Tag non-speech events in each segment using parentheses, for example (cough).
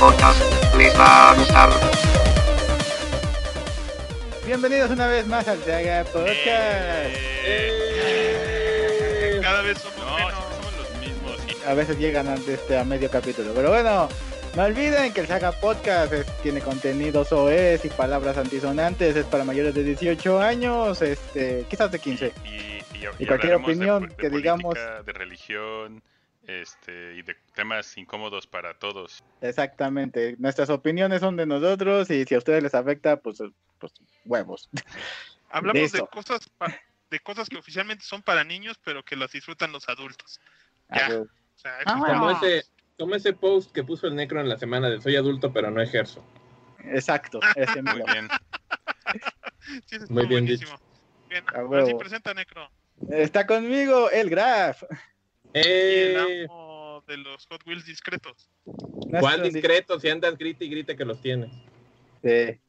podcast. Les va a gustar. Bienvenidos una vez más al Saga Podcast. Eh, Cada vez somos No, menos. somos los mismos. A veces llegan antes este, a medio capítulo, pero bueno, no olviden que el Saga Podcast es- tiene contenidos OES y palabras antisonantes, es para mayores de 18 años, este, quizás de 15. Y, y- y cualquier de opinión de que digamos- De religión este, y de temas incómodos para todos. Exactamente, nuestras opiniones son de nosotros y si a ustedes les afecta, pues, pues huevos. (laughs) Hablamos Listo. de cosas pa- de cosas que oficialmente son para niños, pero que las disfrutan los adultos. Ya. Ah, huevo. O sea, Ah, bueno. Como ese, como ese post que puso el Necro en la semana de soy adulto pero no ejerzo. Exacto, ese Muy mismo. bien. (laughs) sí, Muy bien buenísimo. Bien, A ahora huevo. sí presenta Necro. Está conmigo el Graf. Y el ¡Eh! amo de los Hot Wheels discretos. ¿Cuál Nuestro discreto? Si andas grita y grita que los tienes. Sí.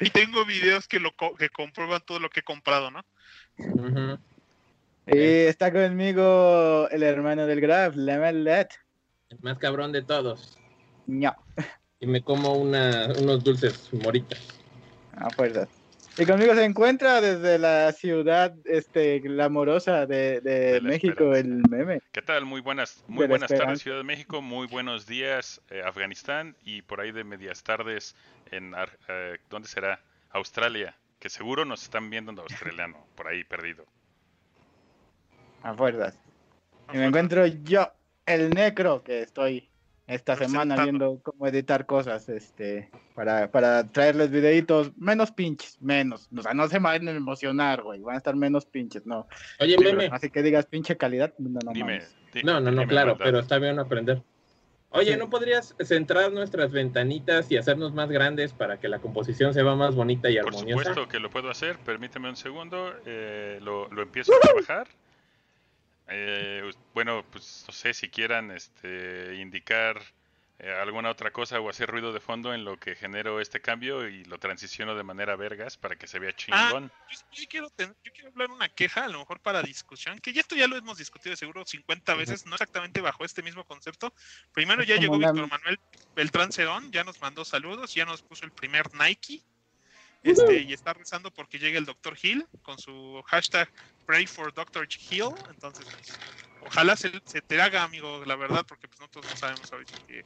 Y tengo videos que lo co- que comprueban todo lo que he comprado, ¿no? Y está conmigo el hermano del Graf, Lemelet. El más cabrón de todos. No, Y me como una, unos dulces moritas. a fuerzas. Y conmigo se encuentra desde la ciudad este glamorosa de, México, el meme. ¿Qué tal? Muy buenas, muy De buenas tardes. Ciudad de México, muy buenos días eh, Afganistán y por ahí de medias tardes en Ar- eh, ¿dónde será? Australia, que seguro nos están viendo en australiano, (laughs) por ahí perdido. A fuerzas. Y me encuentro yo, el necro, que estoy esta semana Presentando. viendo cómo editar cosas, este, para, para traerles videitos menos pinches, menos. O sea, no se van a emocionar, güey, van a estar menos pinches, no. Oye, meme. Así que digas pinche calidad, no, no Dime. mames. di- No, no, no, dime, claro, pero está bien aprender. Oye, Sí. ¿no podrías centrar nuestras ventanitas y hacernos más grandes para que la composición se vea más bonita y Por armoniosa? supuesto que lo puedo hacer, permíteme un segundo, eh, lo, lo empiezo a trabajar. Eh, bueno, pues no sé si quieran este, indicar eh, alguna otra cosa o hacer ruido de fondo en lo que genero este cambio y lo transiciono de manera vergas para que se vea chingón. Yo, yo quiero ten- yo quiero hablar una queja, a lo mejor para discusión, que ya esto ya lo hemos discutido de seguro 50 veces, no exactamente bajo este mismo concepto. Primero ya llegó Víctor Manuel Beltrán Cerón, ya nos mandó saludos, ya nos puso el primer Nike. Este, y está rezando porque llegue el Dr. Hill con su hashtag Pray for Dr. Hill. Entonces, pues, ojalá se, se te haga, amigo, la verdad, porque pues nosotros no sabemos ahorita qué,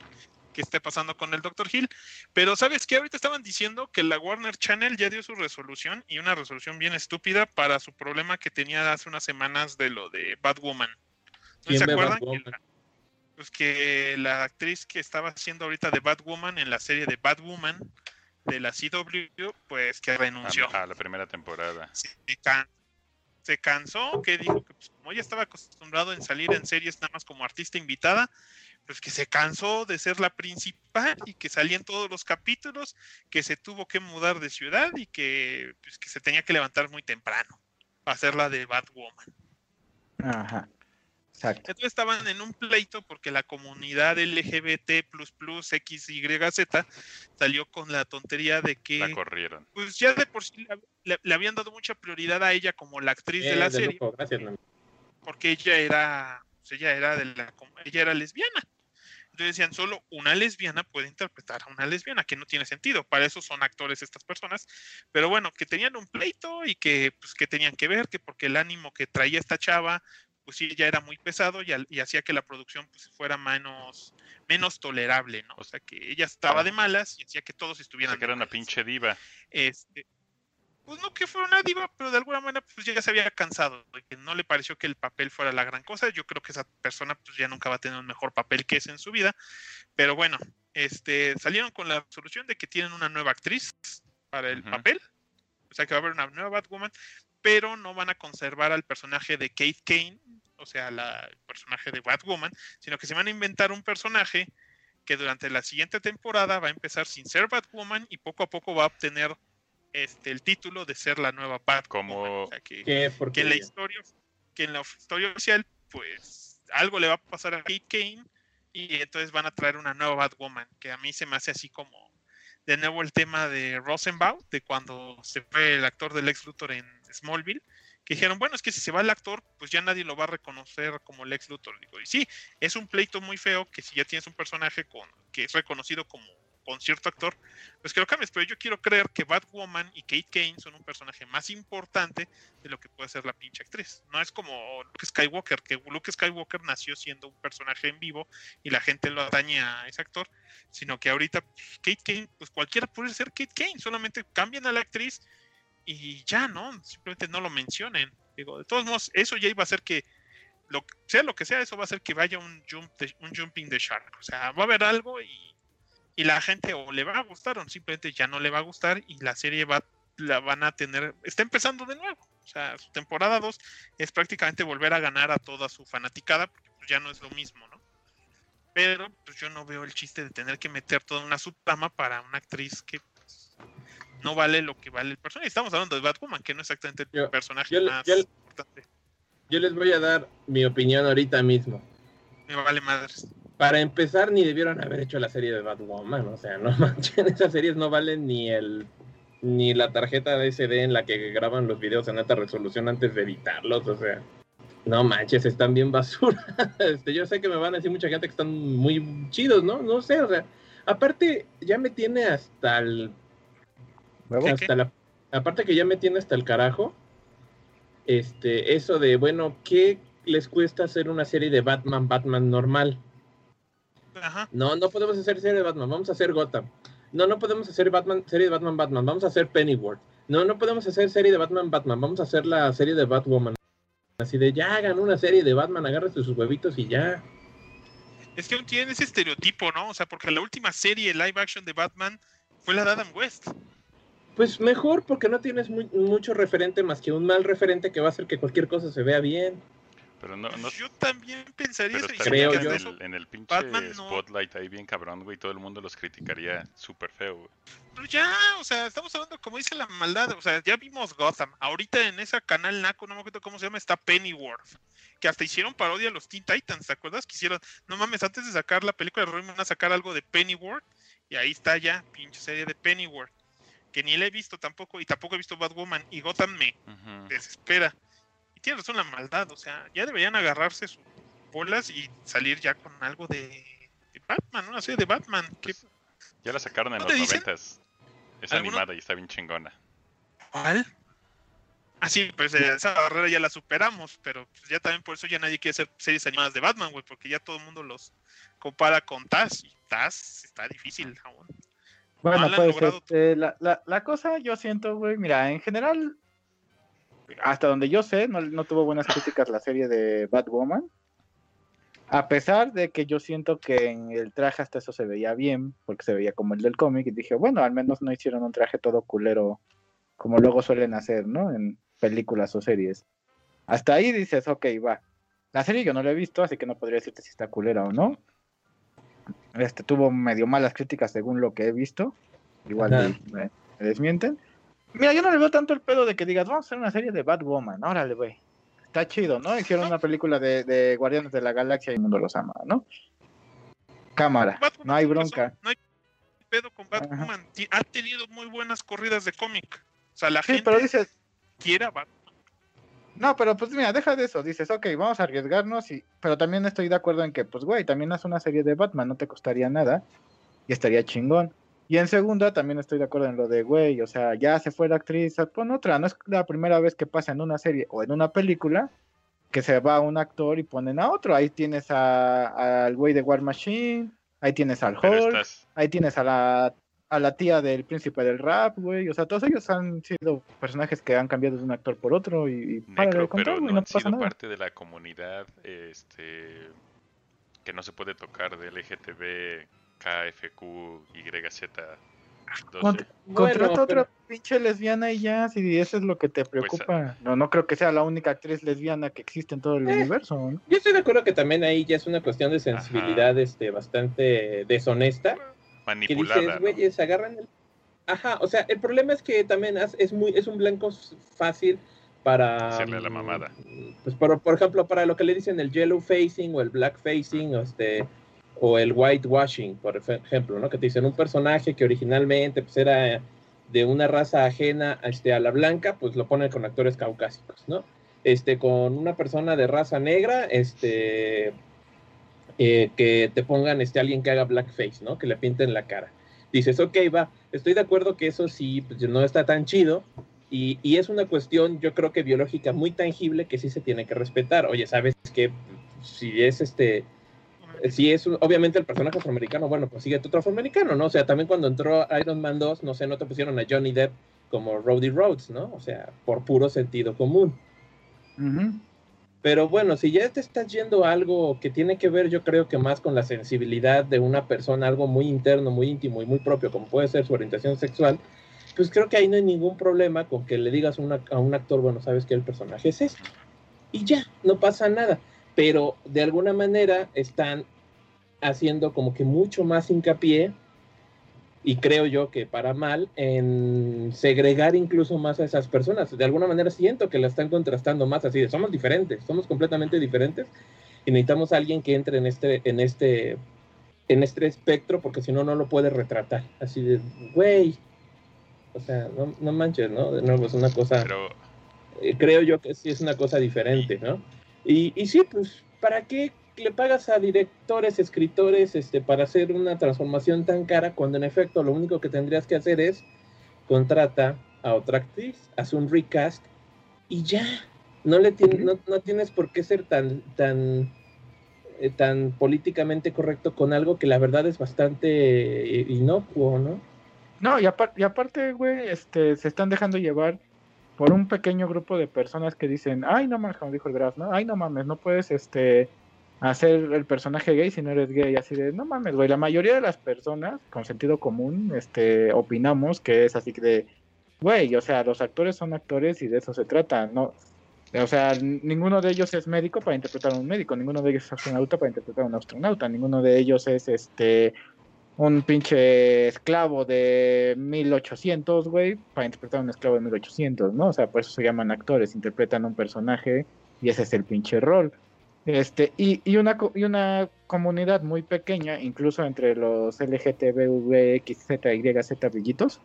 qué esté pasando con el Dr. Hill. Pero ¿sabes qué? Ahorita estaban diciendo que la Warner Channel ya dio su resolución y una resolución bien estúpida para su problema que tenía hace unas semanas de lo de Batwoman. ¿No ¿Quién se acuerdan? Que la, pues que la actriz que estaba haciendo ahorita de Batwoman en la serie de Batwoman de la CW, pues que renunció. A, la primera temporada. Se, can- se cansó, que dijo que pues, como ella estaba acostumbrado en salir en series nada más como artista invitada, pues que se cansó de ser la principal y que salía en todos los capítulos, que se tuvo que mudar de ciudad y que, pues, que se tenía que levantar muy temprano para hacer la de Batwoman. Ajá. Exacto. Entonces estaban en un pleito porque la comunidad LGBT XYZ salió con la tontería de que La corrieron. pues ya de por sí le, le- le habían dado mucha prioridad a ella como la actriz de Eh, la de serie gracias, porque ella era pues, ella era de la ella era lesbiana entonces decían solo una lesbiana puede interpretar a una lesbiana que no tiene sentido para eso son actores estas personas pero bueno que tenían un pleito y que pues que tenían que ver que porque el ánimo que traía esta chava pues sí ya era muy pesado y, y hacía que la producción pues fuera menos menos tolerable no o sea que ella estaba de malas y hacía que todos O estuvieran sea, que era una malas. pinche diva. este pues no que fuera una diva, pero de alguna manera pues ya se había cansado, que no le pareció que el papel fuera la gran cosa. Yo creo que esa persona pues ya nunca va a tener un mejor papel que ese en su vida. Pero bueno, este salieron con la solución de que tienen una nueva actriz para el papel. O sea que va a haber una nueva Batwoman, pero no van a conservar al personaje de Kate Kane, o sea, la, el personaje de Batwoman, sino que se van a inventar un personaje que durante la siguiente temporada va a empezar sin ser Batwoman y poco a poco va a obtener este el título de ser la nueva Batwoman. Como- O sea, que, ¿Qué? que Porque en la historia que en la historia oficial pues algo le va a pasar a Kate Kane y entonces van a traer una nueva Batwoman que a mí se me hace así como de nuevo el tema de Rosenbaum de cuando se fue el actor del ex Luthor en Smallville que dijeron, bueno, es que si se va el actor, pues ya nadie lo va a reconocer como Lex Luthor. Digo, y sí, es un pleito muy feo que si ya tienes un personaje con, que es reconocido como con cierto actor, pues que lo cambies. Pero yo quiero creer que Batwoman y Kate Kane son un personaje más importante de lo que puede ser la pinche actriz. No es como Luke Skywalker, que Luke Skywalker nació siendo un personaje en vivo y la gente lo atañe a ese actor, sino que ahorita pues, Kate Kane, pues cualquiera puede ser Kate Kane, solamente cambian a la actriz y ya, ¿no? Simplemente no lo mencionen. Digo, de todos modos, eso ya iba a hacer que lo sea lo que sea, eso va a hacer que vaya un jump un jumping de shark. O sea, va a haber algo y y la gente o le va a gustar o simplemente ya no le va a gustar y la serie va la van a tener, está empezando de nuevo. O sea, su temporada 2 es prácticamente volver a ganar a toda su fanaticada, porque pues, ya no es lo mismo, ¿no? Pero pues yo no veo el chiste de tener que meter toda una subtrama para una actriz que no vale lo que vale el personaje. Estamos hablando de Batwoman, que no es exactamente el Yo- personaje yo- más yo- importante. Yo les voy a dar mi opinión ahorita mismo. Me vale madres. Para empezar, ni debieron haber hecho la serie de Batwoman. O sea, no (laughs) manchen, esas series no valen ni el ni la tarjeta de SD en la que graban los videos en alta resolución antes de editarlos. O sea, no manches, están bien basura. (laughs) Este, yo sé que me van a decir mucha gente que están muy chidos, ¿no? No sé, o sea, aparte ya me tiene hasta el. ¿Qué, hasta la aparte que ya me tiene hasta el carajo este eso de bueno qué les cuesta hacer una serie de Batman Batman normal Ajá. no no podemos hacer serie de Batman vamos a hacer Gotham. No no podemos hacer Batman serie de Batman Batman vamos a hacer Pennyworth. No no podemos hacer serie de Batman Batman vamos a hacer la serie de Batwoman. Así de ya hagan una serie de Batman agárrese sus huevitos y ya. Es que aún tienen ese estereotipo, ¿no? O sea, porque la última serie live action de Batman fue la de Adam West. Pues mejor porque no tienes muy- mucho referente más que un mal referente que va a hacer que cualquier cosa se vea bien Pero no, no, yo también pensaría pero eso. creo yo. en, el, en el pinche Batman no- spotlight ahí bien cabrón, güey, todo el mundo los criticaría súper feo, güey. Pero ya, o sea, estamos hablando, como dice la maldad, o sea, ya vimos Gotham. Ahorita en ese canal Naco, no me acuerdo cómo se llama, está Pennyworth. Que hasta hicieron parodia a los Teen Titans, ¿te acuerdas? Que hicieron, no mames, antes de sacar la película de Roy van a sacar algo de Pennyworth. Y ahí está ya, pinche serie de Pennyworth. Que ni la he visto tampoco, y tampoco he visto Batwoman. Y Gotham me desespera. Y tiene razón la maldad, o sea, ya deberían agarrarse sus bolas y salir ya con algo de, de Batman, una serie de Batman. Que, Pues, ya la sacaron en ¿No los noventas. Es ¿Alguno? animada y está bien chingona. ¿Cuál? Ah, sí, pues eh, esa barrera ya la superamos, pero pues, ya también por eso ya nadie quiere hacer series animadas de Batman, güey, porque ya todo el mundo los compara con Taz, y Taz está difícil aún. Bueno, No pues este, la, la, la cosa yo siento, güey, mira, en general, hasta donde yo sé, no, no tuvo buenas críticas la serie de Batwoman. A pesar de que yo siento que en el traje hasta eso se veía bien, porque se veía como el del cómic, y dije, bueno, al menos no hicieron un traje todo culero como luego suelen hacer, ¿no? En películas o series. Hasta ahí dices, ok, va. La serie yo no la he visto, así que no podría decirte si está culera o no. Este tuvo medio malas críticas según lo que he visto. Igual Ajá. me, me desmienten. Mira, yo no le veo tanto el pedo de que digas, vamos a hacer una serie de Batwoman. Órale, güey. Está chido, ¿no? Hicieron una película de, de Guardianes de la Galaxia y el mundo los ama, ¿no? Cámara, Batwoman no hay bronca. No hay pedo con Batwoman. Ti- Ha tenido muy buenas corridas de cómic. O sea, la Sí, gente pero dices, quiere a Batman. No, pero pues mira, deja de eso. Dices, ok, vamos a arriesgarnos, y... pero también estoy de acuerdo en que, pues, güey, también haz una serie de Batman, no te costaría nada y estaría chingón. Y en segunda, también estoy de acuerdo en lo de, güey, o sea, ya se fue la actriz, pon otra. No es la primera vez que pasa en una serie o en una película que se va un actor y ponen a otro. Ahí tienes a- al güey de War Machine, ahí tienes al Hulk, estás, ahí tienes a la, a la tía del príncipe del rap, güey. O sea, todos ellos han sido personajes que han cambiado de un actor por otro y, y para Necro, de contar, pero güey, no no han pasa sido nada. parte de la comunidad este que no se puede tocar de LGTB, KFQ, YZ. 12. Cont- Bueno, Contrata pero- otra pinche lesbiana y ya, si eso es lo que te preocupa. no, no creo que sea la única actriz lesbiana que existe en todo el Eh. universo. ¿no? Yo estoy de acuerdo que también ahí ya es una cuestión de sensibilidad este, bastante deshonesta. Que Manipulada. dices, ¿no? güeyes, agarran el... Ajá, o sea, el problema es que también es muy es un blanco fácil para... Hacerle la mm, mamada. Pues por, por ejemplo, para lo que le dicen el yellow facing o el black facing o, este, o el whitewashing, por ejemplo, ¿no? Que te dicen un personaje que originalmente pues, era de una raza ajena este, a la blanca, pues lo ponen con actores caucásicos, ¿no? este, con una persona de raza negra, este, eh, que te pongan este, alguien que haga blackface, ¿no? Que le pinten la cara. Dices, ok, va, estoy de acuerdo que eso sí, pues, no está tan chido, y, y, es una cuestión, yo creo que biológica muy tangible que sí se tiene que respetar. Oye, ¿sabes que Si es este, si es obviamente el personaje afroamericano, bueno, pues sigue otro afroamericano, ¿no? O sea, también cuando entró Iron Man 2, no sé, no te pusieron a Johnny Depp como Roddy Rhodes, ¿no? O sea, por puro sentido común. Pero bueno, si ya te estás yendo a algo que tiene que ver, yo creo que más con la sensibilidad de una persona, algo muy interno, muy íntimo y muy propio, como puede ser su orientación sexual, pues creo que ahí no hay ningún problema con que le digas a un actor, bueno, sabes que el personaje es este. Y ya, no pasa nada. Pero de alguna manera están haciendo como que mucho más hincapié y creo yo que para mal, en segregar incluso más a esas personas. De alguna manera siento que la están contrastando más así de somos diferentes, somos completamente diferentes y necesitamos a alguien que entre en este, en este, en este espectro porque si no, no lo puede retratar. Así de, güey, o sea, no, no, manches, ¿no? De nuevo, es una cosa, eh, creo yo que sí es una cosa diferente, ¿no? Y, y sí, pues, ¿para qué le pagas a directores, escritores, este, para hacer una transformación tan cara, cuando en efecto lo único que tendrías que hacer es contrata a otra actriz, haz un recast y ya. No le no, no, tienes por qué ser tan, tan, eh, tan políticamente correcto con algo que la verdad es bastante eh, inocuo, ¿no? No, y, aparte, y aparte, güey, este, se están dejando llevar por un pequeño grupo de personas que dicen, ay, no mames, como dijo el Graf, ¿no? Ay, no mames, no puedes, este, hacer el personaje gay si no eres gay, así de, no mames, güey, la mayoría de las personas con sentido común, este, opinamos que es así de, güey, o sea, los actores son actores y de eso se trata, no, o sea, ninguno de ellos es médico para interpretar a un médico, ninguno de ellos es astronauta para interpretar a un astronauta, ninguno de ellos es, este, un pinche esclavo de 1800, güey, para interpretar a un esclavo de 1800, ¿no? O sea, por eso se llaman actores, interpretan un personaje y ese es el pinche rol. Este, y, y, una, y una comunidad muy pequeña, incluso entre los LGTBVXZYZ brillitos,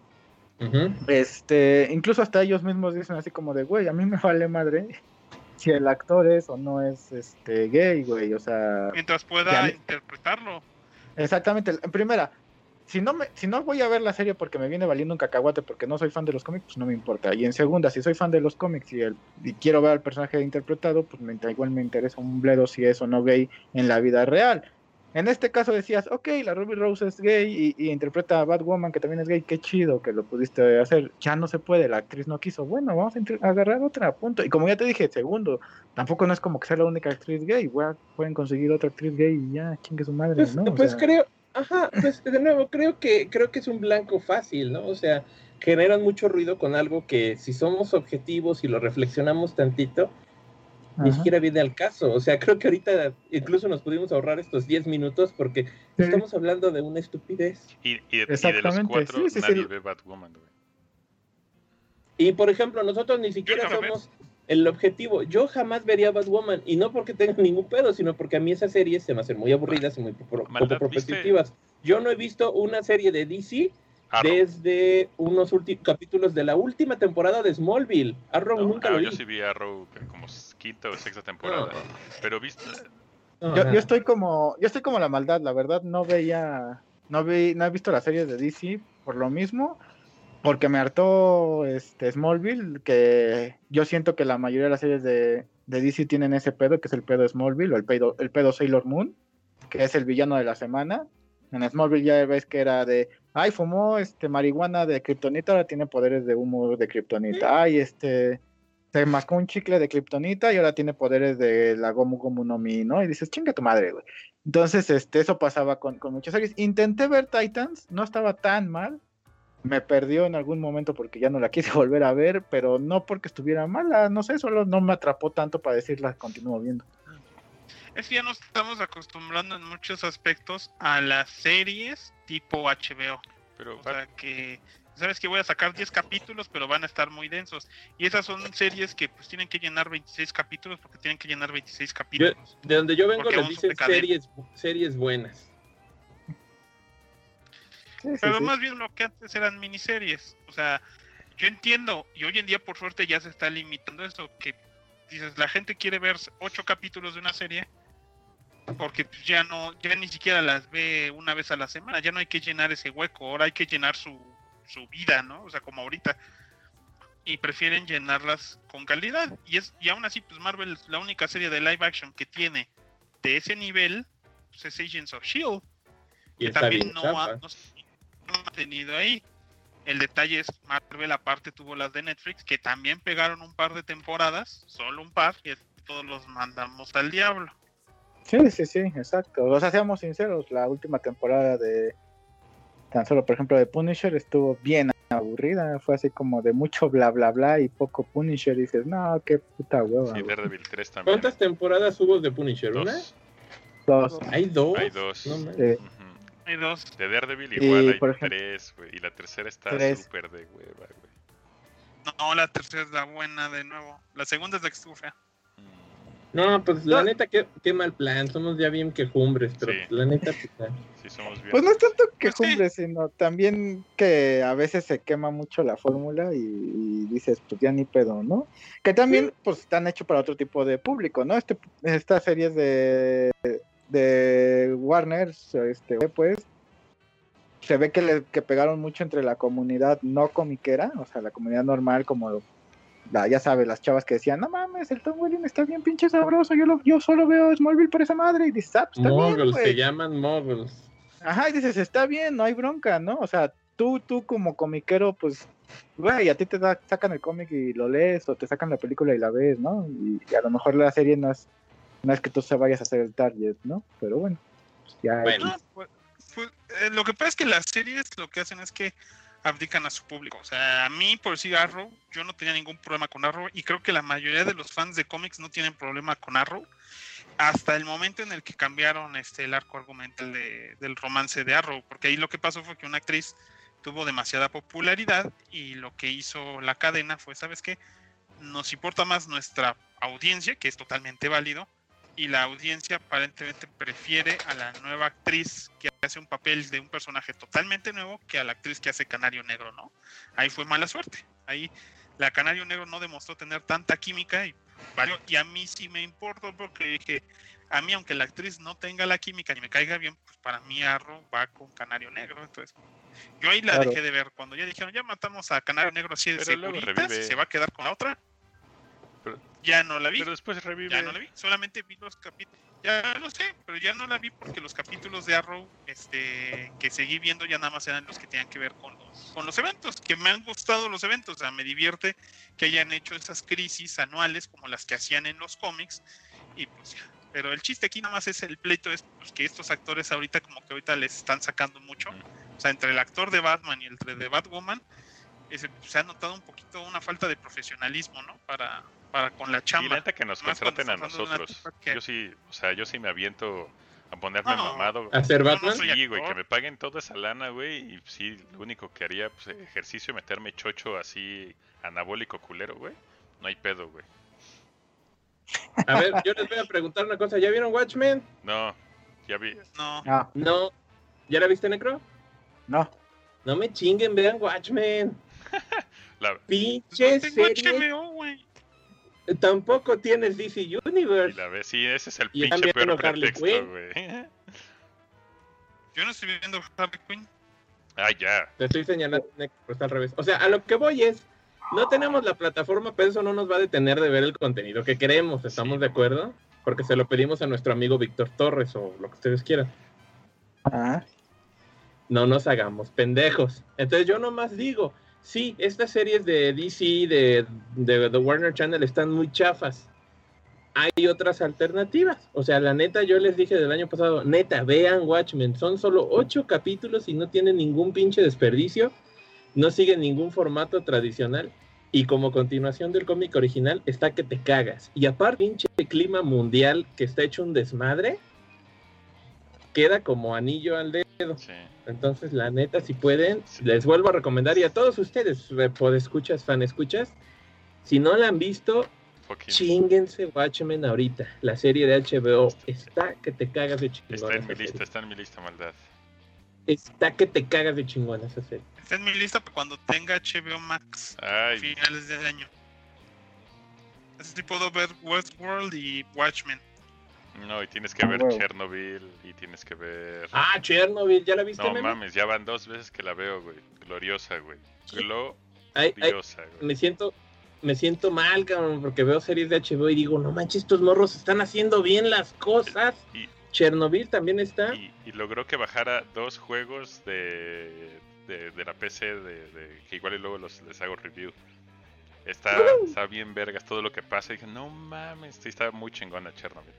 este, incluso hasta ellos mismos dicen así como de, güey, a mí me vale madre si el actor es o no es este gay, güey, o sea... Mientras pueda interpretarlo. Exactamente, en primera, si no, me, si no voy a ver la serie porque me viene valiendo un cacahuate porque no soy fan de los cómics, pues no me importa. Y en segunda, si soy fan de los cómics y, el, y quiero ver al personaje interpretado, pues me, igual me interesa un bledo si es o no gay en la vida real. En este caso decías, ok, la Ruby Rose es gay y, interpreta a Batwoman, que también es gay, qué chido que lo pudiste hacer. Ya no se puede, la actriz no quiso. Bueno, vamos a agarrar otra, punto. Y como ya te dije, segundo, tampoco no es como que sea la única actriz gay. pueden conseguir otra actriz gay y ya, chingue su madre, pues, ¿no? pues creo, Ajá, pues de nuevo, creo que, creo que es un blanco fácil, ¿no? O sea, generan mucho ruido con algo que si somos objetivos y lo reflexionamos tantito, ni siquiera viene al caso. O sea, creo que ahorita incluso nos pudimos ahorrar estos 10 minutos porque estamos hablando de una estupidez. Y, y, de, de, los cuatro nadie ve Batwoman, güey. Y por ejemplo, nosotros ni siquiera somos el objetivo. Yo jamás vería Batwoman, y no porque tenga ningún pedo, sino porque a mí esas series se me hacen muy aburridas y muy poco competitivas. Yo no he visto una serie de DC desde unos capítulos de la última temporada de Smallville. Arrow nunca lo vi. Yo sí vi Arrow como quinta o sexta temporada, pero viste... Yo, yo, estoy como yo estoy como la maldad, la verdad no veía no vi no he visto las series de DC por lo mismo porque me hartó este Smallville, que yo siento que la mayoría de las series de, DC tienen ese pedo, que es el pedo Smallville, o el pedo, el pedo Sailor Moon, que es el villano de la semana. En Smallville ya ves que era de, ay, fumó este marihuana de kriptonita, ahora tiene poderes de humo de kriptonita. Ay, este, se mascó un chicle de kriptonita y ahora tiene poderes de la Gomu Gomu no Mi, ¿no? Y dices, chinga tu madre, güey. Entonces, este, eso pasaba con, con muchas series. Intenté ver Titans, no estaba tan mal, me perdió en algún momento porque ya no la quise (laughs) volver a ver, pero no porque estuviera mala, no sé, solo no me atrapó tanto para decirla, continúo viendo. Es que ya nos estamos acostumbrando en muchos aspectos a las series tipo HBO. Pero, o sea que sabes que voy a sacar 10 capítulos, pero van a estar muy densos. Y esas son series que pues tienen que llenar 26 capítulos porque tienen que llenar 26 capítulos. de donde yo vengo les dicen series, series buenas. Pero más bien lo que antes eran miniseries. O sea, yo entiendo, y hoy en día por suerte ya se está limitando eso, que dices, la gente quiere ver ocho capítulos de una serie porque pues, ya no, ya ni siquiera las ve una vez a la semana, ya no hay que llenar ese hueco, ahora hay que llenar su, su vida, ¿no? O sea, como ahorita. Y prefieren llenarlas con calidad. Y es, y aún así, pues Marvel, la única serie de live action que tiene de ese nivel, pues es Agents of Shield Y que también no ha, no, no ha tenido ahí. El detalle es Marvel aparte tuvo las de Netflix que también pegaron un par de temporadas, solo un par, y todos los mandamos al diablo. Sí, sí, sí, exacto. O sea, seamos sinceros, la última temporada de tan solo, por ejemplo, de Punisher estuvo bien aburrida. Fue así como de mucho bla, bla, bla y poco Punisher. Y dices, no, qué puta hueva. Sí, güey". Daredevil 3 también. ¿Cuántas temporadas hubo de Punisher? ¿Una? Dos. Hay dos. Hay dos. No. Hay dos. De Daredevil Y, igual hay por ejemplo- tres, güey. Y la tercera está súper de hueva, güey. No, la tercera es la buena de nuevo. La segunda es la que estuvo fea. Mm, No, pues la No. neta, qué, qué mal plan. Somos ya bien quejumbres, pero Sí. la neta, pues, ya. (laughs) Sí, somos bien. Pues no es tanto Pues sí. cumple, sino también que a veces se quema mucho la fórmula y, y dices, pues ya ni pedo, ¿no? Que también, pues, están hechos para otro tipo de público, ¿no? Este, estas series de, de Warner, este, pues, se ve que, le, que pegaron mucho entre la comunidad no comiquera, o sea, la comunidad normal, como, la, ya sabes, las chavas que decían, no mames, el Tom Welling está bien pinche sabroso, yo, lo, yo solo veo Smallville por esa madre, y dices, ah, pues, está bien, Moguls, güey". se llaman moguls. Ajá, y dices, está bien, no hay bronca, ¿no? O sea, tú, tú como comiquero, pues, güey, a ti te da- sacan el cómic y lo lees, o te sacan la película y la ves, ¿no? Y, y a lo mejor la serie no es, no es que tú se vayas a hacer el target, ¿no? Pero bueno, pues ya. Bueno. No, pues, pues, eh, lo que pasa es que las series lo que hacen es que abdican a su público. O sea, a mí, por decir Arrow, yo no tenía ningún problema con Arrow y creo que la mayoría de los fans de cómics no tienen problema con Arrow hasta el momento en el que cambiaron este el arco argumental de- del romance de Arrow, porque ahí lo que pasó fue que una actriz tuvo demasiada popularidad y lo que hizo la cadena fue, ¿sabes qué? Nos importa más nuestra audiencia, que es totalmente válido, y la audiencia aparentemente prefiere a la nueva actriz que hace un papel de un personaje totalmente nuevo que a la actriz que hace Canario Negro, ¿no? Ahí fue mala suerte. Ahí la Canario Negro no demostró tener tanta química y, valió. y a mí sí me importa porque dije, a mí aunque la actriz no tenga la química ni me caiga bien, pues para mí Arrow va con Canario Negro. Entonces, yo ahí la Claro. dejé de ver. Cuando ya dijeron, ya matamos a Canario Negro así de revive. se va a quedar con la otra. Pero- ya no la vi. Pero después revive. Ya no la vi, solamente vi los capítulos. Ya lo sé, pero ya no la vi porque los capítulos de Arrow este, que seguí viendo ya nada más eran los que tenían que ver con los, con los eventos, que me han gustado los eventos. O sea, me divierte que hayan hecho esas crisis anuales como las que hacían en los cómics. Y pues ya. Pero el chiste aquí nada más es el pleito, es pues, que estos actores ahorita como que ahorita les están sacando mucho. O sea, entre el actor de Batman y el de Batwoman, se ha notado un poquito una falta de profesionalismo, ¿no? Para, para con la Y chamba. la neta que nos contraten a nosotros. Yo sí, o sea, yo sí me aviento a ponerme No. mamado. ¿Hacer Yo no Batman? Sí, güey, que me paguen toda esa lana, güey. Y sí, lo único que haría, pues, ejercicio y meterme chocho así, anabólico culero, güey. No hay pedo, güey. A ver, yo les voy a preguntar una cosa. ¿Ya vieron Watchmen? No, ya vi. No, No, No. ¿Ya la viste, Necro? no. No me chinguen, vean Watchmen. (laughs) La, pues Pinche no tengo serie. HBO, güey. Tampoco tienes DC y Universe. la ve, sí, ese es el Y pinche también peor pretexto, Quinn. güey. Yo no estoy viendo Harley Quinn. ah, ya. Te estoy señalando, pero está al revés. O sea, a lo que voy es, no tenemos la plataforma, pero eso no nos va a detener de ver el contenido que queremos. ¿Estamos Sí. de acuerdo? Porque se lo pedimos a nuestro amigo Víctor Torres o lo que ustedes quieran. Ah, no nos hagamos pendejos. Entonces yo nomás digo, sí, estas series de DC, de, de The Warner Channel están muy chafas. Hay otras alternativas. O sea, la neta, yo les dije del año pasado, neta, vean Watchmen. Son solo ocho capítulos y no tienen ningún pinche desperdicio. No siguen ningún formato tradicional. Y como continuación del cómic original, está que te cagas. Y aparte, pinche clima mundial que está hecho un desmadre, queda como anillo al dedo. Sí. Entonces, la neta, si pueden, Sí. les vuelvo a recomendar y a todos ustedes, escuchas, fan escuchas, si no la han visto, chinguense Watchmen ahorita. La serie de HBO está que te cagas de chingón. Está en mi lista, serie. está en mi lista, maldad. Está que te cagas de chingón esa serie. Está en mi lista para cuando tenga HBO Max a Ay, finales de año. Así puedo ver Westworld y Watchmen. No, y tienes que ver. Chernobyl y tienes que ver... Ah, Chernobyl, ¿ya la viste, no meme? mames, ya van dos veces que la veo, güey. Gloriosa, güey. Ay, ay, Gloriosa, güey. me siento me siento mal, cabrón, porque veo series de HBO y digo, no manches, estos morros están haciendo bien las cosas. Y, Chernobyl también está. y, y logró que bajara dos juegos de, de, de la PC, de, de- que igual y luego los, les hago review. Está, está bien vergas todo lo que pasa. Y dije, no mames, sí está muy chingona Chernobyl.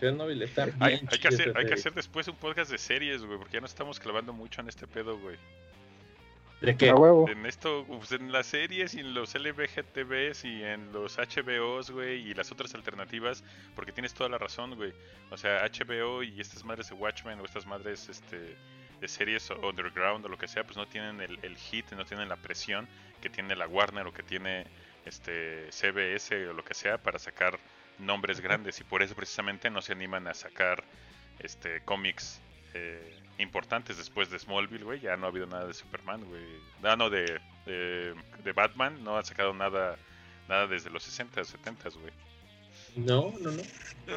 Chernobyl está bien. Hay, hay que hacer, esa hay que serie. hacer después un podcast de series, güey, porque ya nos estamos clavando mucho en este pedo, güey. ¿De qué? Huevo. En esto, pues, en las series y en los LBGTVs y en los HBOs, güey, y las otras alternativas, porque tienes toda la razón, güey. O sea, HBO y estas madres de Watchmen o estas madres este, de series o- underground o lo que sea, pues no tienen el, el hit, no tienen la presión que tiene la Warner o que tiene este CBS o lo que sea para sacar nombres grandes y por eso precisamente no se animan a sacar este cómics eh, importantes después de Smallville, güey. Ya no ha habido nada de Superman, güey. No, no, de, de, de Batman. No han sacado nada nada desde los 60, 70, güey. No, no, no.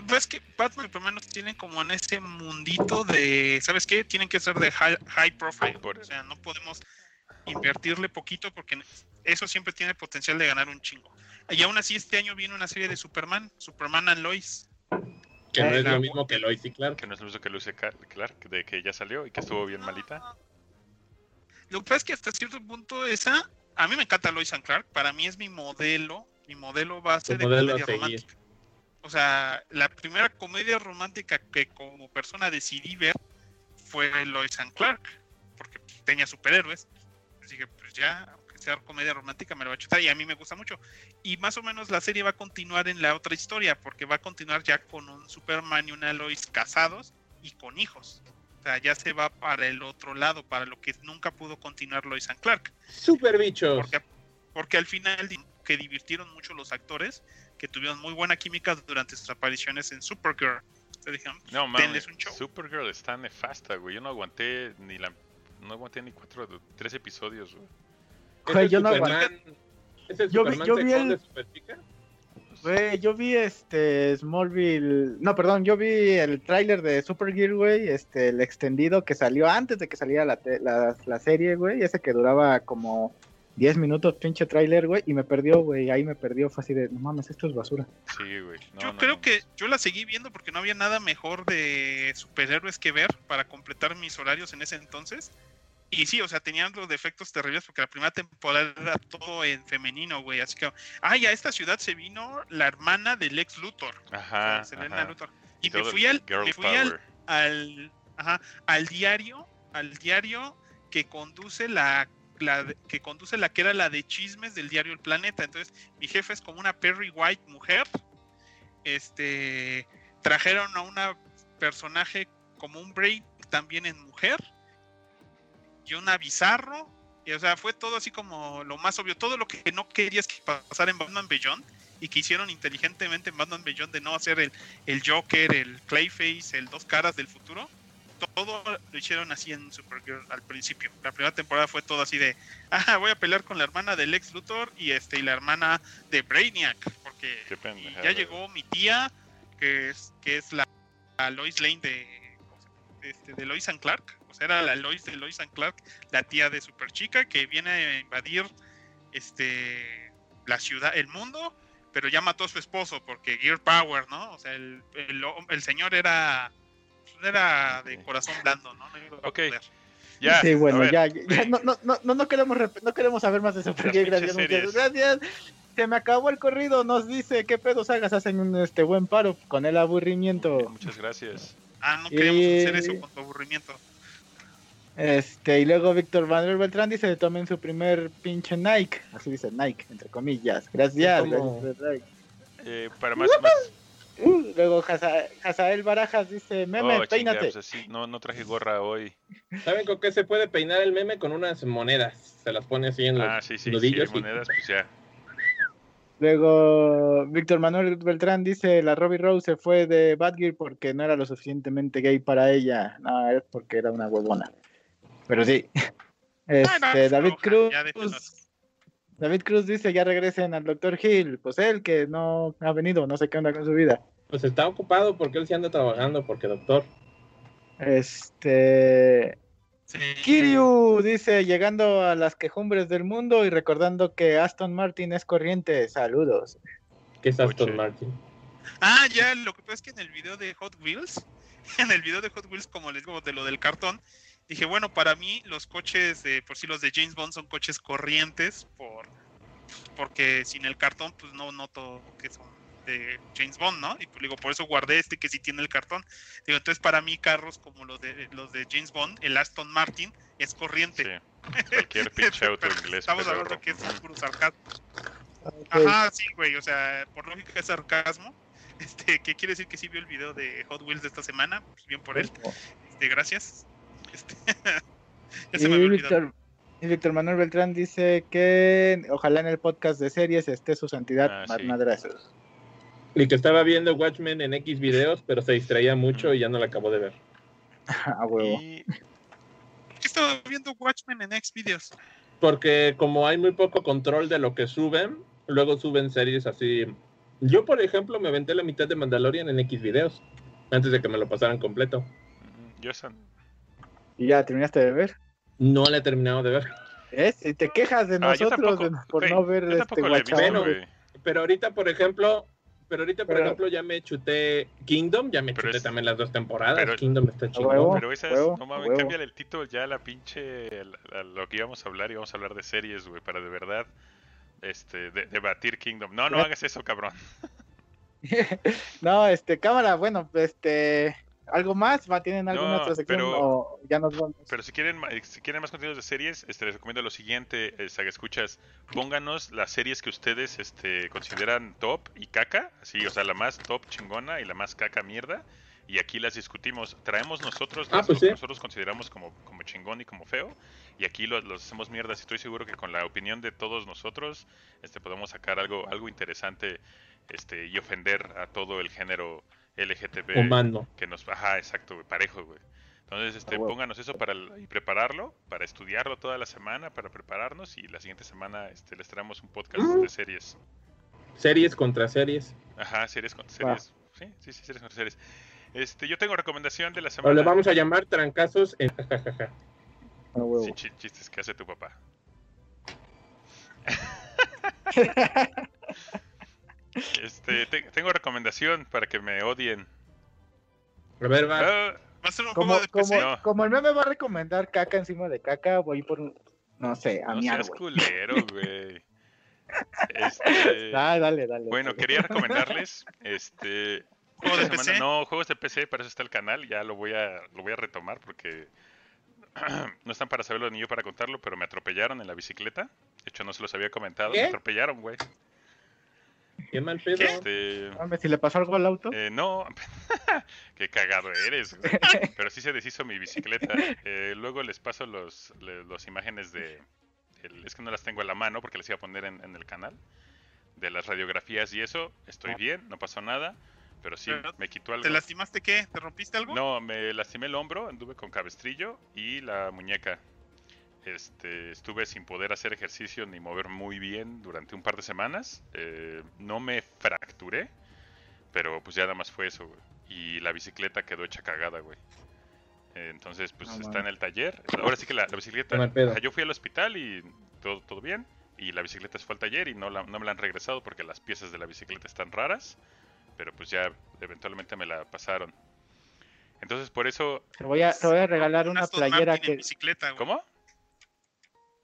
Ves que Batman por lo menos tienen como en ese mundito de, ¿sabes qué? Tienen que ser de high, high profile. Por- O sea, no podemos invertirle poquito porque eso siempre tiene potencial de ganar un chingo. Y aún así este año viene una serie de Superman, Superman and Lois. Que no es lo mismo que Lois y Clark. Que no es lo mismo que Luce Ca- Clark, de que ya salió y que estuvo bien malita. Lo que pasa es que hasta cierto punto esa, a mí me encanta Lois and Clark, para mí es mi modelo, mi modelo base de comedia romántica. O sea, la primera comedia romántica que como persona decidí ver fue Lois and Clark, porque tenía superhéroes. Así que pues ya, sea comedia romántica, me lo va a chutar y a mí me gusta mucho. Y más o menos la serie va a continuar en la otra historia, porque va a continuar ya con un Superman y una Lois casados y con hijos. O sea, ya se va para el otro lado, para lo que nunca pudo continuar Lois and Clark. Super bichos. Porque, porque al final que divirtieron mucho los actores, que tuvieron muy buena química durante sus apariciones en Supergirl. Dijeron, No mames, un show. Supergirl está nefasta, güey. Yo no aguanté ni la no aguanté ni cuatro, tres episodios, güey. ¿Es Güey, yo no Superman- ¿Es el Yo vi- yo vi el- de Superchica? Güey, yo vi este Smallville, no, perdón, yo vi el tráiler de Supergirl, güey, este, el extendido que salió antes de que saliera la, te- la, la serie, güey, ese que duraba como 10 minutos, pinche tráiler, güey, y me perdió, güey, ahí me perdió, fue así de, no mames, esto es basura. Sí, güey. No, yo no, creo no. que yo la seguí viendo porque no había nada mejor de superhéroes que ver para completar mis horarios en ese entonces. Y sí, o sea, tenían los defectos terribles porque la primera temporada era todo en femenino, güey. Así que, ay, a esta ciudad se vino la hermana del ex Luthor. Ajá, o sea, Selena ajá. Luthor. Y, me fui al, me fui al, al, ajá, al diario, al diario que conduce la, la de- que conduce la que era la de chismes del diario El Planeta. Entonces, mi jefe es como una Perry White mujer. Este trajeron a una personaje como un Braid también en mujer y una Bizarro. Y, o sea, fue todo así como lo más obvio, todo lo que no querías que pasara en Batman Beyond y que hicieron inteligentemente en Batman Beyond de no hacer el, el Joker, el Clayface, el Dos Caras del futuro. Todo lo hicieron así en Supergirl al principio. La primera temporada fue todo así de, ah, voy a pelear con la hermana del ex Luthor y este y la hermana de Brainiac, porque ya llegó mi tía, que es que es la, la Lois Lane de este, de Lois and Clark, sea, era la Lois de Lois and Clark, la tía de Superchica que viene a invadir este la ciudad, el mundo, pero ya mató a su esposo porque Gear Power, ¿no? O sea, el, el, el señor era era de corazón blando, ¿no? No iba a Ok. poder. Ya, sí, bueno, ya, ya, no, no, no, no, no queremos, no queremos saber más de (laughs) Supergirl, gracias, muchachos, gracias. Se me acabó el corrido, nos dice qué pedos hagas, hacen un este buen paro con el aburrimiento. Muchas gracias. Ah, no queremos hacer Eh, eso con tu aburrimiento. Este, y luego Víctor Manuel Beltrán dice, tomen su primer pinche Nike, así dice Nike, entre comillas, gracias. ¿Cómo? gracias, Nike. Eh, para más, más Uh, luego Haza- Hazael Barajas dice, meme, oh, peínate. pues así, no, no traje gorra hoy. ¿Saben con qué se puede peinar el meme? Con unas monedas. Se las pone así en los Ah, sí, sí, sí, nudillos. y- monedas, pues ya. Luego Víctor Manuel Beltrán dice, la Robbie Rose se fue de Batgirl porque no era lo suficientemente gay para ella. No, es porque era una huevona. Pero sí. (laughs) Este, David Cruz. David Cruz dice, ya regresen al Dr. Hill. Pues él que no ha venido, no sé qué onda con su vida. Pues está ocupado porque él sí anda trabajando, porque doctor. Este... Sí. Kiryu dice, llegando a las quejumbres del mundo y recordando que Aston Martin es corriente. Saludos. ¿Qué es Aston Oye. Martin? Ah, ya, lo que pasa es que en el video de Hot Wheels, (laughs) en el video de Hot Wheels, como les digo, de lo del cartón, dije, bueno, para mí los coches, de, por si los de James Bond son coches corrientes, por porque sin el cartón, pues no noto que son de James Bond, ¿no? Y pues digo, por eso guardé este que sí tiene el cartón. Digo, entonces para mí carros como los de los de James Bond, el Aston Martin, es Sí. corriente. (laughs) Cualquier pinche auto Pero inglés. Estamos pedorro. hablando que es puro sarcasmo. Ok. Ajá, sí, güey, o sea, por lógica es sarcasmo. (laughs) Este, que quiere decir que sí vio el video de Hot Wheels de esta semana, pues bien por él. Este, gracias. Este, (laughs) ya se me Y. Víctor, y Víctor Manuel Beltrán dice que ojalá en el podcast de series esté su santidad Ah, sí. Madrazos. Y que estaba viendo Watchmen en X videos, pero se distraía mucho y ya no la acabó de ver. (laughs) A huevo. Y ¿Por qué estaba viendo Watchmen en X videos? Porque como hay muy poco control de lo que suben, luego suben series así. Yo, por ejemplo, me aventé la mitad de Mandalorian en X videos, antes de que me lo pasaran completo. yo ¿Y ya terminaste de ver? No la he terminado de ver. ¿Es? Y te quejas de Ah, nosotros tampoco, de- por no ver este. Bueno, güey. Pero ahorita, por ejemplo, pero ahorita, por Pero- ejemplo, ya me chuté Kingdom, ya me chuté es- también las dos temporadas. pero- Kingdom está chingón. Pero esas, huevo, no mames, cámbiale el título ya a la pinche. a- a lo que íbamos a hablar, íbamos a hablar de series, güey, para de verdad. Este, de- debatir Kingdom. No, no hagas eso, cabrón. (laughs) no, este, cámara, bueno, este, ¿algo más? ¿Va? ¿Tienen alguna No, otra sección? pero- O ya nos vamos. Pero si quieren, eh, si quieren más contenidos de series, este, les recomiendo lo siguiente, eh, Saga Escuchas, pónganos las series que ustedes este, consideran top y caca, así, o sea, la más top chingona y la más caca mierda, y aquí las discutimos. Traemos nosotros Ah, las- pues lo que sí. nosotros consideramos como, como chingón y como feo, y aquí los, los hacemos mierdas, y estoy seguro que con la opinión de todos nosotros este, podemos sacar algo, algo interesante este, y ofender a todo el género LGTB Humano. que nos ajá exacto güey, parejo güey entonces este Ah, pónganos eso para el- y prepararlo para estudiarlo toda la semana para prepararnos y la siguiente semana este les traemos un podcast Mm. de series Series contra series. ajá series con Va. series sí sí sí series con series este yo tengo recomendación de la O semana le vamos a llamar trancazos en jajajaja. A huevo. Sí, chi- chistes que hace tu papá (laughs) este te- tengo recomendación para que me odien A ver, va. Ah, Va a ser un Como, juego de como, PC. No. como el meme va a recomendar caca encima de caca, voy por un, no sé, a no miar, seas güey. culero (laughs) güey este Ah, dale, dale. Bueno, dale. quería recomendarles (laughs) este ¿Juego esta de semana- PC? no, juegos de PC, para eso está el canal, ya lo voy a lo voy a retomar porque (clears throat) no están para saberlo ni yo para contarlo, pero me atropellaron en la bicicleta. De hecho, no se los había comentado, ¿Qué? me atropellaron, güey. Qué mal pedo. ¿Qué? Este, si le pasó algo al auto. eh, no, (laughs) qué cagado eres, güey. (laughs) Pero sí se deshizo mi bicicleta. Eh, luego les paso los, le- los imágenes de, el- es que no las tengo a la mano porque las iba a poner en, en el canal de las radiografías y eso. Estoy bien, no pasó nada, pero sí Pero, me quitó algo. ¿Te lastimaste qué? ¿Te rompiste algo? No, me lastimé el hombro, anduve con cabestrillo y la muñeca. Este, estuve sin poder hacer ejercicio ni mover muy bien durante un par de semanas. Eh, no me fracturé, pero pues ya nada más fue eso, güey. Y la bicicleta quedó hecha cagada, güey. Eh, entonces, pues No está en el taller. Ahora sí que la, la bicicleta. Yo fui al hospital y todo, todo bien. Y la bicicleta se fue al taller y no, la- no me la han regresado porque las piezas de la bicicleta están raras. Pero pues ya eventualmente me la pasaron. Entonces por eso, Te voy a, te voy a regalar Un una playera Martin que. bicicleta. ¿cómo?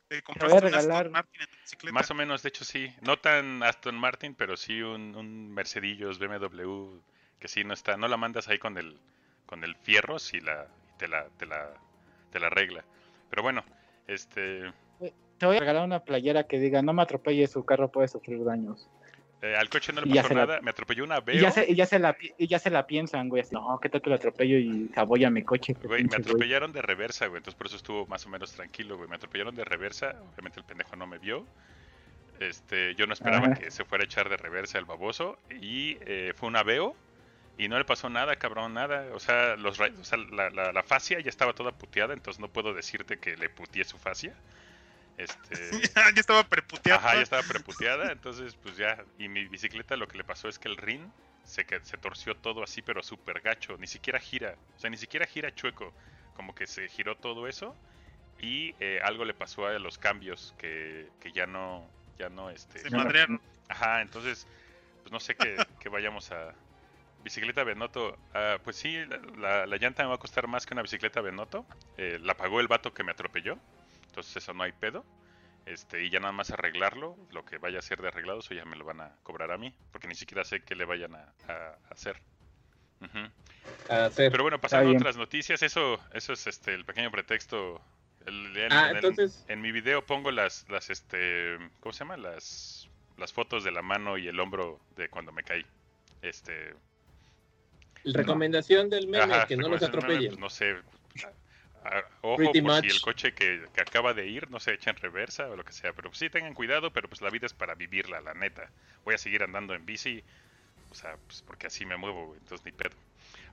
Te voy a compraste un regalar- Aston Martin en tu bicicleta. Más o menos, de hecho sí. No tan Aston Martin, pero sí un, un Mercedillos BMW que sí no está. No la mandas ahí con el con el fierro si la y te la te la te la arregla. Pero bueno, este Te voy a regalar una playera que diga: No me atropelle, su carro puede sufrir daños. Eh, al coche no le Y pasó la- nada. Me atropelló una Y Veo. ya, se, y, ya se la, pi- y ya se la piensan, güey. Así, no, ¿qué tal que lo atropello y saboya mi coche? Güey, me pinche güey". atropellaron de reversa, güey. Entonces por eso estuvo más o menos tranquilo, güey. Me atropellaron de reversa. Obviamente el pendejo no me vio. Este, yo no esperaba Ajá. que se fuera a echar de reversa el baboso. Y eh, fue un aveo. Y no le pasó nada, cabrón, nada. O sea, los, o sea la, la, la fascia ya estaba toda puteada. Entonces no puedo decirte que le puteé su fascia. Este, (laughs) ya estaba preputeado. Ajá, ya estaba preputeada, entonces pues ya, y mi bicicleta lo que le pasó es que el rin se, se torció todo así, pero súper gacho, ni siquiera gira, o sea, ni siquiera gira chueco, como que se giró todo eso y eh, algo le pasó a los cambios que, que ya no, ya no, este, Se madrearon. ajá, entonces, pues no sé que, (laughs) que vayamos a bicicleta Benoto, ah, pues sí, la, la- la llanta me va a costar más que una bicicleta Benoto, eh, la pagó el vato que me atropelló, entonces eso no hay pedo. Este, y ya nada más arreglarlo, lo que vaya a ser de arreglado, eso ya me lo van a cobrar a mí, porque ni siquiera sé qué le vayan a, hacer. Ujú. A hacer. Pero bueno, pasando a otras noticias, eso, eso es este el pequeño pretexto. El- Ah, en entonces- en mi video pongo las, las este, ¿cómo se llama? Las, las fotos de la mano y el hombro de cuando me caí. Este, Recomendación del meme, Ajá, que no los del meme, atropellen. pues, no sé. Ojo Pretty por si el coche que, que acaba de ir no se echa en reversa o lo que sea. Pero pues, sí tengan cuidado, pero pues la vida es para vivirla, la neta. Voy a seguir andando en bici. O sea, pues porque así me muevo, entonces ni pedo.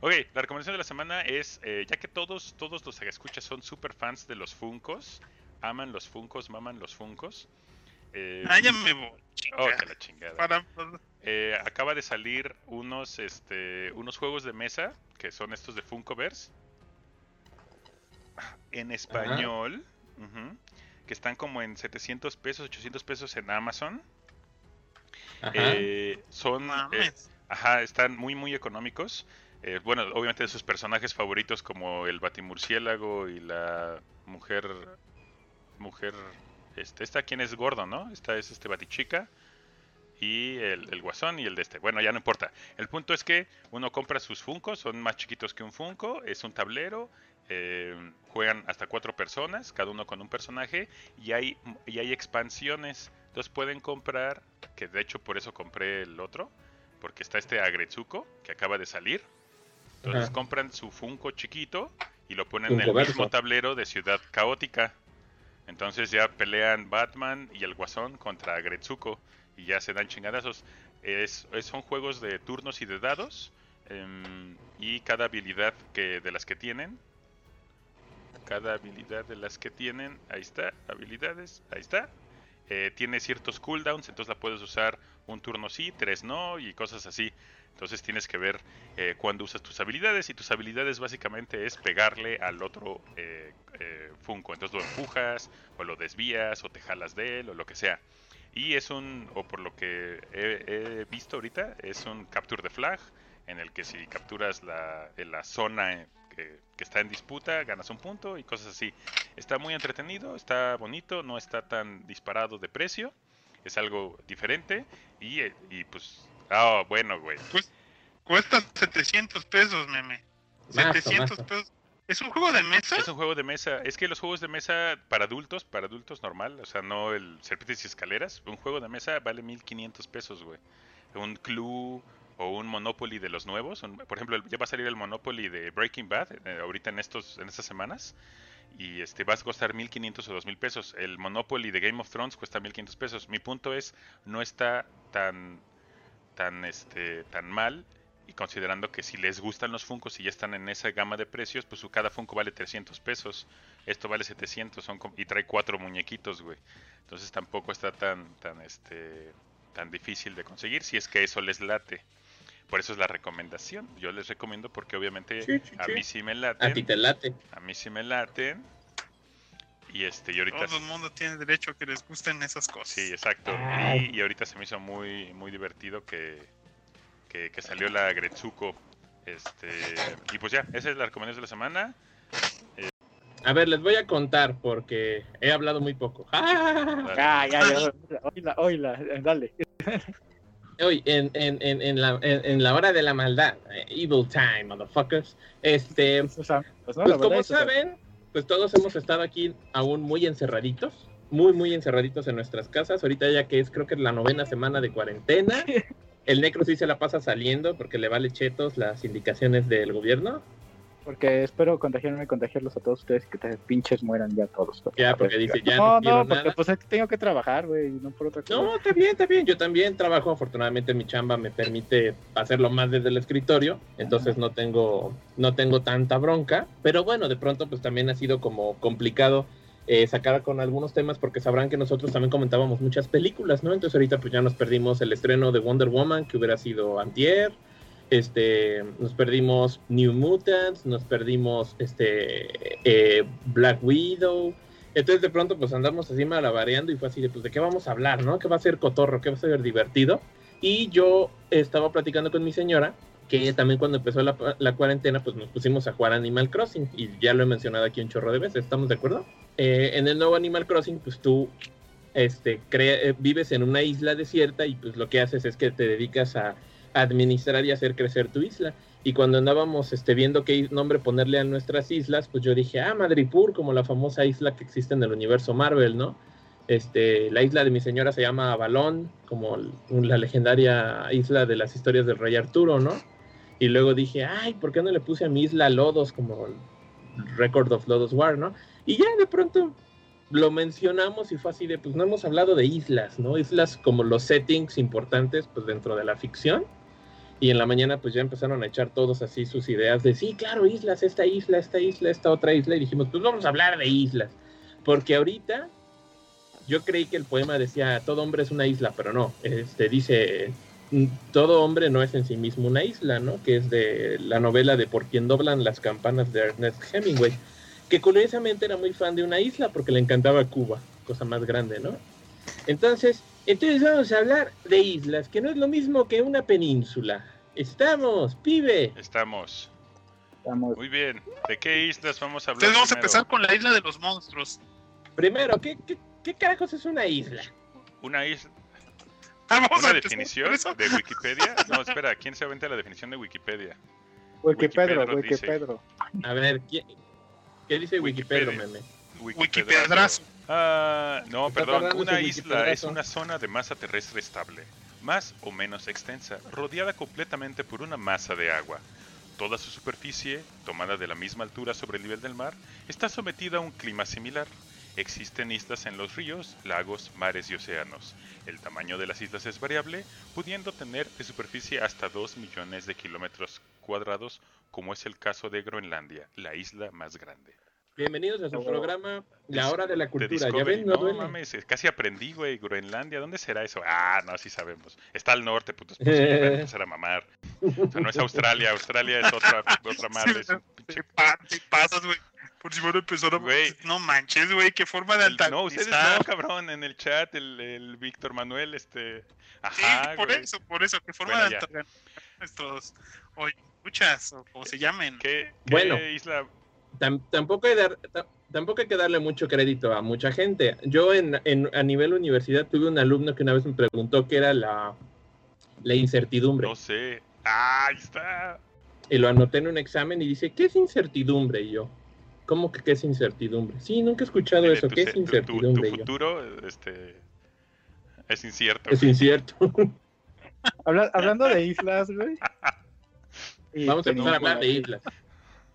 Ok, la recomendación de la semana es, eh, ya que todos, todos los que escuchas son super fans de los Funcos, aman los Funcos, maman los Funcos. eh, Ah, ya me voy. oh, que la chingada. Para, Eh, acaba de salir unos, este, unos juegos de mesa que son estos de Funkoverse en español, que están como en 700 pesos, 800 pesos en Amazon. Ajá. Eh, son, eh, ajá, están muy muy económicos. Eh, bueno, obviamente de sus personajes favoritos como el batimurciélago y la mujer, mujer, este, esta quien es gordo, ¿no? Esta es este batichica y el, el guasón y el de este. Bueno, ya no importa. El punto es que uno compra sus Funcos, son más chiquitos que un Funko, es un tablero, eh, juegan hasta cuatro personas, cada uno con un personaje, y hay, y hay expansiones. Entonces pueden comprar, que de hecho por eso compré el otro, porque está este Agretsuko, que acaba de salir. Entonces Ajá. compran su Funko chiquito y lo ponen en el mismo tablero de Ciudad Caótica. Entonces ya pelean Batman y el Guasón contra Agretsuko y ya se dan chingadazos. Es, es- son juegos de turnos y de dados em, y cada habilidad que de las que tienen, cada habilidad de las que tienen, ahí está, habilidades, ahí está, eh, tiene ciertos cooldowns, entonces la puedes usar un turno sí, tres no y cosas así. Entonces tienes que ver eh, cuándo usas tus habilidades y tus habilidades básicamente es pegarle al otro eh, eh, Funko. Entonces lo empujas o lo desvías o te jalas de él o lo que sea. Y es un, o por lo que he, visto ahorita, es un capture the flag en el que si capturas la, la zona que, que está en disputa ganas un punto y cosas así. Está muy entretenido, está bonito, no está tan disparado de precio, es algo diferente y, eh, y pues, ah, bueno, güey. Cuestan 700 pesos, meme. Mazo, 700 mazo. pesos. ¿Es un juego de mesa? Es un juego de mesa. Es que los juegos de mesa para adultos, para adultos normal, o sea, no el serpientes y escaleras, un juego de mesa vale 1500 pesos, güey. Un Clue o un Monopoly de los nuevos. por ejemplo, ya va a salir el Monopoly de Breaking Bad eh, ahorita en estos en estas semanas. Y este va a costar 1500 o 2000 pesos. El Monopoly de Game of Thrones cuesta 1500 pesos. Mi punto es, no está tan tan este tan mal y considerando que si les gustan los Funkos y ya están en esa gama de precios, pues cada Funko vale 300 pesos. Esto vale 700 son y trae cuatro muñequitos, güey. Entonces tampoco está tan tan este tan difícil de conseguir si es que eso les late. Por eso es la recomendación. Yo les recomiendo porque obviamente Sí, sí, a sí. mí sí me A ti laten, te late. a mí sí me laten. Y este y ahorita Todo el mundo tiene derecho a que les gusten esas cosas. Sí, exacto. Y, y ahorita se me hizo muy, muy divertido que, que, que salió la Gretsuko. Este, y pues ya, esa es la recomendación de la semana. A ver, les voy a contar porque he hablado muy poco. (laughs) Ah, ya, ya. Oíla, oíla, dale. Hoy, en, en, en, la, en, la hora de la maldad, eh, Evil Time, motherfuckers. Este, pues verdad como es saben, pues todos hemos estado aquí aún muy encerraditos, muy, muy encerraditos en nuestras casas. Ahorita ya que es, creo que es la novena semana de cuarentena. (laughs) El necro sí se la pasa saliendo porque le vale chetos las indicaciones del gobierno. Porque espero contagiarme y contagiarlos a todos ustedes y que te pinches mueran ya todos. Ya, porque dice, ya no, no quiero no, porque nada. pues tengo que trabajar, güey, no por otra cosa. No, está bien, está bien. Yo también trabajo. Afortunadamente mi chamba me permite hacerlo más desde el escritorio. Entonces no tengo, no tengo tanta bronca. Pero bueno, de pronto pues también ha sido como complicado eh, sacar con algunos temas porque sabrán que nosotros también comentábamos muchas películas, ¿no? Entonces ahorita pues ya nos perdimos el estreno de Wonder Woman que hubiera sido antier, este, nos perdimos New Mutants, nos perdimos este eh, Black Widow. Entonces de pronto pues andamos así malabareando y fue así de pues de qué vamos a hablar, ¿no? ¿Qué va a ser cotorro? ¿Qué va a ser divertido? Y yo estaba platicando con mi señora que también cuando empezó la, la cuarentena pues nos pusimos a jugar Animal Crossing y ya lo he mencionado aquí un chorro de veces, ¿estamos de acuerdo? Eh, en el nuevo Animal Crossing pues tú este, eh, vives en una isla desierta y pues lo que haces es que te dedicas a administrar y hacer crecer tu isla. Y cuando andábamos este, viendo qué nombre ponerle a nuestras islas, pues yo dije, ah, Madripur, como la famosa isla que existe en el universo Marvel, ¿no? Este, la isla de mi señora se llama Avalon, como la legendaria isla de las historias del rey Arturo, ¿no? Y luego dije, ay, ¿por qué no le puse a mi isla Lodos como Record of Lodos War, ¿no? Y ya de pronto lo mencionamos y fue así de, pues no hemos hablado de islas, ¿no? Islas como los settings importantes, pues dentro de la ficción. Y en la mañana pues ya empezaron a echar todos así sus ideas de, sí, claro, islas, esta isla, esta isla, esta otra isla. Y dijimos, pues vamos a hablar de islas. Porque ahorita yo creí que el poema decía, todo hombre es una isla, pero no. Este dice, mm, todo hombre no es en sí mismo una isla, ¿no? Que es de la novela de Por quien doblan las campanas de Ernest Hemingway que curiosamente era muy fan de una isla porque le encantaba Cuba, cosa más grande, ¿no? Entonces, entonces vamos a hablar de islas, que no es lo mismo que una península. Estamos, pibe. Estamos. Estamos- Muy bien. ¿De qué islas vamos a hablar? Entonces vamos a empezar con la isla de los monstruos. Primero, ¿qué, qué, qué carajos es una isla? Una isla. Ah, vamos ¿Una a definición de Wikipedia? No, espera, ¿quién se aventa la definición de Wikipedia? Wikipedro, Wikipedro dice. Wikipedro. A ver, ¿qué, qué dice Wikipedia, Wikipedia. meme? Wikipedrazo. Ah, no, perdón. Una isla es una zona de masa terrestre estable, más o menos extensa, rodeada completamente por una masa de agua. Toda su superficie, tomada de la misma altura sobre el nivel del mar, está sometida a un clima similar. Existen islas en los ríos, lagos, mares y océanos. El tamaño de las islas es variable, pudiendo tener de superficie hasta 2 millones de kilómetros cuadrados, como es el caso de Groenlandia, la isla más grande. Bienvenidos a su Oh. programa La Hora de la De Cultura. ¿Ya Discovery. ven? No, No, duele. mames, eh, casi aprendí, güey, Groenlandia. ¿Dónde será eso? Ah, no, sí sabemos. Está al norte, putos. Pues, sí, van a empezar a mamar. O sea, no es Australia, Australia es otra, (laughs) otra madre. es un pinche- Te, pa- te pasas, güey. Por si van a empezar a... Güey. No manches, güey. Qué forma de el- no, ustedes no, cabrón, en el chat, el, el Víctor Manuel, este... Sí, Ajá, por güey. eso, por eso. Qué forma Bueno, de ya. antagonizar a nuestros... Oye, escuchas, o como se llamen. ¿Qué, qué Bueno. isla? Tam- tampoco, hay dar- ta- tampoco hay que darle mucho crédito a mucha gente. Yo en, en- a nivel universidad tuve un alumno que una vez me preguntó qué era la, la incertidumbre. No sé. Ah, ahí está. Y lo anoté en un examen y dice, ¿qué es incertidumbre? Y yo, ¿cómo que qué es incertidumbre? Sí, nunca he escuchado eso. tu ¿Qué es tu- tu- incertidumbre? Tu, yo, futuro, este... Es incierto. es incierto. Habla- hablando de islas, güey. Vamos a empezar a hablar de penínsulas, islas.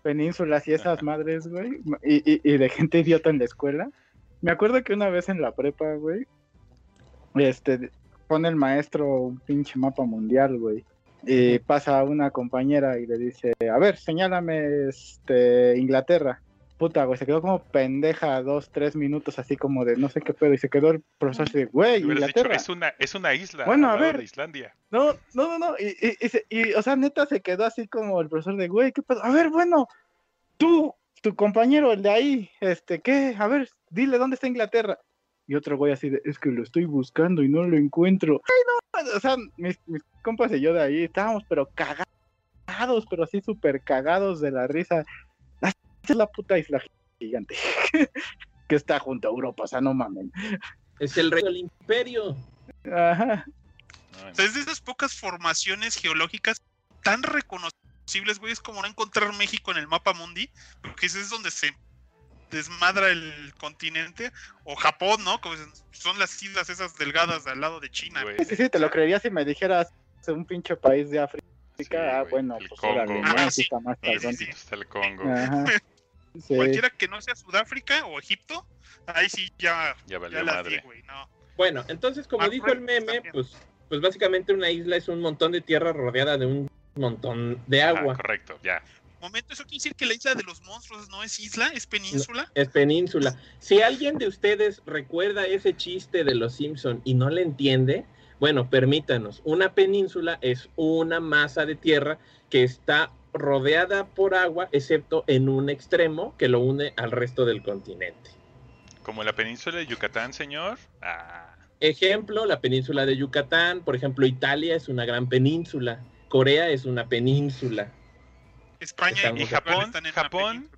Penínsulas y esas madres, güey. Y, y, y de gente idiota en la escuela. Me acuerdo que una vez en la prepa, güey. Este, pone el maestro un pinche mapa mundial, güey. Y pasa una compañera y le dice, a ver, señálame este Inglaterra. Puta, güey, se quedó como pendeja dos, tres minutos así como de no sé qué pedo. Y se quedó el profesor así de, güey, dicho, Inglaterra. es una, es una isla. Bueno, a ver. de Islandia. No, no, no, no. Y, y- y y, o sea, neta se quedó así como el profesor de, güey, ¿qué pedo? A ver, bueno, tú, tu compañero, el de ahí, este, ¿qué? A ver, dile dónde está Inglaterra. Y otro güey así de, es que lo estoy buscando y no lo encuentro. Ay, no, o sea, mis, mis compas y yo de ahí estábamos, pero cagados, pero así súper cagados de la risa. Es la puta isla gigante (laughs) que está junto a Europa, o sea, no mamen. Es el rey del imperio. Ajá. No, O sea, es de esas pocas formaciones geológicas tan reconocibles, güey. Es como no encontrar México en el mapa mundi, porque ese es donde se desmadra el continente. O Japón, ¿no? Como dicen, son las islas esas delgadas al lado de China. güey. Sí, sí, te lo creería si me dijeras un pinche país de África. Sí, ah, bueno, el pues Congo. órale, Ah, ¿no? sí. Más Sí, sí, cabrón. sí. Está el Congo. Ajá. (laughs) Sí. Cualquiera que no sea Sudáfrica o Egipto, ahí sí ya, Ya valió ya las madre. güey. No. Bueno, entonces, como Ah, dijo el meme, pues, pues básicamente una isla es un montón de tierra rodeada de un montón de Ajá, agua. correcto, ya. Momento, ¿eso quiere decir que la isla de los monstruos no es isla, es península? Es península. Si alguien de ustedes recuerda ese chiste de los Simpson y no le entiende, bueno, permítanos. Una península es una masa de tierra que está rodeada por agua, excepto en un extremo que lo une al resto del continente. Como la península de Yucatán, señor. Ah, Ejemplo, la península de Yucatán, por ejemplo, Italia es una gran península, Corea es una península, España Estamos y Japón acuerdo. están en Japón.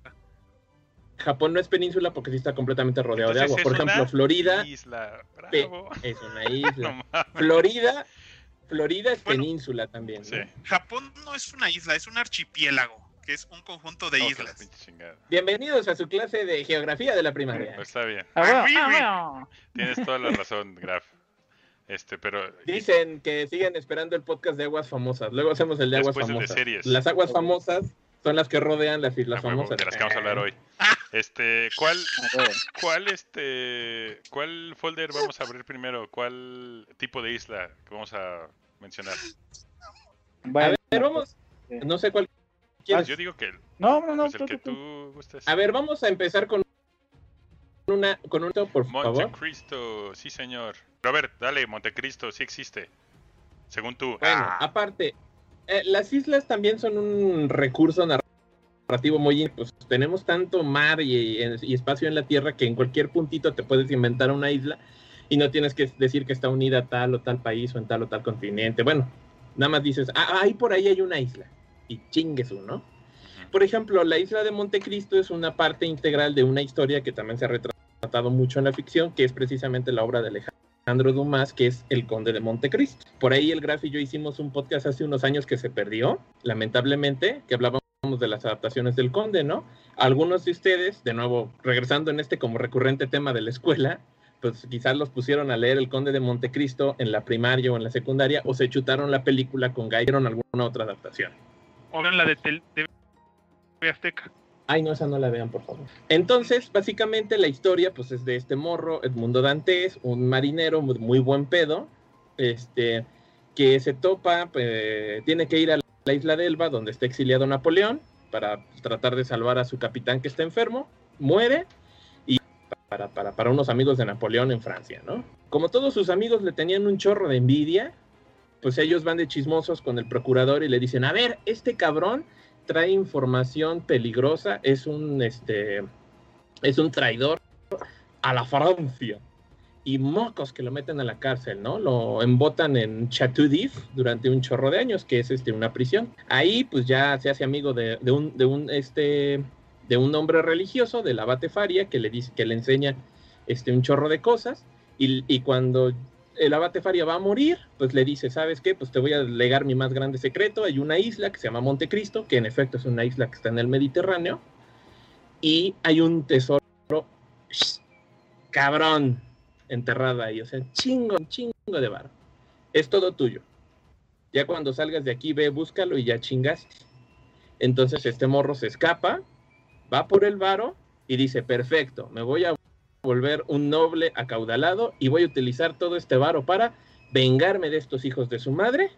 Japón no es península porque sí está completamente rodeado de agua. Por ejemplo, Florida Isla. Bravo. es una isla. Florida, Florida es Bueno. península también. ¿no? Sí. Japón no es una isla, es un archipiélago, que es un conjunto de Oh, islas. Bienvenidos a su clase de geografía de la primaria. Pues está bien. Ah, bueno, Ah, ah. Tienes toda la razón, Graf. Este, pero. Dicen que siguen esperando el podcast de aguas famosas. Luego hacemos el de aguas Después el de famosas. series. Las aguas famosas son las que rodean las islas huevo, famosas. de las que vamos a hablar hoy. (laughs) Este, ¿cuál, cuál, este, cuál folder vamos a abrir primero? ¿Cuál tipo de isla que vamos a mencionar? Bueno, A ver, vamos. No sé cuál. quieres. Yo digo que el, no, no, no, pues el tú, que tú, gustes. A ver, vamos a empezar con una, con un por favor. Montecristo, sí señor. Ver, dale, Montecristo, sí existe. Según tú. Bueno, Ah, aparte, eh, las islas también son un recurso narrativo muy... Pues tenemos tanto mar y, y espacio en la Tierra que en cualquier puntito te puedes inventar una isla y no tienes que decir que está unida a tal o tal país o en tal o tal continente. Bueno, nada más dices, ah, ahí por ahí hay una isla. Y chingues uno. Por ejemplo, la isla de Montecristo es una parte integral de una historia que también se ha retratado mucho en la ficción, que es precisamente la obra de Alejandro Dumas, que es El Conde de Montecristo. Por ahí el Graf y yo hicimos un podcast hace unos años que se perdió, lamentablemente, que hablábamos de las adaptaciones del Conde, ¿no? Algunos de ustedes, de nuevo, regresando en este como recurrente tema de la escuela, pues quizás los pusieron a leer El Conde de Montecristo en la primaria o en la secundaria, o se chutaron la película con Guy, vieron alguna otra adaptación. O en la de, tel- de Azteca. Ay, no, esa no la vean, por favor. Entonces, básicamente la historia, pues, es de este morro, Edmundo Dantes, un marinero muy, muy buen pedo, este, que se topa, eh, tiene que ir a la isla de Elba, donde está exiliado Napoleón, para tratar de salvar a su capitán que está enfermo, muere, y para, para, para unos amigos de Napoleón en Francia, ¿no? Como todos sus amigos le tenían un chorro de envidia, pues ellos van de chismosos con el procurador y le dicen, a ver, este cabrón trae información peligrosa, es un este es un traidor a la Francia. Y mocos que lo meten a la cárcel, ¿no? Lo embotan en Chateau d'If durante un chorro de años, que es este una prisión. Ahí pues ya se hace amigo de, un de un este de un hombre religioso, del abate Faria, que le dice que le enseña este un chorro de cosas y, cuando el abate Faria va a morir, pues le dice, ¿sabes qué? Pues te voy a legar mi más grande secreto. Hay una isla que se llama Montecristo, que en efecto es una isla que está en el Mediterráneo, y hay un tesoro cabrón enterrado ahí, o sea, chingo, chingo de bar. Es todo tuyo. Ya cuando salgas de aquí, ve, búscalo y ya chingaste. Entonces este morro se escapa, va por el varo y dice, perfecto, me voy a volver un noble acaudalado y voy a utilizar todo este varo para vengarme de estos hijos de su madre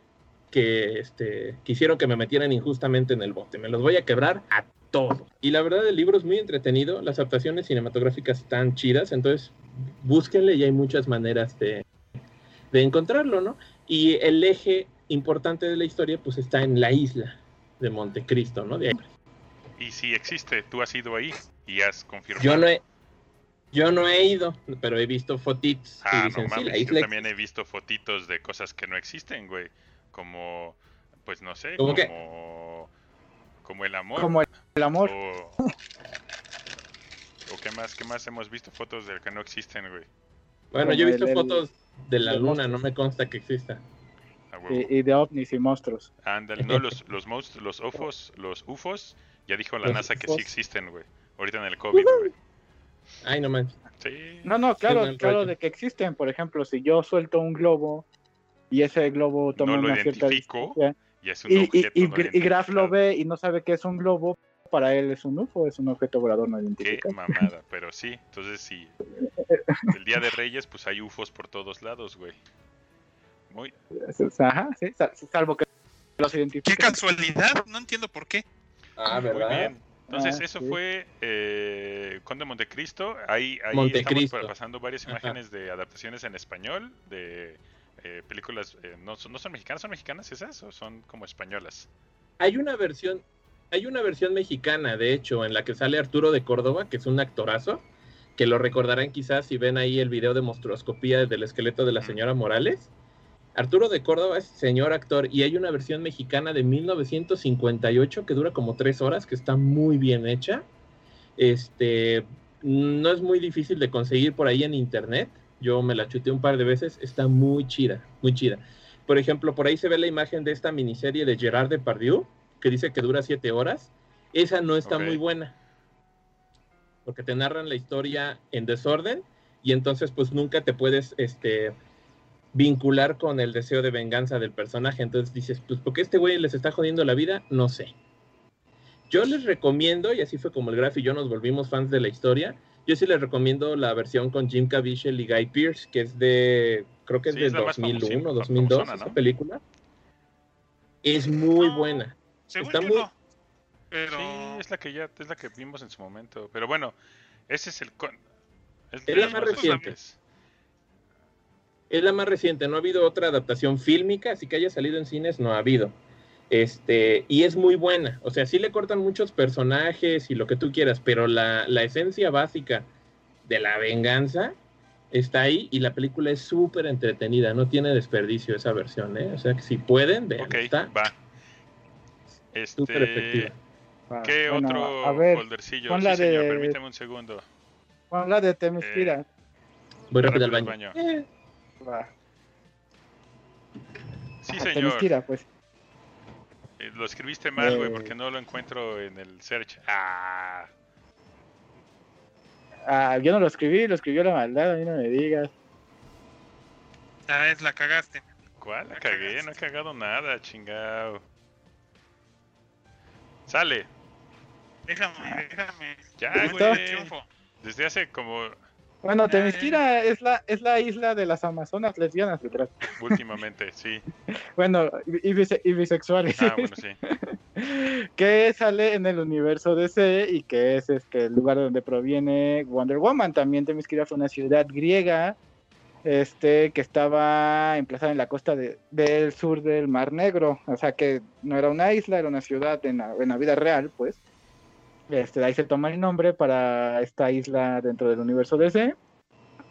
que este, quisieron que me metieran injustamente en el bote. Me los voy a quebrar a todos. Y la verdad, el libro es muy entretenido. Las adaptaciones cinematográficas están chidas. Entonces, búsquenle y hay muchas maneras de, de encontrarlo, ¿no? Y el eje importante de la historia, pues está en la isla de Montecristo, ¿no? De ahí. Y si existe, tú has ido ahí y has confirmado. Yo no he. Yo no he ido, pero he visto fotitos Ah, dicen, no sí, yo también he visto fotitos de cosas que no existen, güey. Como, pues no sé, ¿Cómo como, qué? como el amor. Como el, el amor. O (laughs) qué más, qué más hemos visto fotos de que no existen, güey. Bueno, yo he visto el- fotos de la luna, no monstruos. me consta que exista. Y, y de ovnis y monstruos. Ándale, no, los, los, monst- los UFOs, los UFOs, ya dijo la Los NASA que UFOs. sí existen, güey. Ahorita en el COVID, güey. Ay, no manches. Sí. No, no, claro, claro de que existen. Por ejemplo, si yo suelto un globo y ese globo toma No lo una cierta identifico, distancia, Y es un y, y, objeto y, no Gr- y Graf lo ve y no sabe que es un globo, para él es un UFO, es un objeto volador no Qué identificado. mamada, (laughs) pero sí. Entonces, sí. El Día de Reyes, pues hay UFOs por todos lados, güey. Muy. Ajá, sí, sal- salvo que los ¡Qué identifiquen. casualidad! No entiendo por qué. Ah, Muy ¿verdad? bien. Entonces, Ah, eso sí. fue eh, Conde de Montecristo. Ahí, ahí Montecristo. estamos pasando varias Ajá. imágenes de adaptaciones en español de eh, películas. eh, no, son- no son mexicanas, ¿son mexicanas esas o son como españolas? Hay una versión, hay una versión mexicana, de hecho, en la que sale Arturo de Córdoba, que es un actorazo, que lo recordarán quizás si ven ahí el video de monstruoscopía del esqueleto de la señora Morales. Arturo de Córdoba es señor actor y hay una versión mexicana de 1958 que dura como tres horas, que está muy bien hecha. Este, no es muy difícil de conseguir por ahí en internet. Yo me la chuté un par de veces, está muy chida, muy chida. Por ejemplo, por ahí se ve la imagen de esta miniserie de Gerard Depardieu, que dice que dura siete horas. Esa no está muy buena. Porque te narran la historia en desorden y entonces pues nunca te puedes este, vincular con el deseo de venganza del personaje. Entonces dices, pues porque este güey les está jodiendo la vida, no sé. Yo les recomiendo, y así fue como el Graf y yo nos volvimos fans de la historia, yo sí les recomiendo la versión con Jim Caviezel y Guy Pearce, que es de, creo que es Sí, de es la más 2001, famosina- 2002, famosona, esa ¿no? película. Es muy No. buena. Según Está yo muy- no. Pero Sí, es la que ya es la que vimos en su momento. Pero bueno, ese es el con. Es la más reciente. Es la más reciente, no ha habido otra adaptación fílmica, así que haya salido en cines, no ha habido. Este, y es muy buena. O sea, sí le cortan muchos personajes y lo que tú quieras, pero la, la esencia básica de la venganza está ahí y la película es súper entretenida, no tiene desperdicio esa versión, ¿eh? O sea, que si pueden, vean, está va. Súper Este, efectiva. Ah, ¿Qué bueno, otro A ver, foldercillo? pon Sí, la señor, permíteme un segundo. pon la de Temisquira. Voy ya rápido al baño. baño. Eh, Va. Sí, Ajá, señor. Temisquira, pues. Eh, Lo escribiste mal, güey, Eh. porque no lo encuentro en el search. Ah, Ah, yo no lo escribí, lo escribió la maldad, a mí no me digas. ah, es la cagaste. ¿cuál? La La cagué, cagaste. no he cagado nada, chingado. Sale. Déjame, déjame. Ya, güey. Desde hace como Bueno, ya, Temisquira es la, es la isla de las amazonas lesbianas, literal. últimamente, sí. (laughs) Bueno, y, bise- y bisexuales. Ah, bueno, sí. (laughs) que sale en el universo DC y que es este, el lugar donde proviene Wonder Woman. También Temisquira fue una ciudad griega este, que estaba emplazada en la costa de- del sur del Mar Negro. O sea que no era una isla, era una ciudad en la, en la vida real, pues. Este, de ahí se toma el nombre para esta isla dentro del universo DC.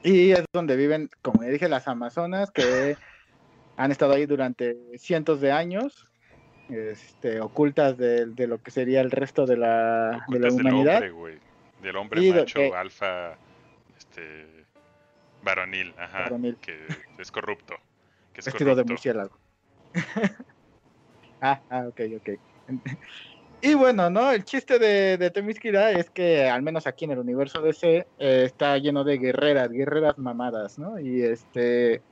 Y es donde viven, como ya dije, las Amazonas, que (laughs) han estado ahí durante cientos de años, este, ocultas de, de lo que sería el resto de la, de la Ocultas del humanidad. hombre, güey. Del hombre Y de- macho, que- alfa, este, varonil, ajá, que es corrupto. Que es vestido de murciélago. (laughs) ah, ah, ok, ok. Y bueno, ¿no? El chiste de, de es que, al menos aquí en el universo DC, eh, está lleno de guerreras, guerreras mamadas, ¿no? Y este.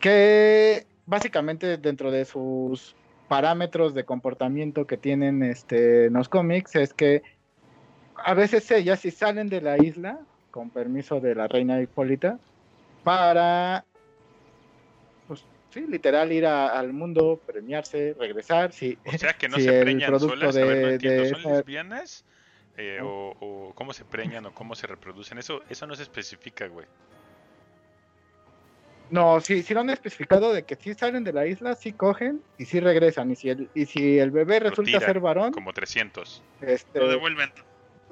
Que básicamente dentro de sus parámetros de comportamiento que tienen este, en los cómics es que a veces ellas sí salen de la isla, con permiso de la reina Hipólita, para pues sí, literal ir a- al mundo, premiarse, regresar, sí. O sea, que no se preñan solas. a ver, no de- entiendo. de ¿Son lesbianas? Eh, No. o, o cómo se preñan o cómo se reproducen. Eso, eso no se especifica, güey. No, sí, sí lo han especificado de que sí salen de la isla, sí cogen y sí regresan. Y si el, y si el bebé resulta ser varón, Como 300. este, Lo devuelven.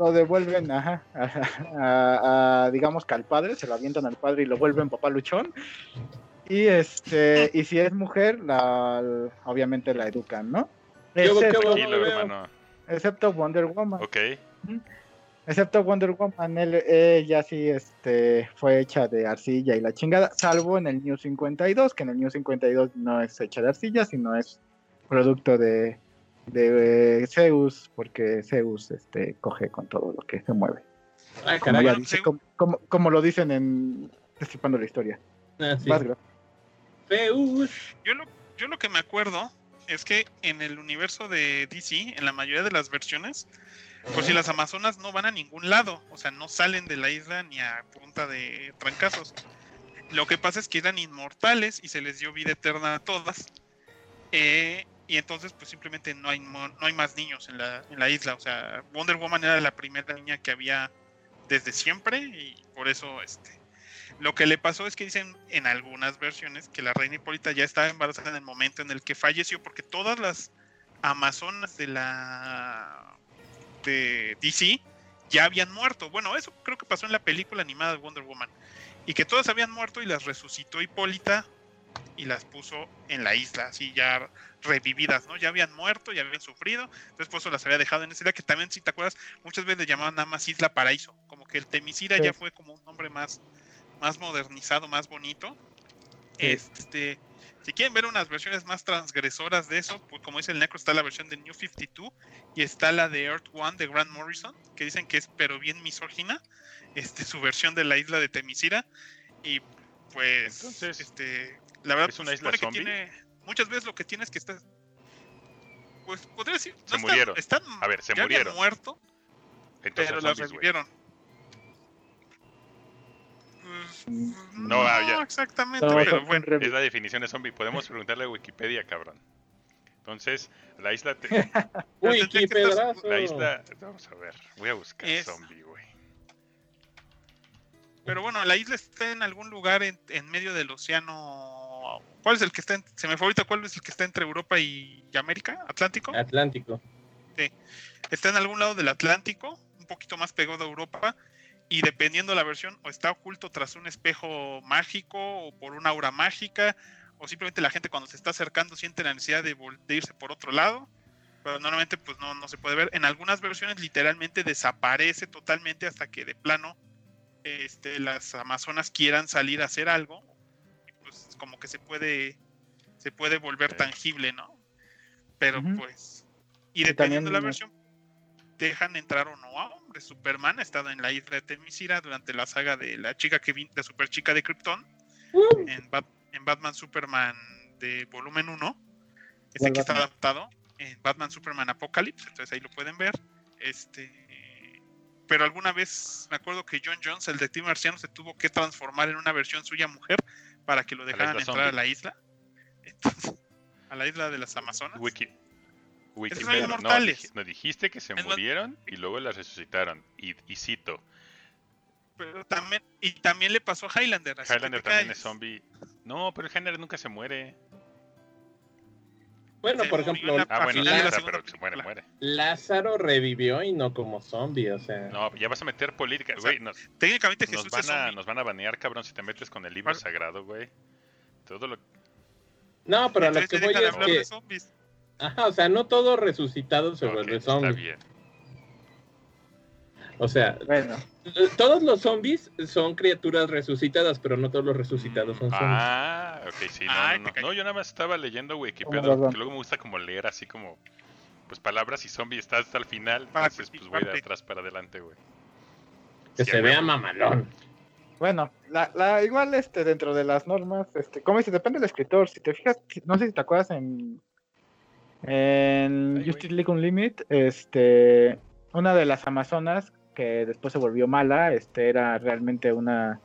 Lo devuelven, ajá, a, a- a, digamos que al padre, se lo avientan al padre y lo vuelven papá luchón. Y este, y si es mujer, la, obviamente la educan, ¿no? Yo- Excepto, hermano. excepto Wonder Woman. Ok. Excepto Wonder Woman, él- ella sí este, fue hecha de arcilla y la chingada, salvo en el New 52, que en el New 52 no es hecha de arcilla, sino es producto de, de eh, Zeus, porque Zeus este, coge con todo lo que se mueve. Ah, Como, caray. dice, como, como- como lo dicen en Destripando la Historia. Ah, sí. Zeus. Yo lo, yo lo que me acuerdo es que en el universo de DC, en la mayoría de las versiones, por si las Amazonas no van a ningún lado, o sea, no salen de la isla ni a punta de trancazos. Lo que pasa es que eran inmortales y se les dio vida eterna a todas. Eh, y entonces pues simplemente no hay no hay más niños en la, en la isla. O sea, Wonder Woman era la primera niña que había desde siempre y por eso este lo que le pasó es que dicen en algunas versiones que la reina Hipólita ya estaba embarazada en el momento en el que falleció porque todas las amazonas de la de DC ya habían muerto. Bueno, eso creo que pasó en la película animada de Wonder Woman y que todas habían muerto y las resucitó Hipólita y las puso en la isla, así ya revividas, ¿no? Ya habían muerto, ya habían sufrido, entonces por eso las había dejado en esa isla, que también, si te acuerdas, muchas veces le llamaban nada más Isla Paraíso, como que el Temisira Sí. ya fue como un nombre más, más modernizado, más bonito. Sí. Este, si quieren ver unas versiones más transgresoras de eso, pues como dice el Necro, está la versión de New 52 y está la de Earth One de Grant Morrison, que dicen que es pero bien misógina, este, su versión de la isla de Temisira, y pues, Entonces, este, la verdad, ¿es una isla supone que zombie? tiene, muchas veces lo que tiene es que está, pues podría decir, Se están- murieron. están, A ver, se ya murieron. muerto, Entonces pero las revivieron. Pues, Mm, No, no, ah, ya. exactamente, No, bueno. Es la definición de zombie. Podemos preguntarle a Wikipedia, cabrón. Entonces, la isla... te- (laughs) Uy, tendría qué estar- pedazo. La isla... Vamos a ver. Voy a buscar Es- zombie, güey. Pero bueno, la isla está en algún lugar en, en medio del océano. ¿Cuál es el que está? en- se me fue ahorita cuál es el que está entre Europa y, y América, Atlántico. Atlántico. Está en algún lado del Atlántico, un poquito más pegado a Europa. Y dependiendo la versión, o está oculto tras un espejo mágico, o por una aura mágica, o simplemente la gente cuando se está acercando siente la necesidad de, de irse por otro lado. Pero normalmente pues no, no se puede ver. En algunas versiones literalmente desaparece totalmente hasta que de plano este, las amazonas quieran salir a hacer algo. Pues como que se puede, se puede volver Sí. tangible, ¿no? Pero pues... Y dependiendo de la versión, dejan entrar o no a hombres. Superman ha estado en la isla de Temisira durante la saga de la chica que vin de Super Chica de Krypton, Uh, en, Bat- en Batman Superman de volumen 1. Este ¿Cuál que está adaptado en Batman Superman Apocalypse, entonces ahí lo pueden ver. Este pero alguna vez me acuerdo que John Jones, el detective marciano, se tuvo que transformar en una versión suya mujer para que lo dejaran entrar a la isla. (laughs) Entonces, a la isla de las Amazonas. Wiki... Wikipedia. No, inmortales. dij- no, dijiste que se Es murieron y luego las resucitaron. Y, y cito, Pero también, y también le pasó a Highlander. Highlander también es zombie. No, pero Highlander nunca se muere. Bueno, Se por ejemplo, la- Ah, bueno, de la pero se muere, muere. Lázaro revivió y no como zombie, o sea. No, ya vas a meter política. O sea, Güey, nos, Técnicamente nos Jesús van es a, zombie. nos van a banear, cabrón, si te metes con el libro Vale. sagrado, güey. Todo lo No, pero a lo que voy es que, ajá, o sea, no todo resucitado se Ok, vuelve está zombie. bien. O sea, Bueno, todos los zombies son criaturas resucitadas, pero no todos los resucitados son zombies. Ah, ok, sí, no, Ay, no, yo nada más estaba leyendo Wikipedia, porque luego me gusta como leer así como, pues palabras y zombie está hasta el final, Para entonces pues voy de atrás para adelante, güey. que Sí, se vea mamalón. bueno, la, la, igual este, dentro de las normas, este, como dices, depende del escritor. Si te fijas, no sé si te acuerdas en, en Ay, Justice. League Unlimited, este, una de las amazonas que después se volvió mala, este, era realmente una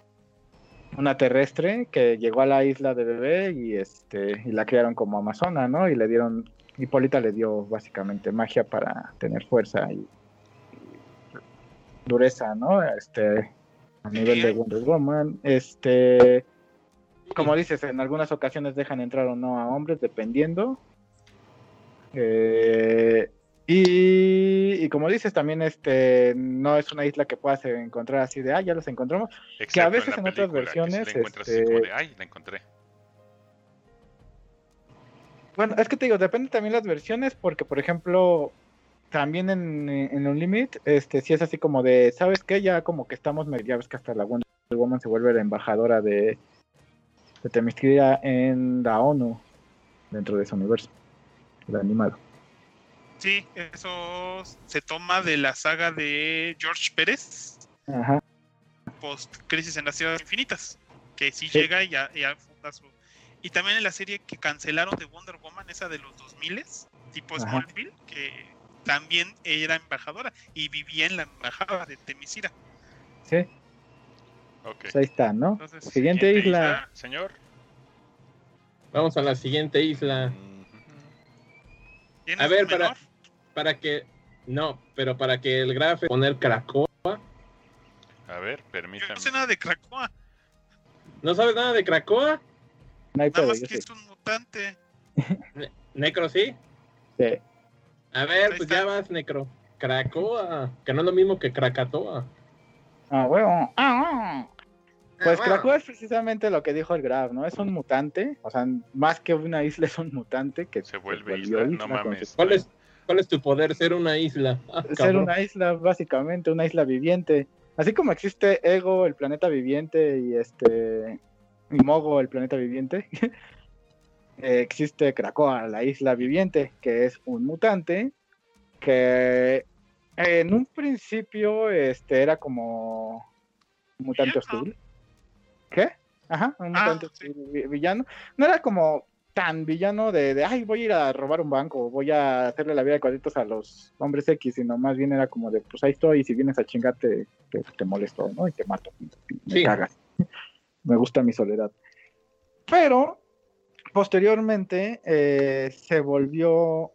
una terrestre que llegó a la isla de bebé y este y la criaron como amazona, ¿no? Y le dieron Hipólita le dio básicamente magia para tener fuerza y, y dureza, ¿no? Este a nivel de. Wonder Woman, este como dices, en algunas ocasiones dejan entrar o no a hombres dependiendo. Eh, y, y como dices, también este no es una isla que puedas encontrar así de, ah, ya los encontramos. Excepto veces la en otras película, que versiones, la así como este- de, ay, la encontré. Bueno, es que te digo, depende también las versiones, porque por ejemplo, también en, en Unlimited, este, sí es así como de, ¿sabes qué? Ya como que estamos, ya ves que hasta la Wonder Woman se vuelve la embajadora de, de Themyscira en la ONU, dentro de ese universo, el animado. Sí, eso se toma de la saga de George Pérez, Ajá, post Crisis en las Ciudades Infinitas, que sí, Sí. llega y ya, ya funda su... Y también en la serie que cancelaron de Wonder Woman, esa de los 2000 tipo Ajá. Smallville, que también era embajadora y vivía en la embajada de Temisira. sí, Ok. pues ahí está, ¿no? Entonces, Siguiente isla. Señor. Vamos a la siguiente isla. Ujú. ¿Tienes A ver, para, menor? Para que. No, pero para que el graf poner Krakoa. A ver, Yo permítame. no sé nada de Krakoa, ¿No sabes nada de Krakoa? No hay nada más yo que sé. es un mutante. Necro, sí. Sí. A ver, pues ya vas, Necro. Krakoa. Que no es lo mismo que Krakatoa. Ah, huevo. Ah, ah. Pues Ah, Krakoa es precisamente lo que dijo el Graf, ¿no? Es un mutante, o sea, más que una isla es un mutante que Se vuelve volvió isla, no mames. ¿Cuál es, ¿Cuál es tu poder? Ser una isla. (laughs) Ah, Ser cabrón. una isla, básicamente, una isla viviente. Así como existe Ego, el planeta viviente, y este. Y Mogo, el planeta viviente. (laughs) eh, existe Krakoa, la isla viviente, que es un mutante que en un principio este era como un mutante Villano. hostil. ¿Qué? Ajá, un Ah, mutante sí. hostil, vi- villano. No era como tan villano de, de, ay, voy a ir a robar un banco, voy a hacerle la vida de cuadritos a los hombres X, sino más bien era como de, pues ahí estoy, y si vienes a chingarte, te, te molesto, ¿no? Y te mato, me Sí. cagas. (laughs) me gusta mi soledad. Pero, posteriormente, eh, se volvió,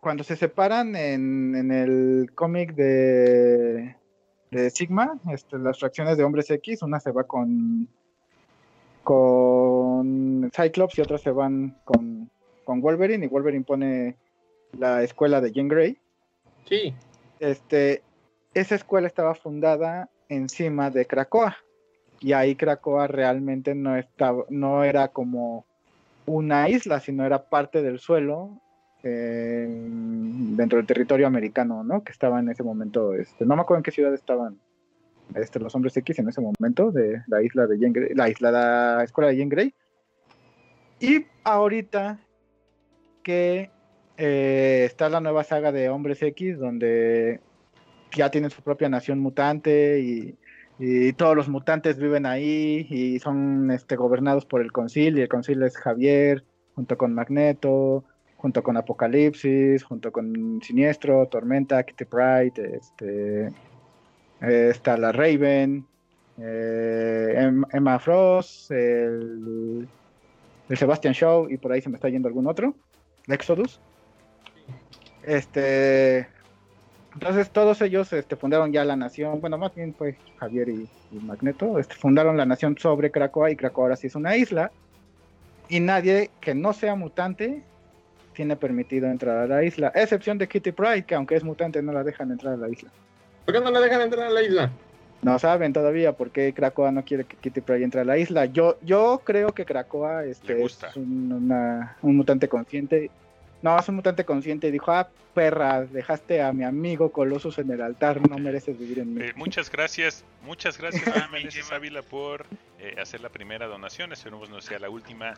cuando se separan en, en el cómic de, de Sigma, este, las fracciones de hombres X, una se va con con Cyclops y otras se van con, con Wolverine y Wolverine pone la escuela de Jean Grey. Sí. Este, esa escuela estaba fundada encima de Krakoa y ahí Krakoa realmente no estaba, no era como una isla, sino era parte del suelo eh, dentro del territorio americano, ¿no? Que estaba en ese momento, este, no me acuerdo en qué ciudad estaban este, los hombres X en ese momento de la isla de Jean Grey, la isla, la escuela de Jean Grey. Y ahorita que eh, está la nueva saga de Hombres X, donde ya tienen su propia nación mutante y, y todos los mutantes viven ahí y son este, gobernados por el Concil, y el Concil es Javier, junto con Magneto, junto con Apocalipsis, junto con Siniestro, Tormenta, Kitty Pride, este, eh, está la Raven, eh, Em- Emma Frost, el, el Sebastian Shaw y por ahí se me está yendo algún otro, Exodus. Este, entonces todos ellos este, fundaron ya la nación, bueno, más bien fue Javier y, Magneto, este, fundaron la nación sobre Krakoa y Krakoa ahora sí es una isla y nadie que no sea mutante tiene permitido entrar a la isla, a excepción de Kitty Pride, que aunque es mutante no la dejan entrar a la isla. ¿Por qué no la dejan entrar a la isla? No saben todavía por qué Krakoa no quiere que Kitty Pryde entre a la isla. Yo, yo creo que Krakoa este, gusta. es un, una- un mutante consciente. No, es un mutante consciente y dijo, ah, perra, dejaste a mi amigo Colossus en el altar, no mereces vivir en mí. Eh, muchas gracias, muchas gracias (laughs) Ah, Meneses. Ávila por eh, hacer la primera donación. Esperemos no sea la última.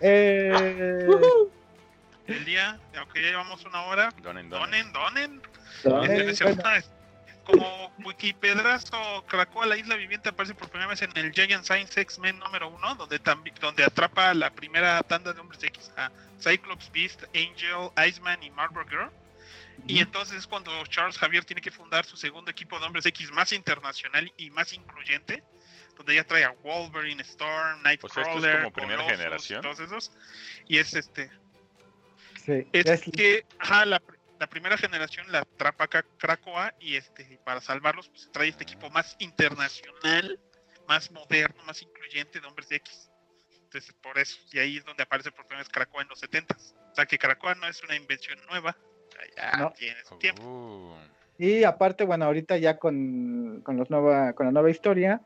Eh, (laughs) El día, aunque ya llevamos una hora, Donen, donen. donen, donen. Este, bueno, Como Wikipedrazo, Krakoa, la isla viviente, aparece por primera vez en el Giant Science X-Men número 1, donde, donde atrapa a la primera tanda de hombres X, a Cyclops, Beast, Angel, Iceman y Marlboro Girl. Y entonces es cuando Charles Javier tiene que fundar su segundo equipo de hombres X más internacional y más incluyente, donde ya trae a Wolverine, Storm, O sea, esto es Nightcrawler, como primera Colossus, generación. todos esos. Y es este, sí, es es- que ajá, la, la primera generación la atrapa acá Krakoa y este para salvarlos pues, trae este equipo más internacional, más moderno, más incluyente de hombres de X. Entonces por eso, y ahí es donde aparece por primera vez Krakoa en los 70 O sea que Krakoa no es una invención nueva, ya No. tiene su tiempo. Uh, Y aparte, bueno, ahorita ya con, con, los nueva, con la nueva historia,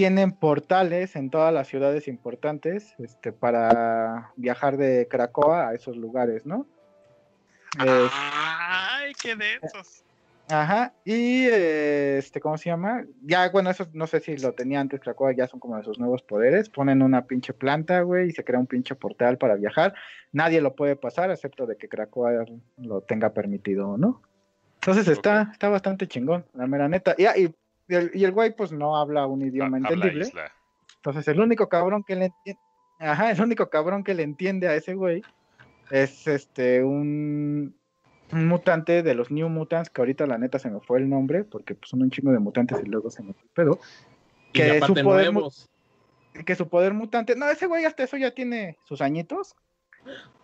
tienen portales en todas las ciudades importantes este, para viajar de Krakoa a esos lugares, ¿no? Ay, qué densos. Ajá, y este, ¿cómo se llama? Ya, bueno, eso no sé si lo tenía antes Krakoa, ya son como de sus nuevos poderes. Ponen una pinche planta, güey, y se crea un pinche portal para viajar. Nadie lo puede pasar, excepto de que Krakoa lo tenga permitido, ¿no? Entonces está, está bastante chingón, la mera neta. Y, y, y el, y el güey, pues no habla un idioma entendible. isla. Entonces el único cabrón que le entiende, ajá, el único cabrón que le entiende a ese güey es este un, un mutante de los New Mutants, que ahorita la neta se me fue el nombre, porque pues, son un chingo de mutantes y luego se me fue el pedo. Y Que su poder nuevos. Que su poder mutante, no, ese güey hasta eso ya tiene sus añitos.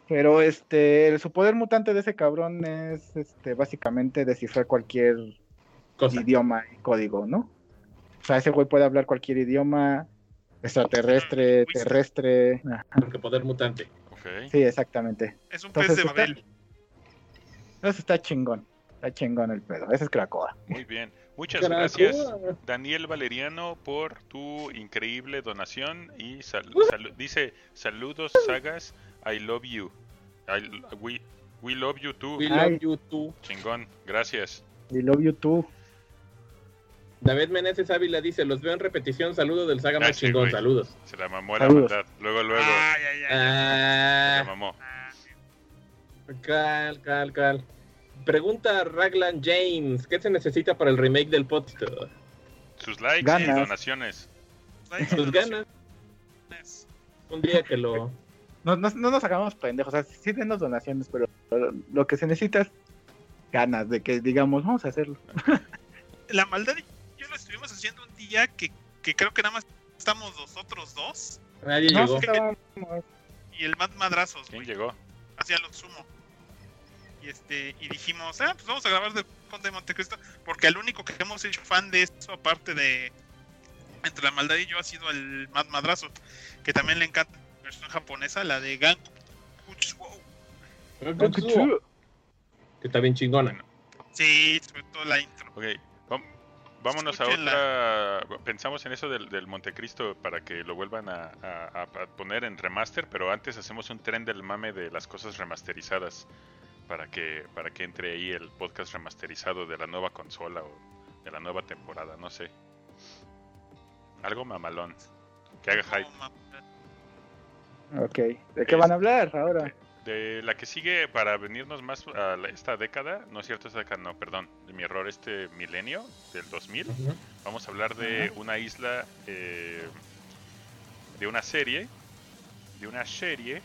Pero este, su poder mutante de ese cabrón es este, básicamente descifrar cualquier Cosa. idioma y código, ¿no? O sea, ese güey puede hablar cualquier idioma, extraterrestre, Uy, terrestre. Porque poder mutante. Ok. Sí, exactamente. Es un Entonces, pez de está- Babel. Eso está chingón. Está chingón el pedo. Ese es Krakoa. Muy bien. Muchas gracias, Daniel Valeriano, por tu increíble donación. Y sal- salu- dice: Saludos, sagas. I love you. I- we, we love you too. We love you too. Chingón. Gracias. Y love you too. David Meneses Ávila dice, los veo en repetición, saludo del saga Ah, más sí, chingón, güey. saludos. Se la mamó la Saludos. maldad. Luego, luego. Ay, ay, ay. Se la mamó. Cal, cal, cal. Pregunta Raglan James, ¿qué se necesita para el remake del podcast? Sus likes y donaciones. Pues ganas, un día que lo... No, no, no nos hagamos pendejos. O sea, sí denos donaciones, pero lo que se necesita es ganas de que digamos, vamos a hacerlo. La maldad estuvimos haciendo un día que, que creo que nada más estamos nosotros dos Nadie No, llegó. y el Matt Madrazos, ¿Quién llegó? hacía lo sumo. Y este, y dijimos, ah, pues vamos a grabar de Conde de Montecristo, porque el único que hemos hecho fan de eso, aparte de entre la maldad y yo, ha sido el Matt Madrazo, que también le encanta la versión japonesa, la de Ganku Kuchou. Que está bien chingona. Sí, sobre todo la intro. Ok, vámonos a otra. Pensamos en eso del, del Montecristo para que lo vuelvan a, a- poner en remaster, pero antes hacemos un tren del mame de las cosas remasterizadas para que para que entre ahí el podcast remasterizado de la nueva consola o de la nueva temporada, no sé. Algo mamalón. Que haga hype. Ok. ¿De qué van a hablar ahora? De la que sigue para venirnos más a esta década, no es cierto esta década, no, perdón, de mi error, este milenio del 2000. Ujú. Vamos a hablar de una isla, eh, de una serie, de una serie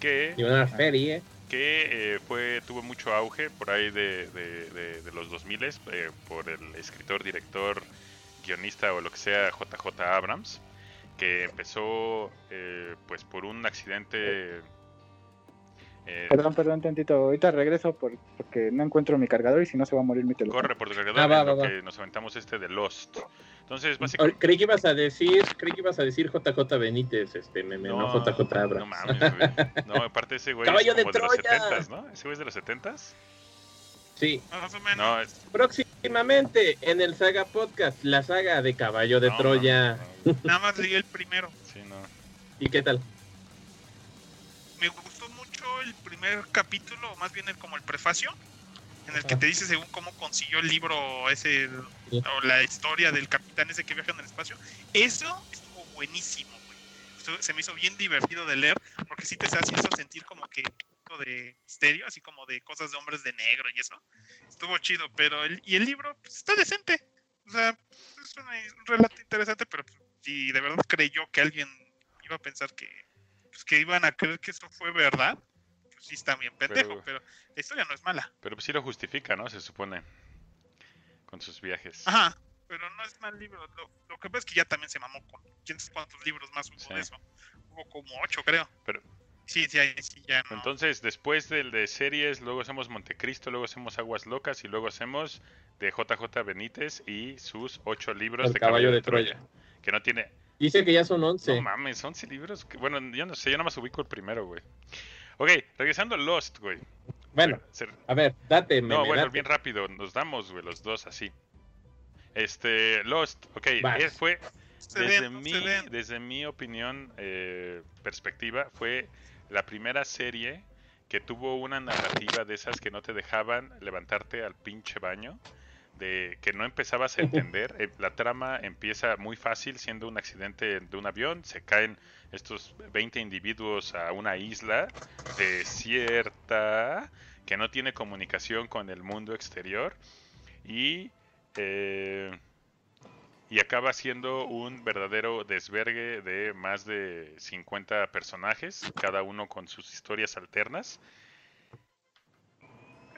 que, una feria. que eh, fue tuvo mucho auge por ahí de, de- de- de los 2000 eh, por el escritor, director, guionista o lo que sea JJ Abrams, que empezó eh, pues por un accidente. Eh, Perdón, perdón, tantito. Ahorita regreso por- porque no encuentro mi cargador y si no se va a morir mi teléfono. corre por tu cargador Ah, va, va, va. que nos aventamos este de Lost. Entonces, básicamente. Creí que ibas a decir, creí que ibas a decir JJ Benítez, este meme, no, JJ No Abrams. mames, güey. No, aparte ese güey Caballo es de como de, los Troya. 70s, ¿no? Ese güey es de los 70s. Sí, Más o menos. No, es... próximamente en el Saga Podcast, la saga de Caballo de no, Troya. no, no, Nada más leí el primero. sí, no. ¿Y qué tal? Me gustó primer capítulo, o más bien el, como el prefacio, en el que te dice según cómo consiguió el libro ese, o la historia del capitán ese que viaja en el espacio. Eso estuvo buenísimo, güey. Se me hizo bien divertido de leer, porque sí te hace sentir como que un de misterio, así como de cosas de hombres de negro y eso. Estuvo chido, pero el, y el libro pues, está decente. O sea, es una- un relato interesante, pero pues, si de verdad creyó que alguien iba a pensar que, pues, que iban a creer que eso fue verdad, sí está bien pendejo, Pero- pero, la historia no es mala. Pero pues sí lo justifica, ¿no? Se supone. Con sus viajes. Ajá, pero no es mal libro. Lo, lo que pasa es que ya también se mamó con quién sabe cuántos libros más hubo Sí. de eso. Hubo como ocho, creo. Pero- Sí, sí, sí, ya no. Entonces, después del de series, luego hacemos Montecristo, luego hacemos Aguas Locas y luego hacemos de JJ Benítez y sus ocho libros El de Caballo de Troya. Que no tiene. Dice que ya son 11. No mames, 11 libros. Bueno, yo no sé, yo nada más ubico el primero, güey. Ok, regresando a Lost, güey. bueno, Se- a ver, date, meme, No, bueno, date. bien rápido, nos damos, güey, los dos así. Este, Lost, ok, Vas. fue, desde mi, desde mi opinión, eh, perspectiva, fue la primera serie que tuvo una narrativa de esas que no te dejaban levantarte al pinche baño, de que no empezabas a entender. Eh, la trama empieza muy fácil, siendo un accidente de un avión, se caen estos 20 individuos a una isla desierta que no tiene comunicación con el mundo exterior y eh, y acaba siendo un verdadero desvergue de más de 50 personajes, cada uno con sus historias alternas.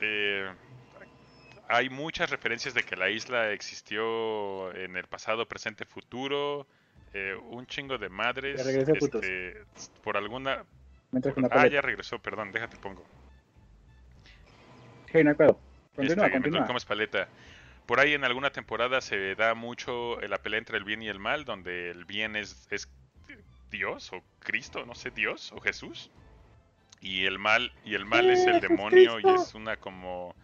Eh, hay muchas referencias de que la isla existió en el pasado, presente, futuro. eh, un chingo de madres. Ya regresé, putos. este, por alguna una Ah, paleta. ya regresó, perdón, déjate pongo. Sí, no hay pedo. Este, Continúa, mientras continúa. comes paleta. Por ahí en alguna temporada se da mucho la pelea entre el bien y el mal, donde el bien es, es Dios o Cristo, no sé, Dios o Jesús. Y el mal, y el mal es el demonio y es una como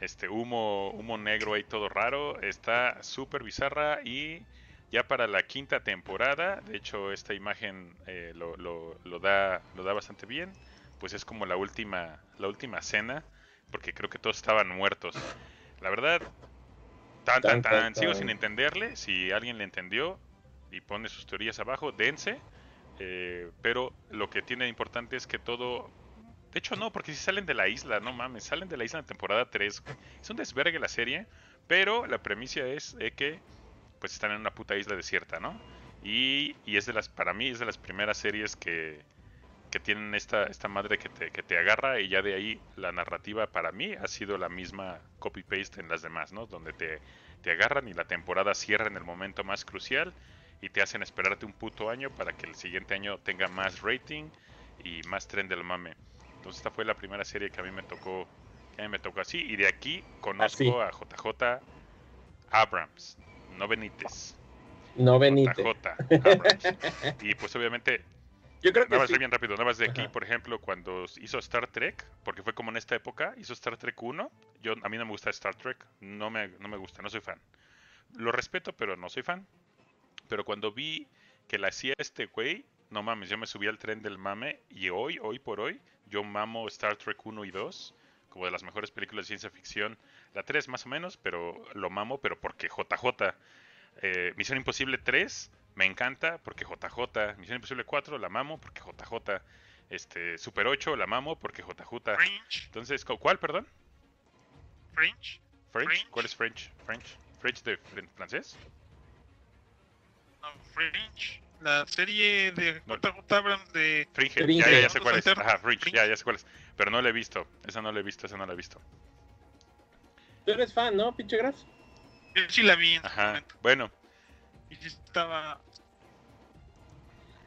este humo, humo negro ahí todo raro. Está súper bizarra y ya para la quinta temporada, de hecho esta imagen eh, lo, lo- lo da, lo da bastante bien, pues es como la última, la última cena, porque creo que todos estaban muertos. La verdad, tan, tan, Tan, sigo sin entenderle, si alguien le entendió y pone sus teorías abajo, dense, eh, pero lo que tiene de importante es que todo... De hecho no, porque si salen de la isla, no mames, salen de la isla en temporada 3. Es un desvergue la serie, pero la premisa es que pues están en una puta isla desierta, ¿no? Y, y es de las, para mí es de las primeras series que, que tienen esta, esta madre que te, que te agarra y ya de ahí la narrativa para mí ha sido la misma copy-paste en las demás, ¿no? Donde te, te agarran y la temporada cierra en el momento más crucial y te hacen esperarte un puto año para que el siguiente año tenga más rating y más tren del mame. Entonces esta fue la primera serie que a mí me tocó, que a mí me tocó así y de aquí conozco a JJ Abrams, no Benítez. No Benítez. JJ Abrams. (laughs) Y pues obviamente Yo creo que Nada más sí. bien rápido, nada más de aquí, Ajá. por ejemplo, cuando hizo Star Trek, porque fue como en esta época, hizo Star Trek 1, yo, a mí no me gusta Star Trek, no me, no me gusta, no soy fan. Lo respeto, pero no soy fan. Pero cuando vi que la hacía este güey, no mames, yo me subí al tren del mame y hoy, hoy por hoy, yo mamo Star Trek 1 y 2 como de las mejores películas de ciencia ficción. La 3 más o menos, pero lo mamo, pero porque JJ. Eh, Misión Imposible 3 me encanta porque JJ. Misión Imposible 4 la mamo porque JJ. Este, Super 8 la mamo porque JJ. French, Entonces, ¿cu- ¿cuál, perdón? French, French. French. ¿Cuál es French? French. French de fr- francés. no, French. La serie de. JJ Abrams de Fringe. Fringe. Ya, ya, ya sé cuál es. Ajá, Fringe. Fringe. Ya, ya sé cuál es. Pero no la he visto. Esa no la he visto, esa no la he visto. Tú eres fan, ¿no, pinche Graf? Yo sí la vi en su Ajá. momento. Bueno, Y sí estaba.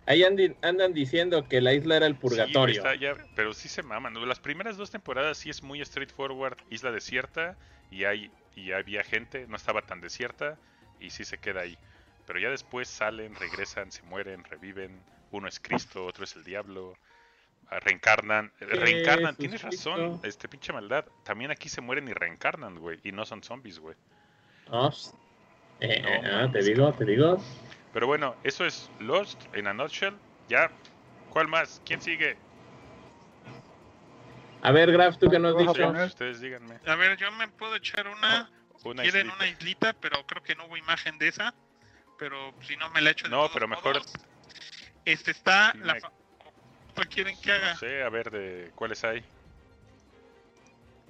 Ahí andan diciendo que la isla era el purgatorio. está ya- pero sí se maman. Las primeras dos temporadas sí es muy straightforward, isla desierta y hay y había gente, no estaba tan desierta y sí se queda ahí. Pero ya después salen, regresan, se mueren, reviven. Uno es Cristo, otro es el diablo. ah, Reencarnan, eh, reencarnan, tienes razón, este pinche maldad. También aquí se mueren y reencarnan, güey, y no son zombies, güey. Eh, No, eh, mames, te digo, te digo. Pero bueno, eso es Lost en a nutshell. Ya, ¿cuál más? ¿Quién sigue? A ver, Graf, tú que nos Vamos a dicho. poner- Ustedes díganme. A ver, yo me puedo echar una. Una Quieren islita. una islita, pero creo que no hubo imagen de esa. Pero si no me la echo de No, todos pero mejor- modos. Este está. Sí, la me- fa- ¿Cuál quieren que haga? No sé, a ver de cuáles hay.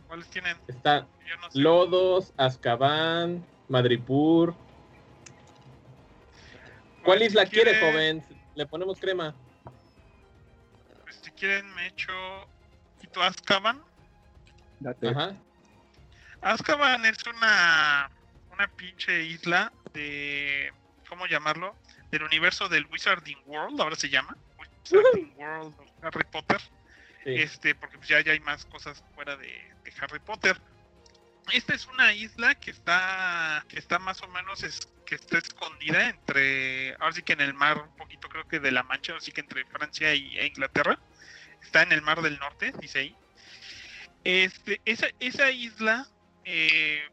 ¿Cuáles tienen? Está Yo no sé. Lodos, Azkaban, Madripur. ¿Cuál Pues, isla si quiere, quiere- joven? Le ponemos crema. pues, si quieren, me echo. Quito Azkaban. Date. Ajá. Azkaban es una. Una pinche isla de. ¿Cómo llamarlo? Del universo del Wizarding World, ahora se llama. (laughs) Wizarding World Harry Potter. Sí. este porque pues, ya, ya hay más cosas fuera de, de Harry Potter. Esta es una isla que está que está más o menos es, que está escondida entre ahora sí que en el mar un poquito creo que de la Mancha, ahora sí que entre Francia y, e Inglaterra. Está en el mar del norte, dice ahí. Este, esa, esa isla eh,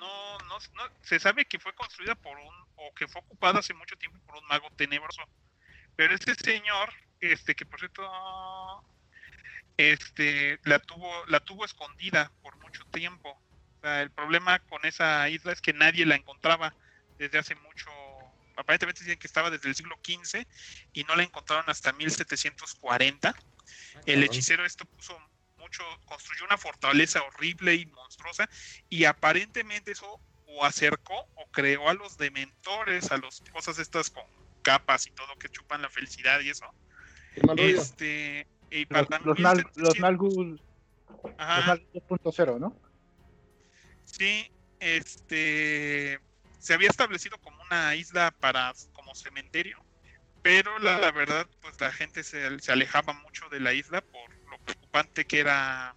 no, no, no- se sabe que fue construida por un o que fue ocupada hace mucho tiempo por un mago tenebroso. Pero este señor, este que por cierto este la tuvo la tuvo escondida por mucho tiempo. O sea, el problema con esa isla es que nadie la encontraba desde hace mucho. Aparentemente dicen que estaba desde el siglo XV y no la encontraron hasta 1740. El hechicero esto puso mucho, construyó una fortaleza horrible y monstruosa y aparentemente eso o acercó o creó a los dementores, a los cosas estas con capas y todo que chupan la felicidad y eso. Este, y Los, para los, los 1700 Nalgul Ajá. los Nalgul 2.0, ¿no? Sí, este se había establecido como una isla para como cementerio, pero la, la verdad, pues la gente se, se alejaba mucho de la isla por lo preocupante que era,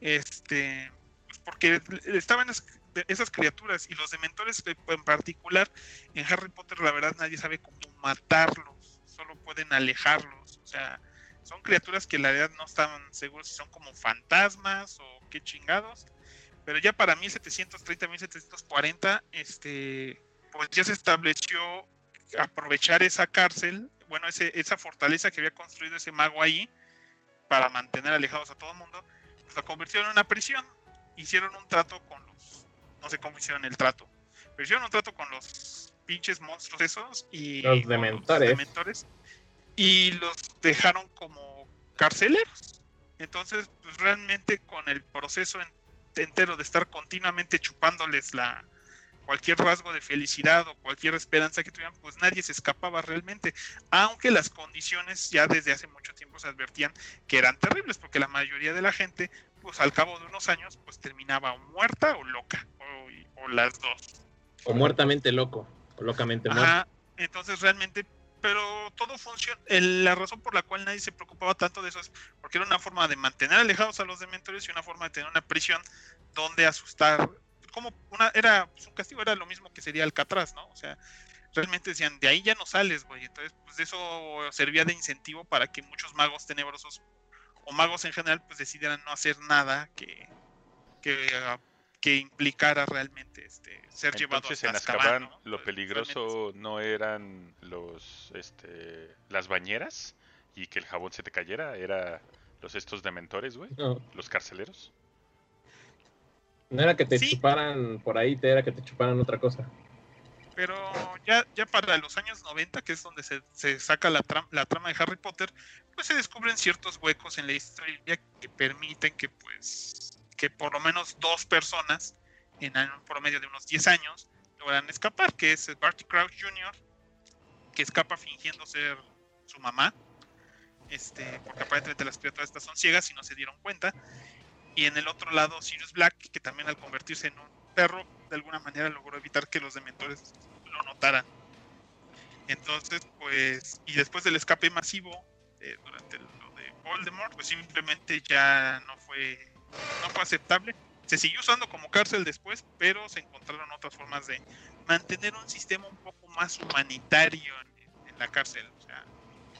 este, pues porque estaban esas criaturas y los dementores en particular en Harry Potter la verdad nadie sabe cómo matarlos, solo pueden alejarlos, o sea, son criaturas que la verdad no estaban seguros si son como fantasmas o qué chingados, pero ya para 1730, 1740, este, pues ya se estableció aprovechar esa cárcel, bueno, ese, esa fortaleza que había construido ese mago ahí para mantener alejados a todo el mundo, pues la convirtieron en una prisión. Hicieron un trato con los, no sé cómo hicieron el trato, pero hicieron un trato con los pinches monstruos esos y Los dementores. dementores, y los dejaron como carceleros. Entonces, pues realmente con el proceso en- entero de estar continuamente chupándoles la cualquier rasgo de felicidad o cualquier esperanza que tuvieran, pues nadie se escapaba realmente, aunque las condiciones ya desde hace mucho tiempo se advertían que eran terribles, porque la mayoría de la gente, pues al cabo de unos años, pues terminaba muerta o loca, o, o las dos. O muertamente loco, o locamente muerto. Ajá, entonces realmente, pero todo funciona. el- la razón por la cual nadie se preocupaba tanto de eso es porque era una forma de mantener alejados a los dementores y una forma de tener una prisión donde asustar. Como una, era, pues, un castigo era lo mismo que sería Alcatraz, ¿no? O sea, realmente decían, de ahí ya no sales, güey. Entonces, pues eso servía de incentivo para que muchos magos tenebrosos o magos en general, pues decidieran no hacer nada que, que, ah, que implicara realmente este, ser llevado Entonces a en Azkaban, Azkaban ¿no? lo peligroso no eran los este las bañeras y que el jabón se te cayera, era los estos dementores, güey, No, los carceleros. no era que te Sí. chuparan por ahí, te era que te chuparan otra cosa. Pero ya, ya para los años 90, que es donde se, se saca la, tram- la trama de Harry Potter, pues se descubren ciertos huecos en la historia que permiten que pues que por lo menos dos personas en un promedio de unos 10 años logran escapar, que es Barty Crouch Jr., que escapa fingiendo ser su mamá, este, porque aparentemente las criaturas estas son ciegas y no se dieron cuenta, y en el otro lado Sirius Black, que también al convertirse en un perro, de alguna manera logró evitar que los dementores lo notaran. Entonces, pues, y después del escape masivo eh, durante lo de Voldemort, pues simplemente ya no fue, no fue aceptable. Se siguió usando como cárcel después, pero se encontraron otras formas de mantener un sistema un poco más humanitario en, la cárcel. O sea,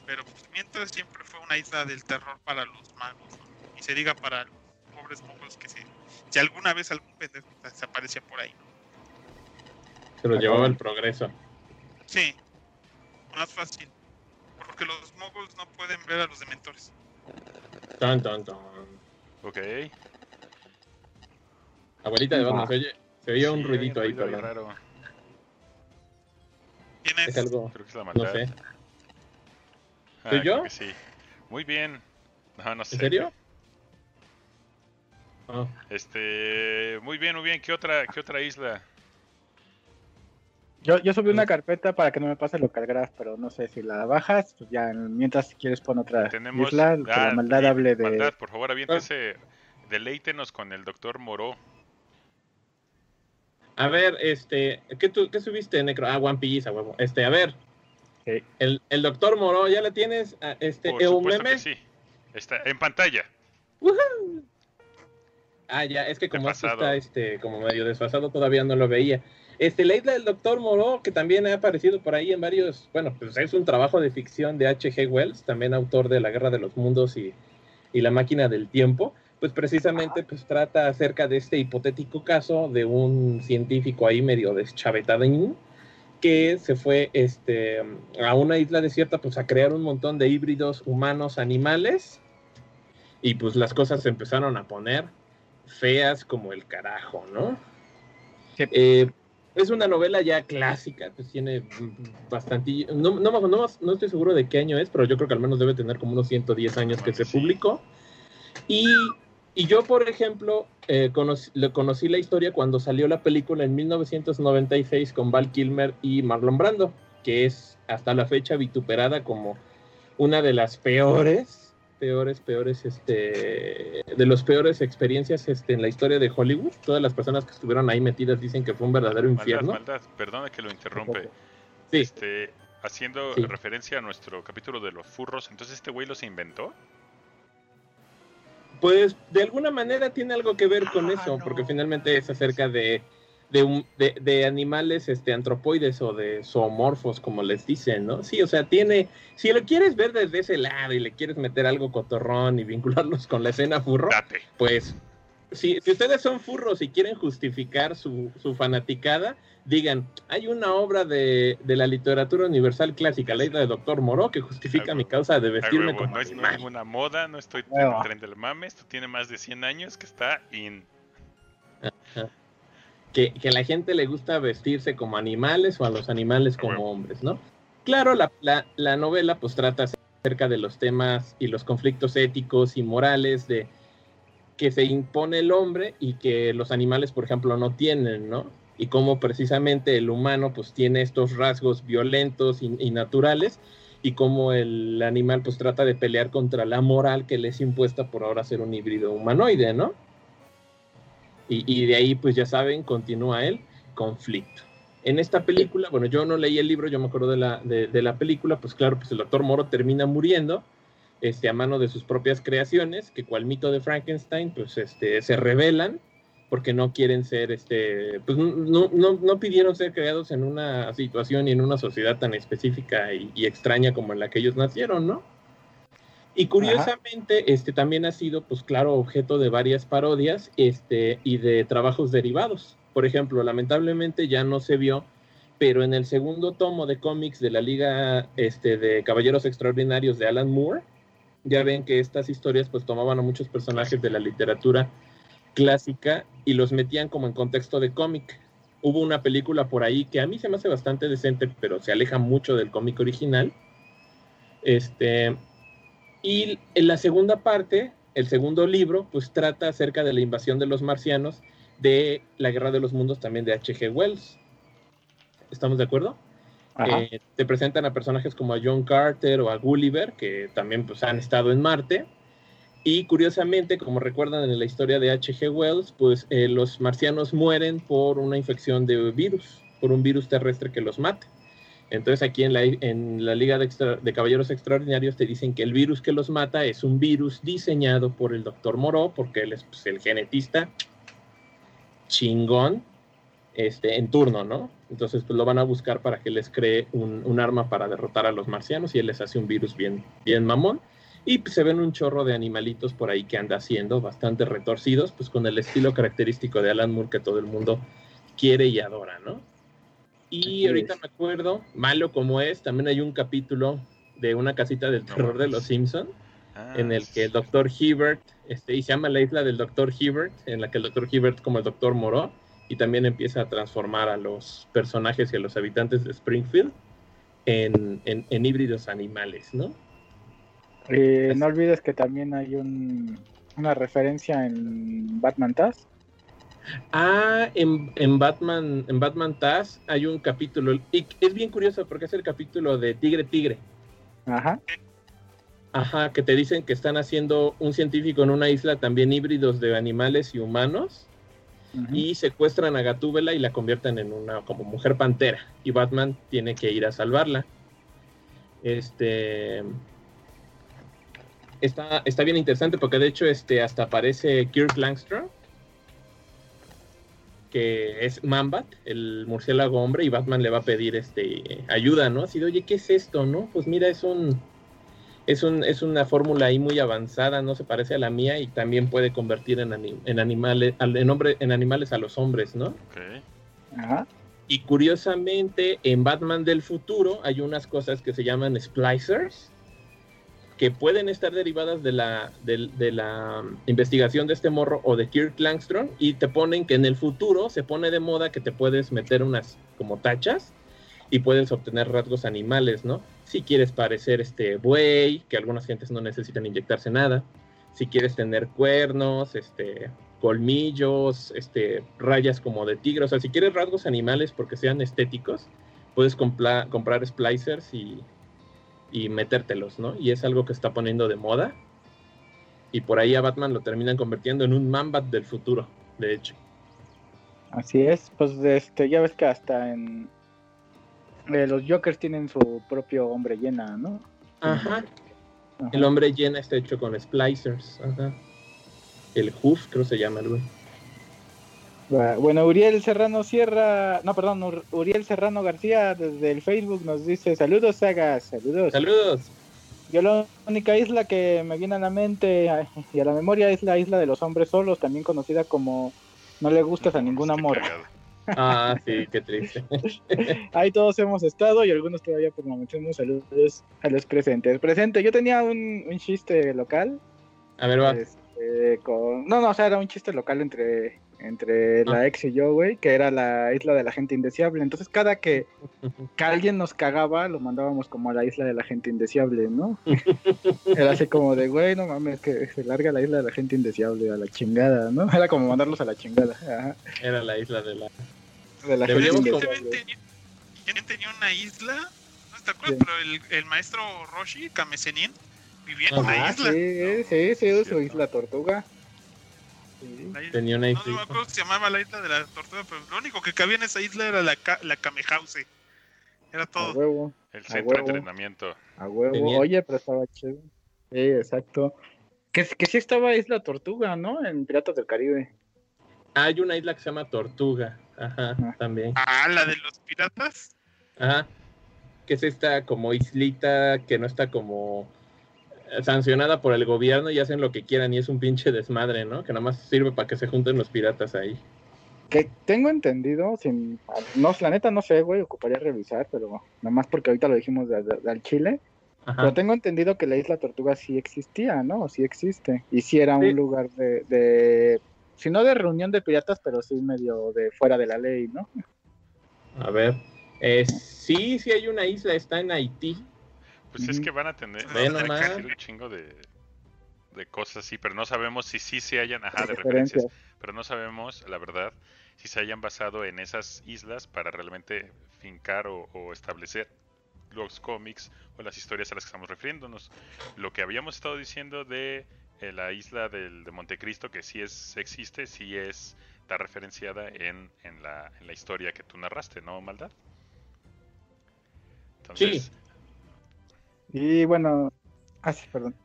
pero pues, mientras siempre fue una isla del terror para los magos, y se diga para los pobres mogos que se, si alguna vez algún pendejo desaparecía por ahí, ¿no? Se lo llevaba el progreso. Sí, más fácil. Porque los moguls no pueden ver a los dementores. Tan, tan, tan. Ok. Abuelita de Batman, Ah. se oye, se oye un ruidito ahí, ruido raro. Tienes Es algo, Creo que es la no sé. Ah, ¿Soy creo yo? que sí. Muy bien. No, no sé. ¿En serio? Ah, Este, muy bien, muy bien. ¿Qué otra, qué otra isla? Yo, yo subí una carpeta para que no me pase local graph, pero no sé si la bajas, pues ya mientras si quieres pon otra Tenemos isla, que ah, la maldad sí, hable de... maldad, por favor, aviéntese. Deleítenos con el doctor Moró. A ver, este, ¿qué, tu- qué subiste, Necro? Ah, One Piece, a huevo. Este, a ver. Sí. El, el doctor Moro, ¿ya la tienes? Ah, Este, Por ¿eh, un supuesto meme? que sí. Está en pantalla. Ah, ya, es que como esto está este, como medio desfasado, todavía no lo veía. Este, la isla del Doctor Moreau, que también ha aparecido por ahí en varios, bueno, pues es un trabajo de ficción de H.G. Wells, también autor de La Guerra de los Mundos y, y La Máquina del Tiempo, pues precisamente pues trata acerca de este hipotético caso de un científico ahí medio deschavetadín que se fue este, a una isla desierta pues a crear un montón de híbridos humanos animales y pues las cosas se empezaron a poner feas como el carajo, ¿no? Sí. Eh, es una novela ya clásica, pues tiene bastante... No, no, no, no estoy seguro de qué año es, pero yo creo que al menos debe tener como unos 110 años que se publicó. Y, y yo, por ejemplo, eh, conocí, le conocí la historia cuando salió la película en 1996 con Val Kilmer y Marlon Brando, que es hasta la fecha vituperada como una de las peores, peores, peores, este, de las peores experiencias este, en la historia de Hollywood. Todas las personas que estuvieron ahí metidas dicen que fue un verdadero Maldad, infierno. maldad. Perdona que lo interrumpe. Sí, Este, haciendo Sí. referencia a nuestro capítulo de los furros, entonces este güey los inventó. Pues de alguna manera tiene algo que ver con Ah, eso, no. porque finalmente es acerca de, de, un- de- de animales este, antropoides o de zoomorfos, como les dicen, ¿no? Sí, o sea, tiene, si lo quieres ver desde ese lado y le quieres meter algo cotorrón y vincularlos con la escena furro, Date. pues si, si ustedes son furros y quieren justificar su, su fanaticada, digan, hay una obra de, de la literatura universal clásica, la isla de Doctor Moro, que justifica mi causa de vestirme huevo, como no, es, no animal. es una moda, no estoy en el tren del mame, esto tiene más de 100 años que está in. Que, que a la gente le gusta vestirse como animales o a los animales como hombres, ¿no? Claro, la, la- la novela pues trata acerca de los temas y los conflictos éticos y morales de que se impone el hombre y que los animales, por ejemplo, no tienen, ¿no? Y cómo precisamente el humano pues tiene estos rasgos violentos y, y naturales y cómo el animal pues trata de pelear contra la moral que le es impuesta por ahora ser un híbrido humanoide, ¿no? Y, de ahí, pues ya saben, continúa el conflicto. En esta película, bueno, yo no leí el libro, yo me acuerdo de la, de, de la película, pues claro, pues el doctor Moro termina muriendo este, a mano de sus propias creaciones, que cual mito de Frankenstein, pues este, se rebelan porque no quieren ser, este, pues no, no, no pidieron ser creados en una situación y en una sociedad tan específica y, y extraña como en la que ellos nacieron, ¿no? Y curiosamente, este también ha sido, pues claro, objeto de varias parodias este, y de trabajos derivados. Por ejemplo, lamentablemente ya no se vio, pero en el segundo tomo de cómics de la Liga este, de Caballeros Extraordinarios de Alan Moore, ya ven que estas historias pues tomaban a muchos personajes de la literatura clásica y los metían como en contexto de cómic. Hubo una película por ahí que a mí se me hace bastante decente, pero se aleja mucho del cómic original. Este, y en la segunda parte, el segundo libro, pues trata acerca de la invasión de los marcianos de la Guerra de los Mundos también de H.G. Wells. ¿Estamos de acuerdo? Eh, te presentan a personajes como a John Carter o a Gulliver, que también pues, han estado en Marte. Y curiosamente, como recuerdan en la historia de H.G. Wells, pues eh, los marcianos mueren por una infección de virus, por un virus terrestre que los mata. Entonces aquí en la, en la Liga de, Caballeros Extraordinarios te dicen que el virus que los mata es un virus diseñado por el doctor Moreau, porque él es pues, el genetista chingón este, en turno, ¿no? Entonces pues lo van a buscar para que les cree un, un arma para derrotar a los marcianos y él les hace un virus bien, bien mamón. Y pues, se ven un chorro de animalitos por ahí que anda haciendo, bastante retorcidos, pues con el estilo característico de Alan Moore que todo el mundo quiere y adora, ¿no? Y ahorita me acuerdo, malo como es, también hay un capítulo de una casita del terror de los Simpson Ah, en el que el doctor Hibbert, este, y se llama la isla del doctor Hibbert, en la que el doctor Hibbert como el doctor Moreau, y también empieza a transformar a los personajes y a los habitantes de Springfield en, en- en híbridos animales, ¿no? Eh, no olvides que también hay un, una referencia en Batman Taz. Ah, en, en Batman, en Batman Taz hay un capítulo, y es bien curioso porque es el capítulo de Tigre Tigre. Ajá. Ajá, que te dicen que están haciendo un científico en una isla también híbridos de animales y humanos y secuestran a Gatúbela y la convierten en una como mujer pantera y Batman tiene que ir a salvarla. Este está, está bien interesante porque de hecho este hasta aparece Kirk Langstrom que es Mambat, el murciélago hombre, y Batman le va a pedir este ayuda, ¿no? Así de, oye, ¿qué es esto, no? Pues mira, es un es un es una fórmula ahí muy avanzada, no se parece a la mía y también puede convertir en, ani- en animales al- en, hombre, en animales a los hombres, ¿no? Ajá. Y curiosamente, en Batman del futuro hay unas cosas que se llaman splicers, que pueden estar derivadas de la, de, la um, investigación de este morro o de Kirk Langstrom, y te ponen que en el futuro se pone de moda que te puedes meter unas como tachas y puedes obtener rasgos animales, ¿no? Si quieres parecer este buey, que algunas gentes no necesitan inyectarse nada, si quieres tener cuernos, este colmillos, este rayas como de tigre, o sea, si quieres rasgos animales porque sean estéticos, puedes comprar splicers y, y metértelos, ¿no? Y es algo que está poniendo de moda. Y por ahí a Batman lo terminan convirtiendo en un Mambat del futuro, de hecho. Así es. Pues este, ya ves que hasta en eh, los Jokers tienen su propio hombre llena, ¿no? Ajá. Ajá. El hombre llena está hecho con splicers. Ajá. El Hoof, creo se llama el güey. Va, Bueno, Uriel Serrano Sierra, no, perdón, Ur- Uriel Serrano García desde el Facebook nos dice saludos, sagas, saludos. Saludos. Yo la única isla que me viene a la mente y a la memoria es la isla de los hombres solos, también conocida como no le gustas a ninguna cagado. Ah, sí, qué triste. (laughs) Ahí todos hemos estado y algunos todavía permanecemos. Saludos a los presentes. Presente, yo tenía un, un chiste local. A ver, va. este, con... No, no, o sea, era un chiste local entre, entre Ah. la ex y yo, güey, que era la isla de la gente indeseable. Entonces, cada que, (laughs) que alguien nos cagaba, lo mandábamos como a la isla de la gente indeseable, ¿no? (laughs) Era así como de, güey, no mames, que se larga la isla de la gente indeseable a la chingada, ¿no? (laughs) Era como mandarlos a la chingada. Ajá, Era la isla de la. de la gente indeseable. también tenía, una isla, no te acuerdas, Sí. pero el, el maestro Roshi, Kamesenin, vivía en una Ah, isla. sí, sí, sí, su isla tortuga. Sí. La isla- Tenía una No, no me isla. acuerdo se llamaba la isla de la tortuga, pero lo único que cabía en esa isla era la, la Kamehause. Era A todo. huevo, El A centro de entrenamiento. a huevo. Tenía- Oye, pero estaba chido. Sí, exacto. Que, que sí estaba Isla Tortuga, ¿no? En Piratas del Caribe. Hay una isla que se llama Tortuga. Ajá, también. Ah, la de los piratas. Ajá. Que es esta como islita que no está como sancionada por el gobierno y hacen lo que quieran y es un pinche desmadre, ¿no? Que nada más sirve para que se junten los piratas ahí. Que tengo entendido, sin, no, la neta no sé, güey, ocuparía revisar, pero nada más porque ahorita lo dijimos de- de- del Chile. Ajá. Pero tengo entendido que la Isla Tortuga sí existía, ¿no? Sí existe. Y sí era Sí. un lugar de, de, si no de reunión de piratas, pero sí medio de fuera de la ley, ¿no? A ver. Eh, sí, sí hay una isla, está en Haití. Pues es que van a tener, van a un chingo de, de cosas así, pero no sabemos si sí se hayan, ajá, de Referencias. referencias, pero no sabemos, la verdad, si se hayan basado en esas islas para realmente fincar o, o establecer los cómics o las historias a las que estamos refiriéndonos. Lo que habíamos estado diciendo de eh, la isla del, de Montecristo, que sí es existe, sí es está referenciada en, en, la, en la historia que tú narraste, ¿no, Maldad? Entonces, Y bueno, ah, sí, perdón.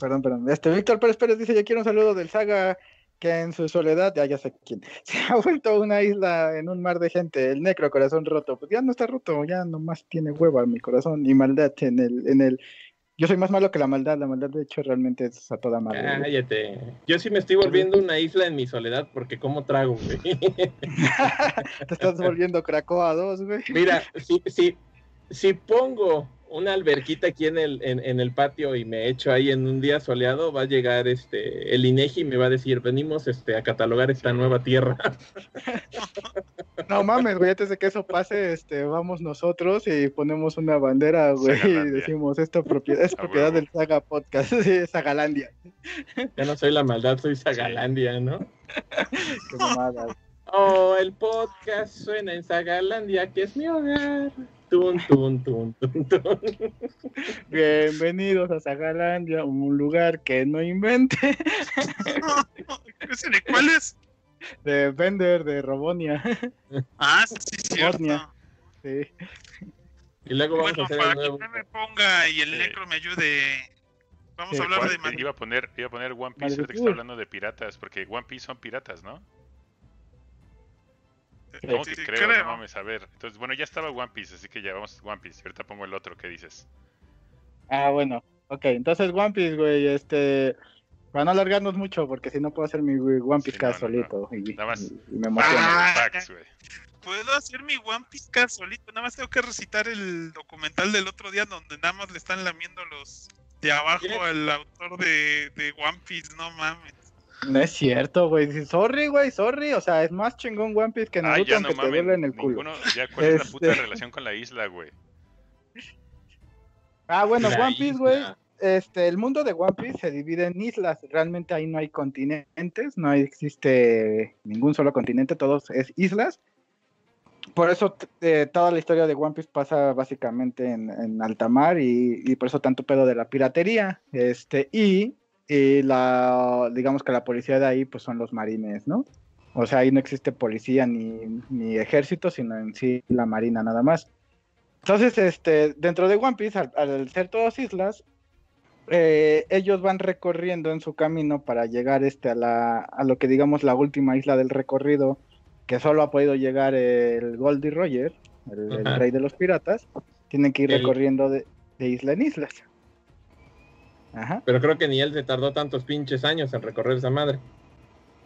Perdón, perdón. Este Víctor Pérez Pérez dice, yo quiero un saludo del Saga que en su soledad, ya, ya sé quién, (laughs) se ha vuelto una isla en un mar de gente, el necro corazón roto. Pues ya no está roto, ya nomás tiene hueva mi corazón y maldad en el, en el. Yo soy más malo que la maldad, la maldad de hecho realmente es a toda madre. Cállate. Yo sí me estoy volviendo una isla en mi soledad porque como trago, güey. (laughs) Te estás volviendo Cracoa 2, güey. Mira, si, si, si pongo una alberquita aquí en el, en, en el patio y me echo ahí en un día soleado, va a llegar este el INEGI y me va a decir, venimos este a catalogar esta nueva tierra. (laughs) No mames, güey, antes de que eso pase, este, vamos nosotros y ponemos una bandera, güey, y decimos, esta propiedad es propiedad del Saga Podcast, (laughs) sí, Sagalandia. Ya no soy la maldad, soy Sagalandia, ¿no? Qué mamada. (laughs) Oh, el podcast suena en Sagalandia, que es mi hogar. Tun, tun, tun, tun, tun. Bienvenidos a Sagalandia, un lugar que no invente, ¿Ese de cuál es? de Bender, de Robonia. Ah, sí, cierto. Sí. Y luego vamos Bueno, a hacer para el que nuevo. no me ponga y el necro me ayude. Vamos Sí, a hablar de iba a poner iba a poner One Piece ahorita que está hablando de piratas porque One Piece son piratas ¿no? ¿Cómo Sí, que sí, creo? creo. No mames, a ver. Entonces, bueno, ya estaba One Piece, así que ya vamos One Piece. Ahorita pongo el otro, ¿qué dices? Ah, bueno, ok, entonces One Piece, güey, este, para no alargarnos mucho, porque si no puedo hacer mi One Piece Sí, no, no, no. solito, y, Nada más. y- y me emociona. Ah. Puedo hacer mi One Piece solito. Nada más tengo que recitar el documental del otro día donde nada más le están lamiendo los de abajo ¿Qué? al autor de, de One Piece. No mames. No es cierto, güey. Dice, Sorry, güey, sorry. O sea, es más chingón One Piece que Ah, Naruto, ya aunque no te duele mames. en el culo. Ninguno, ya, ¿cuál es la puta Este- relación con la isla, güey? Ah, bueno, La One Piece, güey. Este, el mundo de One Piece se divide en islas. Realmente ahí no hay continentes, no existe ningún solo continente, todos es islas. Por eso eh, toda la historia de One Piece pasa básicamente en, en alta mar y, y por eso tanto pedo de la piratería. Este, y, y la, digamos que la policía de ahí pues son los marines, ¿no? O sea, ahí no existe policía ni, ni ejército, sino en sí la marina nada más. Entonces, este, dentro de One Piece, al, al ser todas islas, eh, ellos van recorriendo en su camino para llegar este, a, la, a lo que digamos la última isla del recorrido, que solo ha podido llegar el Goldie Roger, el, rey de los piratas. Tienen que ir El- recorriendo de, de isla en islas. Ajá. Pero creo que ni él se tardó tantos pinches años en recorrer esa madre.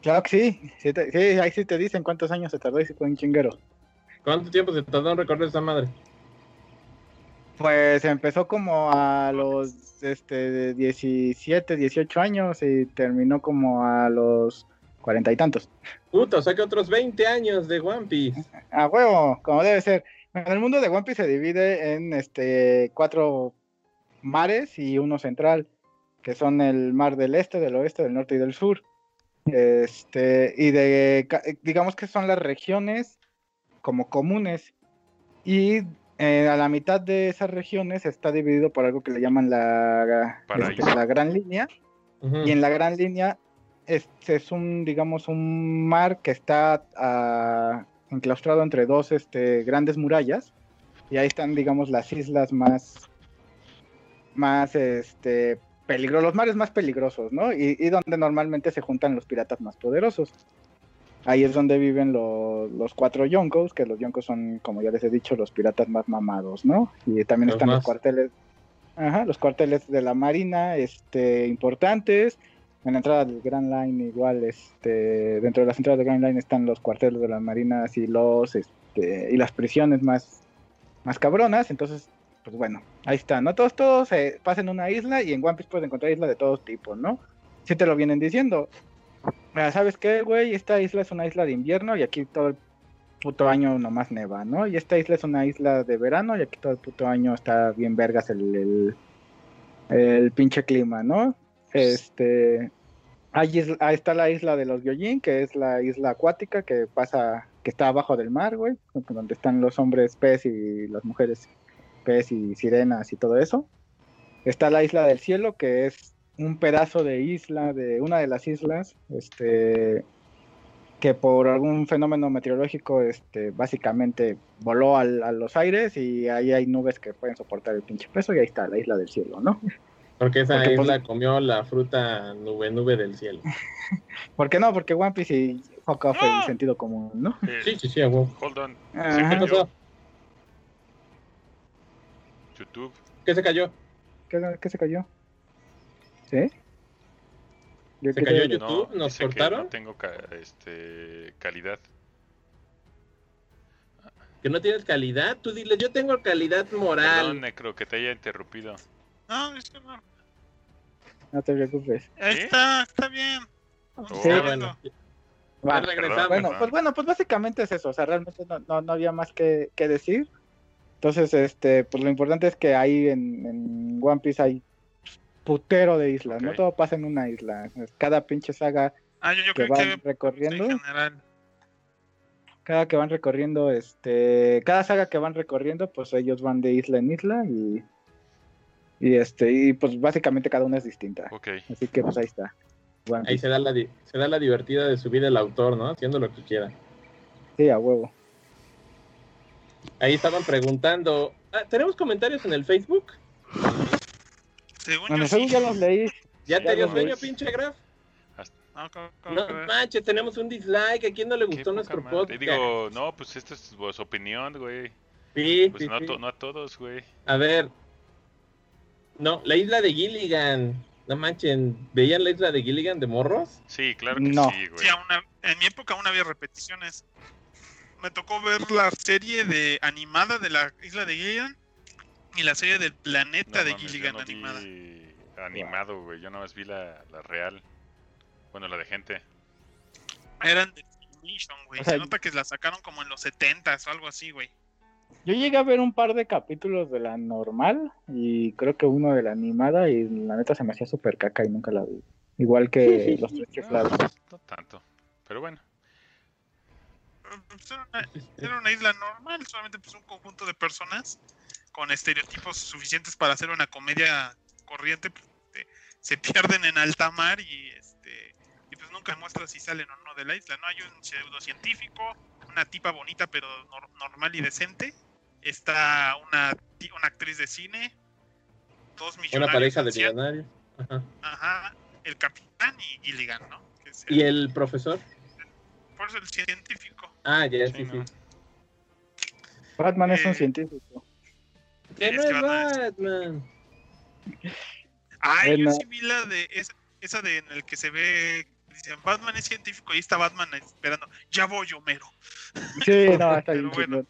Claro que sí. Sí, te- sí, ahí sí te dicen cuántos años se tardó y si fue un chinguero. ¿Cuánto tiempo se tardó en recorrer esa madre? Pues empezó como a los este, de 17, 18 años y terminó como a los cuarenta y tantos. Puta, o sea que otros 20 años de One Piece. A huevo, como debe ser. En el mundo de One Piece se divide en este cuatro mares y uno central, que son el mar del este, del oeste, del norte y del sur. Este, y de digamos que son las regiones como comunes. Y eh, a la mitad de esas regiones está dividido por algo que le llaman la, este, la gran línea. Y en la gran línea este es un, digamos, un mar que está ah, enclaustrado entre dos este, grandes murallas. Y ahí están, digamos, las islas más, más, este, peligro, los mares más peligrosos, ¿no? Y, y donde normalmente se juntan los piratas más poderosos. Ahí es donde viven lo- los cuatro yonkos, que los yonkos son, como ya les he dicho, los piratas más mamados, ¿no? Y también Los están más- los cuarteles, ajá, los cuarteles de la marina, este, importantes. En la entrada del Grand Line igual, este, dentro de las entradas del Grand Line están los cuarteles de las marinas y los, este, y las prisiones más, más cabronas. Entonces, pues bueno, ahí está, ¿no? Todos, todos se pasan una isla y en One Piece puedes encontrar islas de todos tipos, ¿no? Si te lo vienen diciendo. Mira, ¿sabes qué, güey? Esta isla es una isla de invierno y aquí todo el puto año nomás neva, ¿no? Y esta isla es una isla de verano y aquí todo el puto año está bien vergas el, el, el pinche clima, ¿no? Este, ahí, ahí está la isla de los Gyojin, que es la isla acuática que pasa, que está abajo del mar, güey, donde están los hombres pez y las mujeres pez y sirenas y todo eso. Está la isla del cielo, que es un pedazo de isla, de una de las islas, este, que por algún fenómeno meteorológico, este, básicamente voló al- a los aires y ahí hay nubes que pueden soportar el pinche peso y ahí está la isla del cielo, ¿no? Porque esa Porque, pues- isla comió la fruta nube nube del cielo. (laughs) ¿Por qué no? Porque One Piece y fuck off el ¡Ah! sentido común, ¿no? Sí, sí, sí, a. Hold on. Ajá. ¿Qué pasó? YouTube. ¿Qué se cayó? ¿Qué, qué se cayó? ¿Sí? ¿De ¿Se cayó YouTube? ¿Nos dice que cortaron? no tengo ca- este, calidad. ¿Que no tienes calidad? Tú dile, yo tengo calidad moral. Perdón, Necro, que te haya interrumpido. No, es que no. No te preocupes. Ahí está, está bien. Oh, Sí. Bueno. Va. Ya regresamos. Bueno, pues bueno, pues básicamente es eso, o sea, realmente no, no, no había más que, que decir. Entonces, este, pues lo importante es que ahí en, en One Piece hay putero de islas, no todo pasa en una isla. Cada pinche saga Ah, yo, yo que creo que van recorriendo, en general. cada que van recorriendo, este, cada saga que van recorriendo, pues ellos van de isla en isla y, y este, y pues básicamente cada una es distinta. Ok. Así que pues ahí está. One Ahí se da, la, se da la divertida de subir el autor, ¿no? Haciendo lo que quiera. Sí, a huevo. Ahí estaban preguntando. Ah, ¿Tenemos comentarios en el Facebook? Según Bueno, yo según sí. ya los leí. ¿Ya Ya te dio sueño, pinche Graf? No, ¿cómo- cómo No que ves? manches, tenemos un dislike. ¿A quién no le gustó nuestro madre. podcast? Digo, no, pues esta es pues, opinión, güey. sí, Pues sí, no, sí. no a todos, güey. A ver. No, la isla de Gilligan. No manchen, ¿veían la isla de Gilligan de morros? Sí, claro que No. sí, güey. Sí, en mi época aún había repeticiones. Me tocó ver la serie de animada de la isla de Gilligan y la serie del planeta No de mames, yo Gilligan no animada. vi animado, güey. Yo nada más vi la, la real. Bueno, la de gente. Eran de Filmation, güey. O sea, Se nota que la sacaron como en los 70s o algo así, güey. Yo llegué a ver un par de capítulos de la normal y creo que uno de la animada y la neta se me hacía súper caca y nunca la vi. Igual que los tres chiflados. No tanto. Pero bueno. Pues Era una, era una isla normal, solamente pues un conjunto de personas con estereotipos suficientes para hacer una comedia corriente. pues, este, se pierden en alta mar y este y pues nunca muestra si salen o no de la isla. No hay un pseudocientífico, una tipa bonita pero nor- normal y decente está una, una actriz de cine, dos millonarios Una pareja de millonarios. Ajá. Ajá, el capitán y Gilligan, es ¿Y el profesor? por eso el científico. Ah, ya, Sí, sí. Batman es un Eh, científico. Que no Es que Batman es- Batman. Ah, yo sí vi la de esa, esa de en el que se ve, dicen Batman es científico y está Batman esperando, ya voy Homero. Sí, no, (laughs) está bien bueno.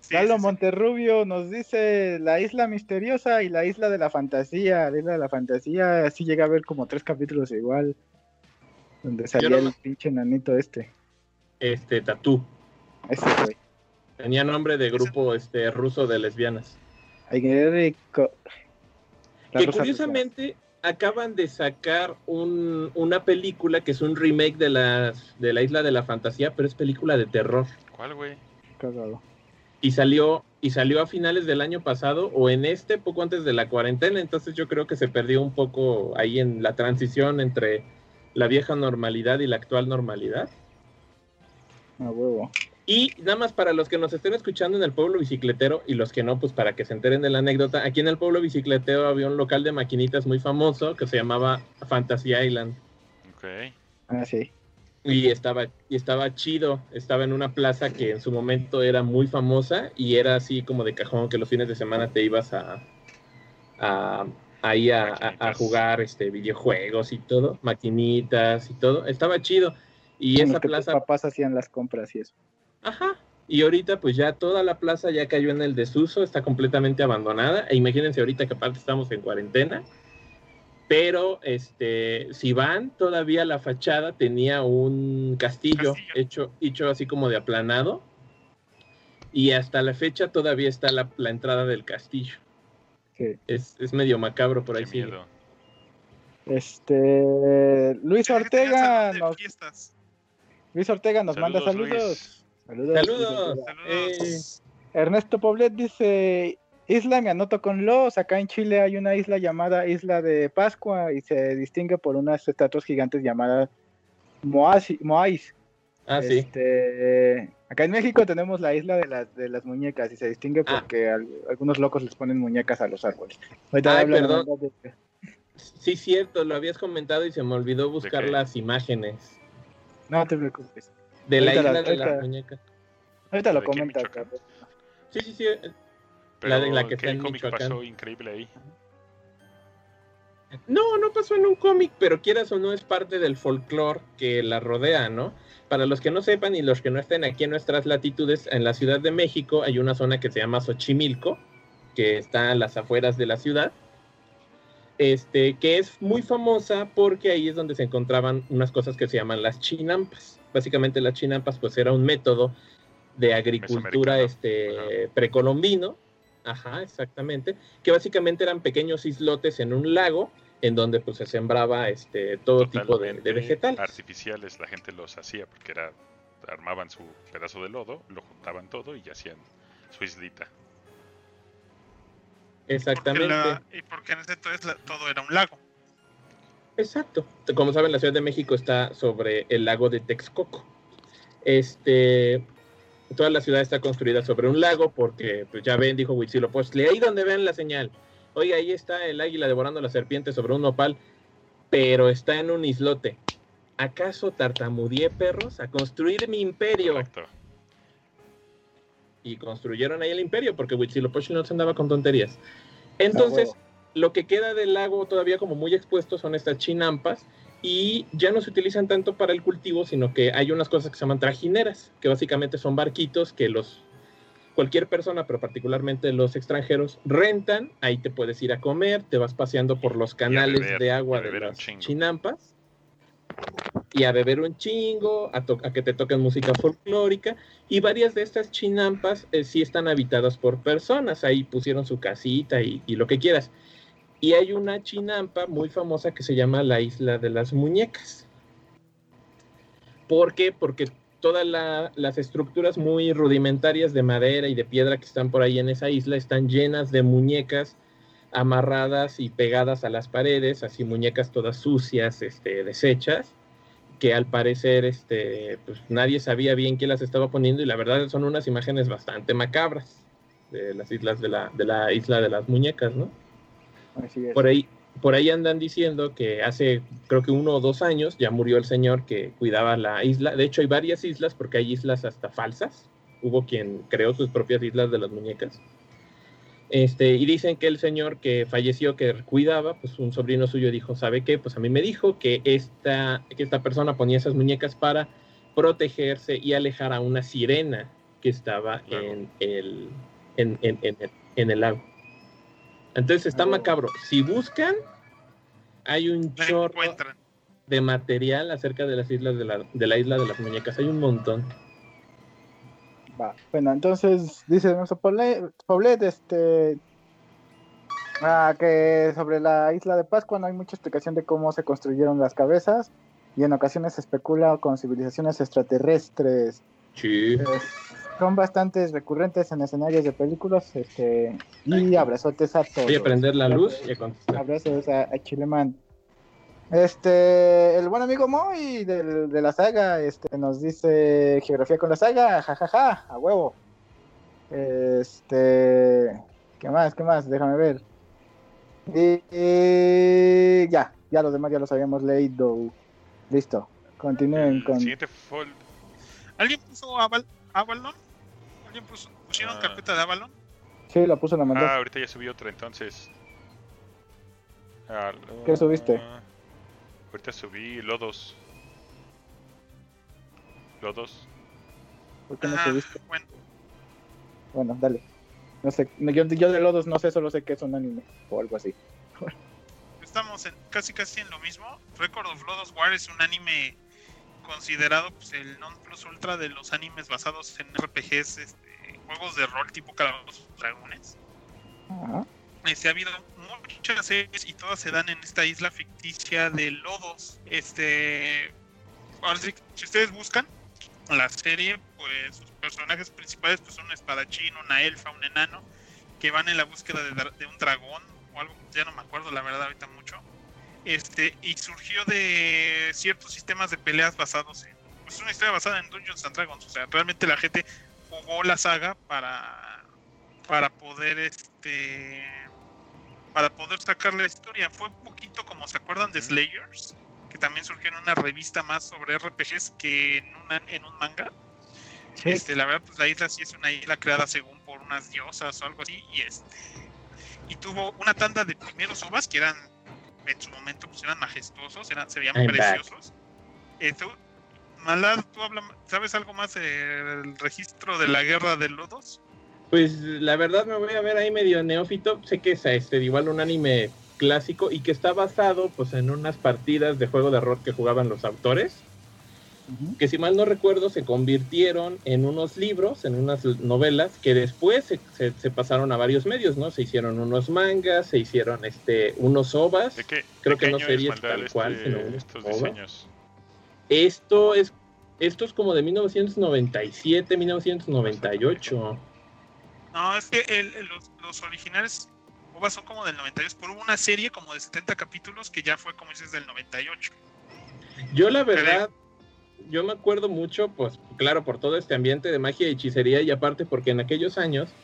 Sí, Carlos sí, sí. Monterrubio nos dice la isla misteriosa y la isla de la fantasía. La isla de la fantasía sí llega a ver como tres capítulos igual. Donde salía no el pinche nanito este. Este, Tatú. Ese güey. Tenía nombre de grupo este ruso de lesbianas. Que curiosamente acaban de sacar un- una película que es un remake de, las, de la Isla de la Fantasía, pero es película de terror. ¿Cuál, güey? Cagado. Y salió, y salió a finales del año pasado o en este, poco antes de la cuarentena. Entonces yo creo que se perdió un poco ahí en la transición entre la vieja normalidad y la actual normalidad. A huevo. Y nada más para los que nos estén escuchando en el pueblo bicicletero y los que no, pues para que se enteren de la anécdota, aquí en el pueblo bicicletero había un local de maquinitas muy famoso que se llamaba Fantasy Island. Ok. Ah, sí. Y estaba, y estaba chido, estaba en una plaza que en su momento era muy famosa y era así como de cajón que los fines de semana te ibas a, a ahí a, a- jugar este videojuegos y todo, maquinitas y todo, estaba chido. Y En esa que tus plaza papás hacían las compras y eso. Ajá. Y ahorita pues ya toda la plaza ya cayó en el desuso, está completamente abandonada. E imagínense ahorita que aparte estamos en cuarentena. Pero este, si van, todavía la fachada tenía un castillo, Castillo. Hecho, hecho así como de aplanado. Y hasta la fecha todavía está la, la entrada del castillo. Sí. Es, es medio macabro por ahí. Qué miedo. Este. Luis Ortega nos, fiestas. Luis Ortega nos manda Saludos, saludos. Luis. Saludos. Saludos. Ernesto Poblet dice, Isla me anoto con los, acá en Chile hay una isla llamada Isla de Pascua y se distingue por unas estatuas gigantes llamadas Moasi- Moais. Ah, sí. Este, acá en México tenemos la isla de las, de las muñecas y se distingue Ah. porque al- algunos locos les ponen muñecas a los árboles. Ahorita Ay, perdón. de- Sí, cierto, lo habías comentado y se me olvidó buscar las imágenes No te preocupes. de la isla la- de las ahorita- muñecas. Ahorita lo ¿De qué, comenta. Carlos. Sí, sí, sí. eh, Pero, La de la que está ¿qué en cómic Michoacán. pasó increíble ahí? No, no pasó en un cómic, pero quieras o no es parte del folclore que la rodea, ¿no? Para los que no sepan y los que no estén aquí en nuestras latitudes, en la Ciudad de México hay una zona que se llama Xochimilco, que está a las afueras de la ciudad, este, que es muy famosa porque ahí es donde se encontraban unas cosas que se llaman las chinampas. Básicamente las chinampas pues era un método de agricultura este, precolombino, ajá, exactamente, que básicamente eran pequeños islotes en un lago en donde pues se sembraba este todo tipo de, de vegetales. Artificiales, la gente los hacía porque era armaban su pedazo de lodo, lo juntaban todo y hacían su islita. Exactamente. Porque, la- y porque en ese entonces la- todo era un lago. Exacto. Como saben, la Ciudad de México está sobre el lago de Texcoco. Este, toda la ciudad está construida sobre un lago porque, pues ya ven, dijo Huitzilopochtli, ahí donde ven la señal. Oiga, ahí está el águila devorando a la serpiente sobre un nopal, pero está en un islote. ¿Acaso tartamudeé perros a construir mi imperio? Correcto. Y construyeron ahí el imperio, porque Huitzilopochtli no se andaba con tonterías. Entonces, huevo. lo que queda del lago todavía como muy expuesto son estas chinampas y ya no se utilizan tanto para el cultivo, sino que hay unas cosas que se llaman trajineras, que básicamente son barquitos que los cualquier persona, pero particularmente los extranjeros, rentan, ahí te puedes ir a comer, te vas paseando por los canales beber, de agua de las chinampas y a beber un chingo, a, a que te toquen música folclórica. Y varias de estas chinampas eh, sí están habitadas por personas. Ahí pusieron su casita y, lo que quieras. Y hay una chinampa muy famosa que se llama la Isla de las Muñecas. ¿Por qué? Porque todas la- las estructuras muy rudimentarias de madera y de piedra que están por ahí en esa isla están llenas de muñecas amarradas y pegadas a las paredes, así muñecas todas sucias, este, deshechas, que al parecer este, pues, nadie sabía bien quién las estaba poniendo y la verdad son unas imágenes bastante macabras. este, las islas de la, de la isla de las muñecas, ¿no? Así es. Por ahí, por ahí andan diciendo que hace creo que uno o dos años ya murió el señor que cuidaba la isla. De hecho, hay varias islas porque hay islas hasta falsas. Hubo quien creó sus propias islas de las muñecas. Este, y dicen que el señor que falleció, que cuidaba, pues un sobrino suyo dijo, ¿sabe qué? Pues a mí me dijo que esta, que esta persona ponía esas muñecas para protegerse y alejar a una sirena que estaba en el, en, en- en el, en el lago. Entonces está macabro. Si buscan, hay un La chorro encuentran. de material acerca de las islas de la, de la isla de las muñecas. Hay un montón. Va. Bueno, entonces dice nuestro Poblet, Poblet, este, ah, que sobre la isla de Pascua no hay mucha explicación de cómo se construyeron las cabezas y en ocasiones se especula con civilizaciones extraterrestres. Sí. Eh, son bastante recurrentes en escenarios de películas este, y abrazotes a todos. Voy a prender la luz y a contestar. Abrazos a, a Chileman. Este, el buen amigo Moy del- de la saga, este, nos dice geografía con la saga, jajaja, a huevo. Este, ¿qué más? ¿Qué más? Déjame ver. Y, y ya, ya los demás ya los habíamos leído. Listo. Continúen El con. siguiente fue ¿Alguien puso Aval Avalon? ¿Alguien puso, pusieron Ah. carpeta de Avalon? Sí, lo puso en la mandó. Ah, ahorita ya subí otra, entonces. Ah, lo- ¿Qué subiste? Ahorita subí Lodos. Lodos. ¿Por qué no Ah, subiste? bueno, Bueno, dale. No sé, yo, yo de lodos no sé, solo sé que es un anime o algo así. estamos en, casi casi en lo mismo. Record of Lodoss War es un anime considerado pues, el non plus ultra de los animes basados en RPGs, este, juegos de rol tipo Calabozos Dragones. Ajá. Este, ha habido muchas series y todas se dan en esta isla ficticia de Lodos. Este, si ustedes buscan la serie, pues sus personajes principales pues, son un espadachín, una elfa, un enano, que van en la búsqueda de un dragón o algo, ya no me acuerdo la verdad ahorita mucho. Este, y surgió de ciertos sistemas de peleas basados en, pues una historia basada en Dungeons and Dragons, o sea, realmente la gente jugó la saga para para poder este para poder sacar la historia. Fue un poquito como se acuerdan de Slayers, que también surgió en una revista más sobre RPGs que en, una, en un manga. Sí. Este, la verdad, pues la isla sí es una isla creada según por unas diosas o algo así, y este y tuvo una tanda de primeros ovas que eran en su momento pues eran majestuosos, eran, se veían I'm preciosos. Eh, tú, Malad, ¿tú habla- sabes algo más del registro de la guerra de lodos? Pues la verdad me voy a ver ahí medio neófito. Sé que es este, igual un anime clásico y que está basado pues en unas partidas de juego de rol que jugaban los autores. Que si mal no recuerdo se convirtieron en unos libros, en unas novelas, que después se, se- se pasaron a varios medios, ¿no? Se hicieron unos mangas, se hicieron este unos ovas. ¿De qué, Creo de que qué no año sería es Maldal tal cual, este- sino unos estos ovas. diseños? Esto es esto es como de 1997, 1998. No, es que el- los, los originales ovas son como del 98, pero hubo una serie como de 70 capítulos que ya fue como dices del 98. Yo la verdad, yo me acuerdo mucho, pues claro, por todo este ambiente de magia y hechicería y aparte porque en aquellos años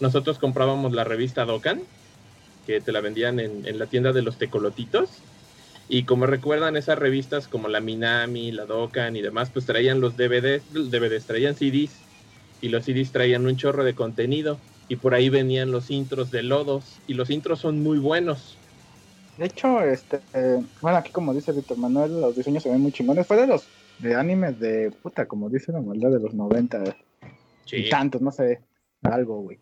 nosotros comprábamos la revista Dokkan, que te la vendían en, en la tienda de los tecolotitos. Y como recuerdan esas revistas como la Minami, la Dokkan y demás, pues traían los DVDs, DVDs traían CDs y los CDs traían un chorro de contenido y por ahí venían los intros de Lodos y los intros son muy buenos. De hecho, este, eh, bueno, aquí como dice Víctor Manuel, los diseños se ven muy chingones. Fue de los de animes de puta, como dice la maldad de los 90 y tantos, no sé, algo, güey.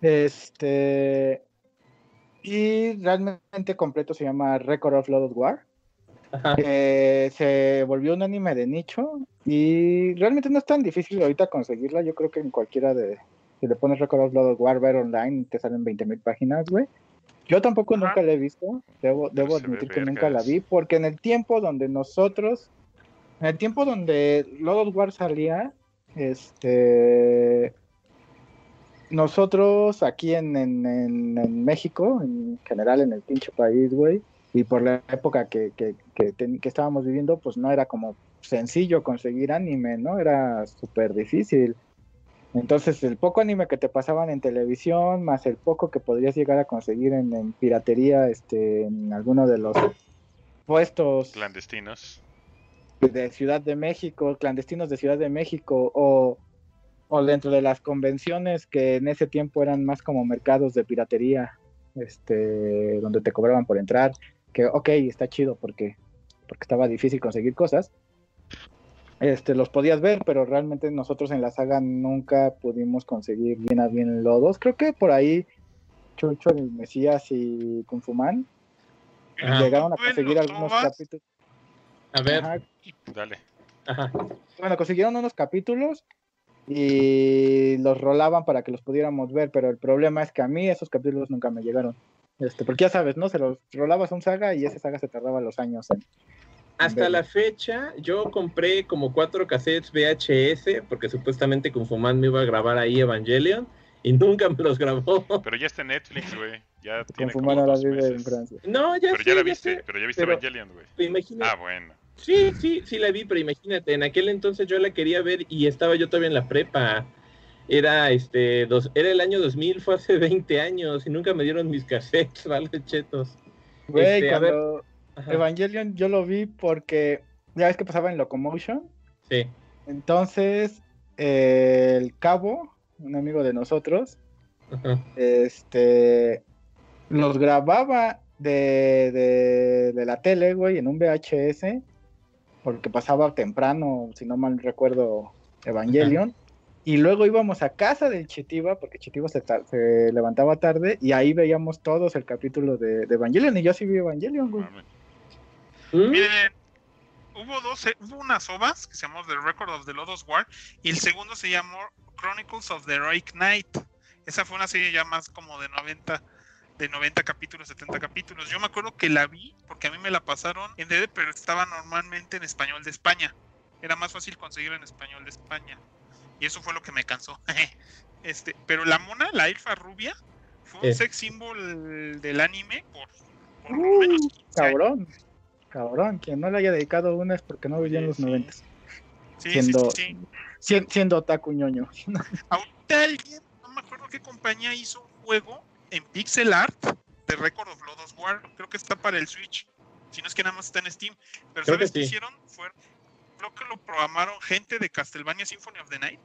Este, y realmente completo se llama Record of Lodoss War. Ajá. que se volvió un anime de nicho y realmente no es tan difícil ahorita conseguirla. Yo creo que en cualquiera de. Si le pones Record of Blood War, ver online, te salen 20.000 páginas, güey. Yo tampoco Ajá. nunca la he visto. Debo, debo admitir que nunca la vi, porque en el tiempo donde nosotros. En el tiempo donde Lord of War salía, este. Nosotros aquí en, en, en- en México, en general en el pinche país, güey, y por la época que, que, que, que estábamos viviendo, pues no era como sencillo conseguir anime, ¿no? Era súper difícil. Entonces, el poco anime que te pasaban en televisión, más el poco que podrías llegar a conseguir en, en piratería, este, en alguno de los puestos Clandestinos. de Ciudad de México, clandestinos de Ciudad de México, o, o dentro de las convenciones que en ese tiempo eran más como mercados de piratería, este, donde te cobraban por entrar, que ok, está chido porque, porque estaba difícil conseguir cosas. Este, los podías ver, pero realmente nosotros en la saga nunca pudimos conseguir bien a bien lodos. Creo que por ahí Chucho, el Mesías y Kung Fu Man llegaron a Bueno, conseguir algunos capítulos. A ver, Ajá, Dale. ajá. bueno, consiguieron unos capítulos y los rolaban para que los pudiéramos ver, pero el problema es que a mí esos capítulos nunca me llegaron. Este, porque ya sabes, ¿no? Se los rolabas a un saga y ese saga se tardaba los años en. Hasta la fecha, yo compré como cuatro cassettes VHS, porque supuestamente Kung Fu Man me iba a grabar ahí Evangelion, y nunca me los grabó. Pero ya está en Netflix, güey. Ya Con tiene como Fumar ahora vive en meses. Francia. No, ya Pero sé, ya la viste, pero ya viste pero- Evangelion, güey. Ah, bueno. Sí, sí, sí la vi, pero imagínate, en aquel entonces yo la quería ver y estaba yo todavía en la prepa. Era este dos, era el año 2000, fue hace 20 años y nunca me dieron mis cassettes, (laughs) vale, chetos. Güey, Este, a ver. cuando Ajá, Evangelion yo lo vi porque ya ves que pasaba en Locomotion. Sí. Entonces, eh, el cabo, un amigo de nosotros, ajá. este los grababa de, de, de la tele, güey, en un VHS, porque pasaba temprano, si no mal recuerdo, Evangelion. Y luego íbamos a casa del Chitiba, porque Chitiba se, ta- se levantaba tarde, y ahí veíamos todos el capítulo de, de Evangelion, y yo sí vi Evangelion, güey. Mames. ¿Mm? Miren, hubo dos, hubo unas ovas que se llamó The Record of the Lodos War y el segundo se llamó Chronicles of the Heroic Knight. Esa fue una serie ya más como de 90 de 90 capítulos, 70 capítulos. Yo me acuerdo que la vi porque a mí me la pasaron en DD, pero estaba normalmente en español de España. Era más fácil conseguir en español de España. Y eso fue lo que me cansó. (laughs) este, pero la mona, la elfa rubia, fue un Eh. sex symbol del anime por, por lo Uh, menos 15 años. Cabrón, quien no le haya dedicado una es porque no vivió en los sí. noventas. Sí, siendo- sí, sí, sí. Sien- Siendo otaku ñoño. (laughs) Ahorita alguien, no me acuerdo qué compañía hizo un juego en pixel art de Record of Lodos War. Creo que está para el Switch. Si no es que nada más está en Steam. Pero Creo ¿sabes que qué sí. hicieron? Fue, creo que lo programaron gente de Castlevania Symphony of the Night.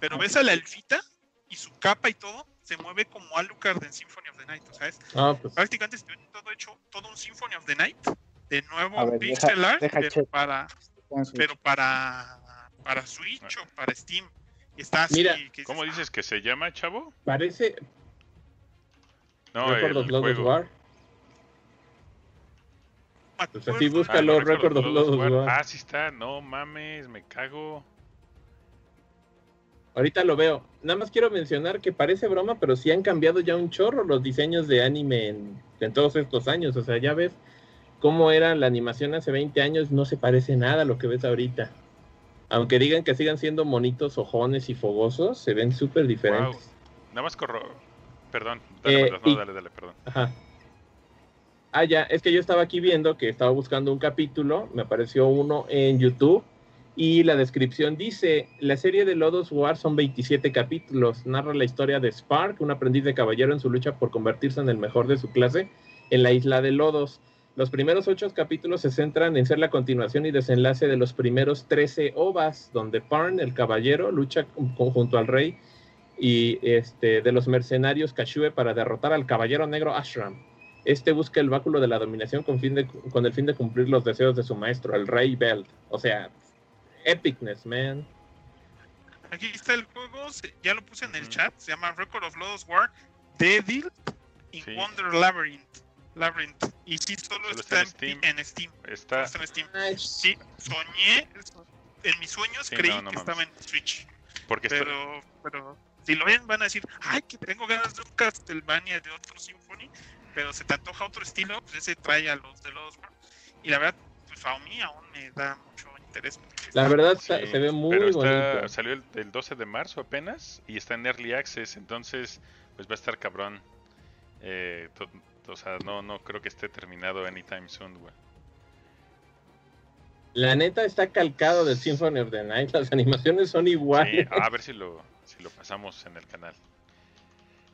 Pero ves a la elfita y su capa y todo se mueve como Alucard en Symphony of the Night. O sea, es Ah, pues. prácticamente todo hecho, todo un Symphony of the Night. De nuevo ver, pixel deja- art, deja pero para, pero para, para Switch o para Steam. Está así. Mira, que ¿Cómo dices, dices que se llama, chavo? Parece No, Record el of Lodos juego. War. "Ah, Pues así acuerdo". busca- Ah, no, Record of Lodos War. Ah, sí está. No mames, me cago. Ahorita lo veo. Nada más quiero mencionar que parece broma, pero sí han cambiado ya un chorro los diseños de anime en, en todos estos años. O sea, ya ves cómo era la animación hace 20 años, no se parece nada a lo que ves ahorita. Aunque digan que sigan siendo monitos, ojones y fogosos, se ven súper diferentes. Nada más corro. Perdón. Dale, Eh, y- dale, dale, perdón. Ajá. Ah, ya, es que yo estaba aquí viendo que estaba buscando un capítulo, me apareció uno en YouTube y la descripción dice, la serie de Lodos War son 27 capítulos, narra la historia de Spark, un aprendiz de caballero en su lucha por convertirse en el mejor de su clase en la isla de Lodos. Los primeros ocho capítulos se centran en ser la continuación y desenlace de los primeros 13 ovas, donde Parn, el caballero, lucha junto al rey y este, de los mercenarios Kashue para derrotar al caballero negro Ashram. Este busca el báculo de la dominación con, fin de, con el fin de cumplir los deseos de su maestro, el rey Belt. O sea, epicness, man. Aquí está el juego, ya lo puse en el chat, se llama Record of Lodos War, Devil in Sí. Wonder Labyrinth. Labyrinth. Y sí, solo, Solo está, está en en, en Steam. solo Está. está en Steam. Sí, soñé, en mis sueños Sí, creí no, no que mames. estaba en Switch. Porque está- Pero, pero si lo ven van a decir, ay, que tengo ganas de un Castlevania de otro Symphony, pero se te antoja otro estilo, pues ese trae a los de los Y la verdad, pues a mí aún me da mucho interés. porque La verdad Sí, se ve muy pero está- bonito. salió el, el 12 de marzo apenas y está en Early Access, entonces pues va a estar cabrón. Eh, o sea, no, no creo que esté terminado anytime soon, güey. La neta está calcado del Symphony of the Night. Las animaciones son Sí, iguales. a ver si lo, si lo pasamos en el canal.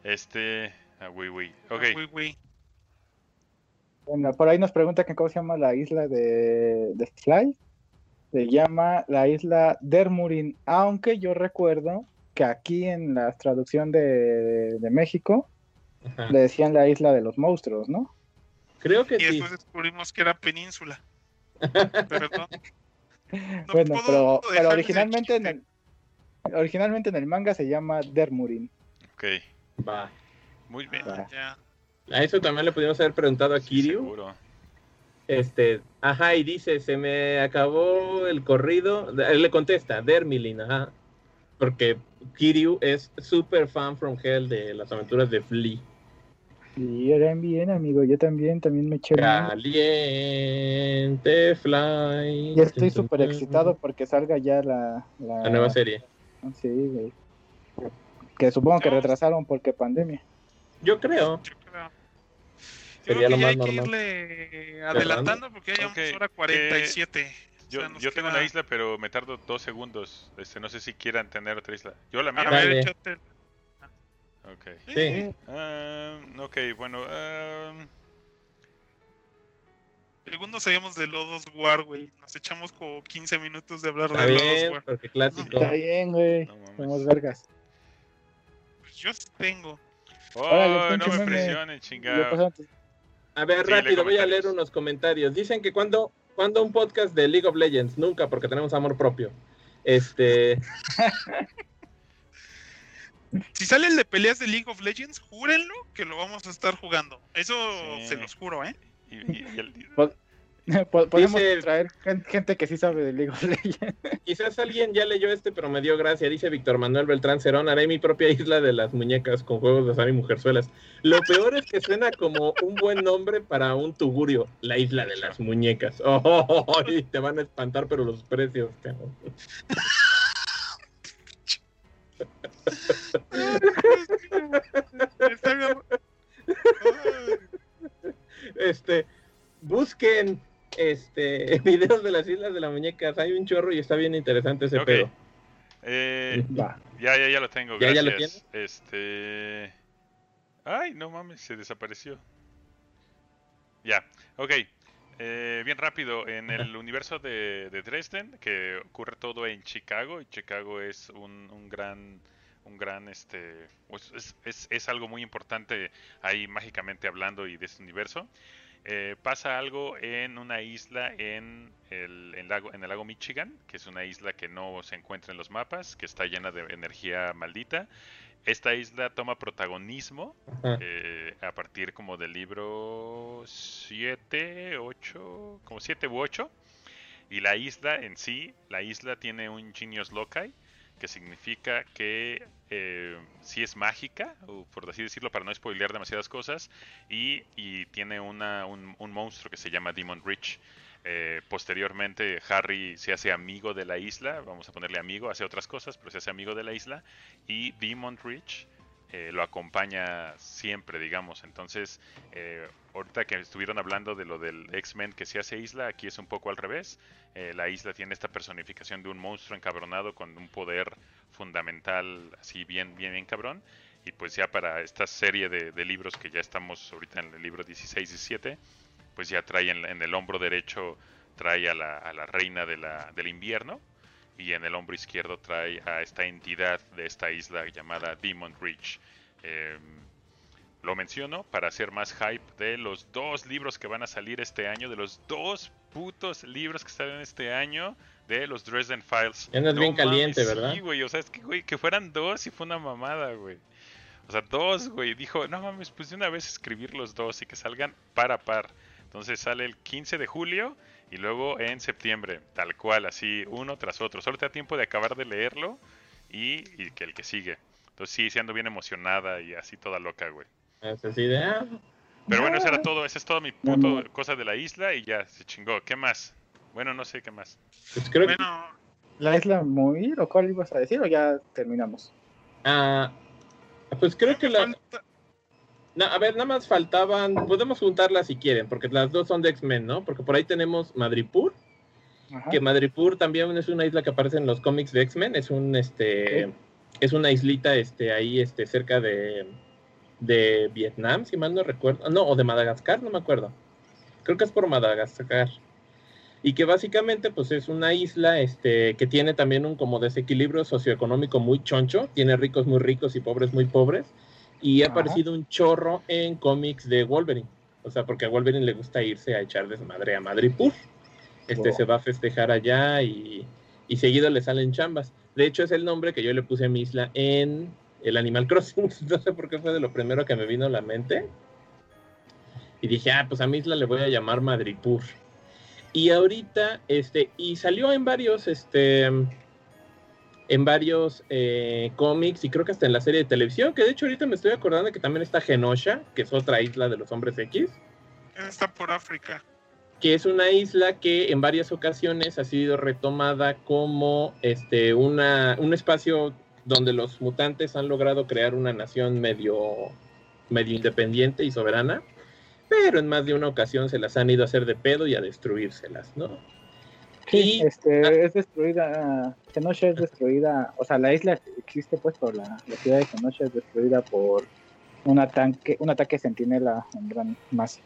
Este. Ah, oui, oui. Ok. Bueno, por ahí nos pregunta que cómo se llama la isla de, de Fly. Se llama la isla Dermurin, aunque yo recuerdo que aquí en la traducción de, de México Ajá. le decían la isla de los monstruos, ¿no? Creo que Y sí. después descubrimos que era península. (laughs) Perdón. No bueno, pero, originalmente en el originalmente en el manga se llama Dermurin. Ok. Va. Muy bien. Ya. A eso también le pudimos haber preguntado a Sí, Kiryu. seguro. Este, ajá, y dice, se me acabó el corrido. Él le contesta, Dermilin, ajá. Porque Kiryu es super fan from hell de las aventuras de Flea. Y eran bien, amigo. Yo también, también me eché Caliente Fly. Y estoy súper excitado porque salga ya la, la, La nueva serie. Sí, güey. Que supongo que retrasaron porque pandemia. Yo creo. Yo creo. Yo Sería creo lo que ya más hay que normal. irle adelantando porque ya llevamos hora 47. Yo, yo tengo queda- una isla, pero me tardo dos segundos. Este, no sé si quieran tener otra isla. Yo la A mía. Échate. Ok. Sí. Ah, ok, bueno. ah, Segundo sabíamos de Lodos War, güey. Nos echamos como 15 minutos de hablar Está de Lodos bien, War. porque clásico. Está bien, güey. No. Somos vergas. Pues yo tengo. oh, Órale, no me presionen, chingado. A ver, rápido, voy a leer unos comentarios. Dicen que cuando, cuando un podcast de League of Legends, nunca, porque tenemos amor propio. Este, (laughs) Si sale el de peleas de League of Legends, júrenlo que lo vamos a estar jugando. Eso Sí. se los juro, ¿eh? Y, y- y el- Po- (laughs) Podemos Dice- traer gen- gente que sí sabe de League of Legends. (laughs) quizás alguien ya leyó este, pero me dio gracia. Dice Víctor Manuel Beltrán Cerón, haré mi propia isla de las muñecas con juegos de azar y mujerzuelas. Lo peor es que suena como un buen nombre para un tugurio, la isla de las muñecas. (laughs) Oh, y te van a espantar, pero los precios, cabrón. Este, busquen este (laughs) videos de las islas de las muñecas. Hay un chorro y está bien interesante ese pedo. eh, Va. ya, ya, ya lo tengo. ¿Ya, ya lo gracias. Este. Ay, no mames, se desapareció. Ya, ok. Eh, bien rápido, en el universo de, de Dresden, que ocurre todo en Chicago, y Chicago es un, un gran, un gran, este, pues, es, es- es algo muy importante ahí mágicamente hablando y de este universo. Eh, pasa algo en una isla en el, en lago, en el lago Michigan, que es una isla que no se encuentra en los mapas, que está llena de energía maldita. Esta isla toma protagonismo eh, a partir como del libro 7, 8, como 7 u 8. Y la isla en sí, la isla tiene un Genius Loci, que significa que eh, sí es mágica, o por así decirlo, para no spoilear demasiadas cosas, y, tiene un monstruo que se llama Demon Rich. Eh, posteriormente Harry se hace amigo de la isla, vamos a ponerle amigo, hace otras cosas, pero se hace amigo de la isla, y Demon Rich eh, lo acompaña siempre, digamos. Entonces, eh, ahorita que estuvieron hablando de lo del X-Men que se hace isla, aquí es un poco al revés. Eh, la isla tiene esta personificación de un monstruo encabronado con un poder fundamental, así bien, bien, bien cabrón. Y pues ya para esta serie de, libros que ya estamos ahorita en el libro 16 y 17, pues ya trae en, el hombro derecho trae a la, a la reina de la, del invierno y en el hombro izquierdo trae a esta entidad de esta isla llamada Demon Reach. Eh, lo menciono para hacer más hype de los dos libros que van a salir este año, de los dos putos libros que salen este año de los Dresden Files. Ya andas bien caliente, ¿verdad? Sí, güey, o sea, es que, güey, que fueran dos y fue una mamada, güey. O sea, dos, güey. Dijo, no mames, pues de una vez escribir los dos y que salgan par a par. Entonces sale el 15 de julio y luego en septiembre, tal cual, así, uno tras otro. Solo te da tiempo de acabar de leerlo y, y que el que sigue. Entonces sí, siendo bien emocionada y así toda loca, güey. Es así de, ah, Pero bueno, eso era todo. Esa es toda mi puto cosa de la isla y ya, se chingó. ¿Qué más? Bueno, no sé qué más. pues creo que Bueno, ¿La isla muy? ¿Lo cual ibas a decir o ya terminamos? Ah, pues creo que la. falta- No, a ver, nada más faltaban. Podemos juntarlas si quieren, porque las dos son de X-Men, ¿no? Porque por ahí tenemos Madripur Ajá. que Madripoor también es una isla que aparece en los cómics de X-Men, es un este es una islita este ahí este cerca de de Vietnam, si mal no recuerdo, no, o de Madagascar, no me acuerdo. Creo que es por Madagascar. Y que básicamente pues es una isla este que tiene también un como desequilibrio socioeconómico muy choncho, tiene ricos muy ricos y pobres muy pobres y ha aparecido un chorro en cómics de Wolverine. O sea, porque a Wolverine le gusta irse a echar desmadre a Madripoor. Este Oh. se va a festejar allá y, y seguido le salen chambas. De hecho, es el nombre que yo le puse a mi isla en el Animal Crossing. (laughs) No sé por qué fue de lo primero que me vino a la mente. Y dije, ah, pues a mi isla le voy a llamar Madripoor. Y ahorita, este, y salió en varios, este, en varios eh, cómics y creo que hasta en la serie de televisión, que de hecho ahorita me estoy acordando que también está Genosha, que es otra isla de los hombres X Está por África. que es una isla que en varias ocasiones ha sido retomada como este una, un espacio donde los mutantes han logrado crear una nación medio, medio independiente y soberana, pero en más de una ocasión se las han ido a hacer de pedo y a destruírselas, ¿no? Sí, Y- este, ah. es destruida, Kenosha es destruida, o sea, la isla existe pues por la, la ciudad de Kenosha es destruida por un ataque, un ataque sentinela en gran masa.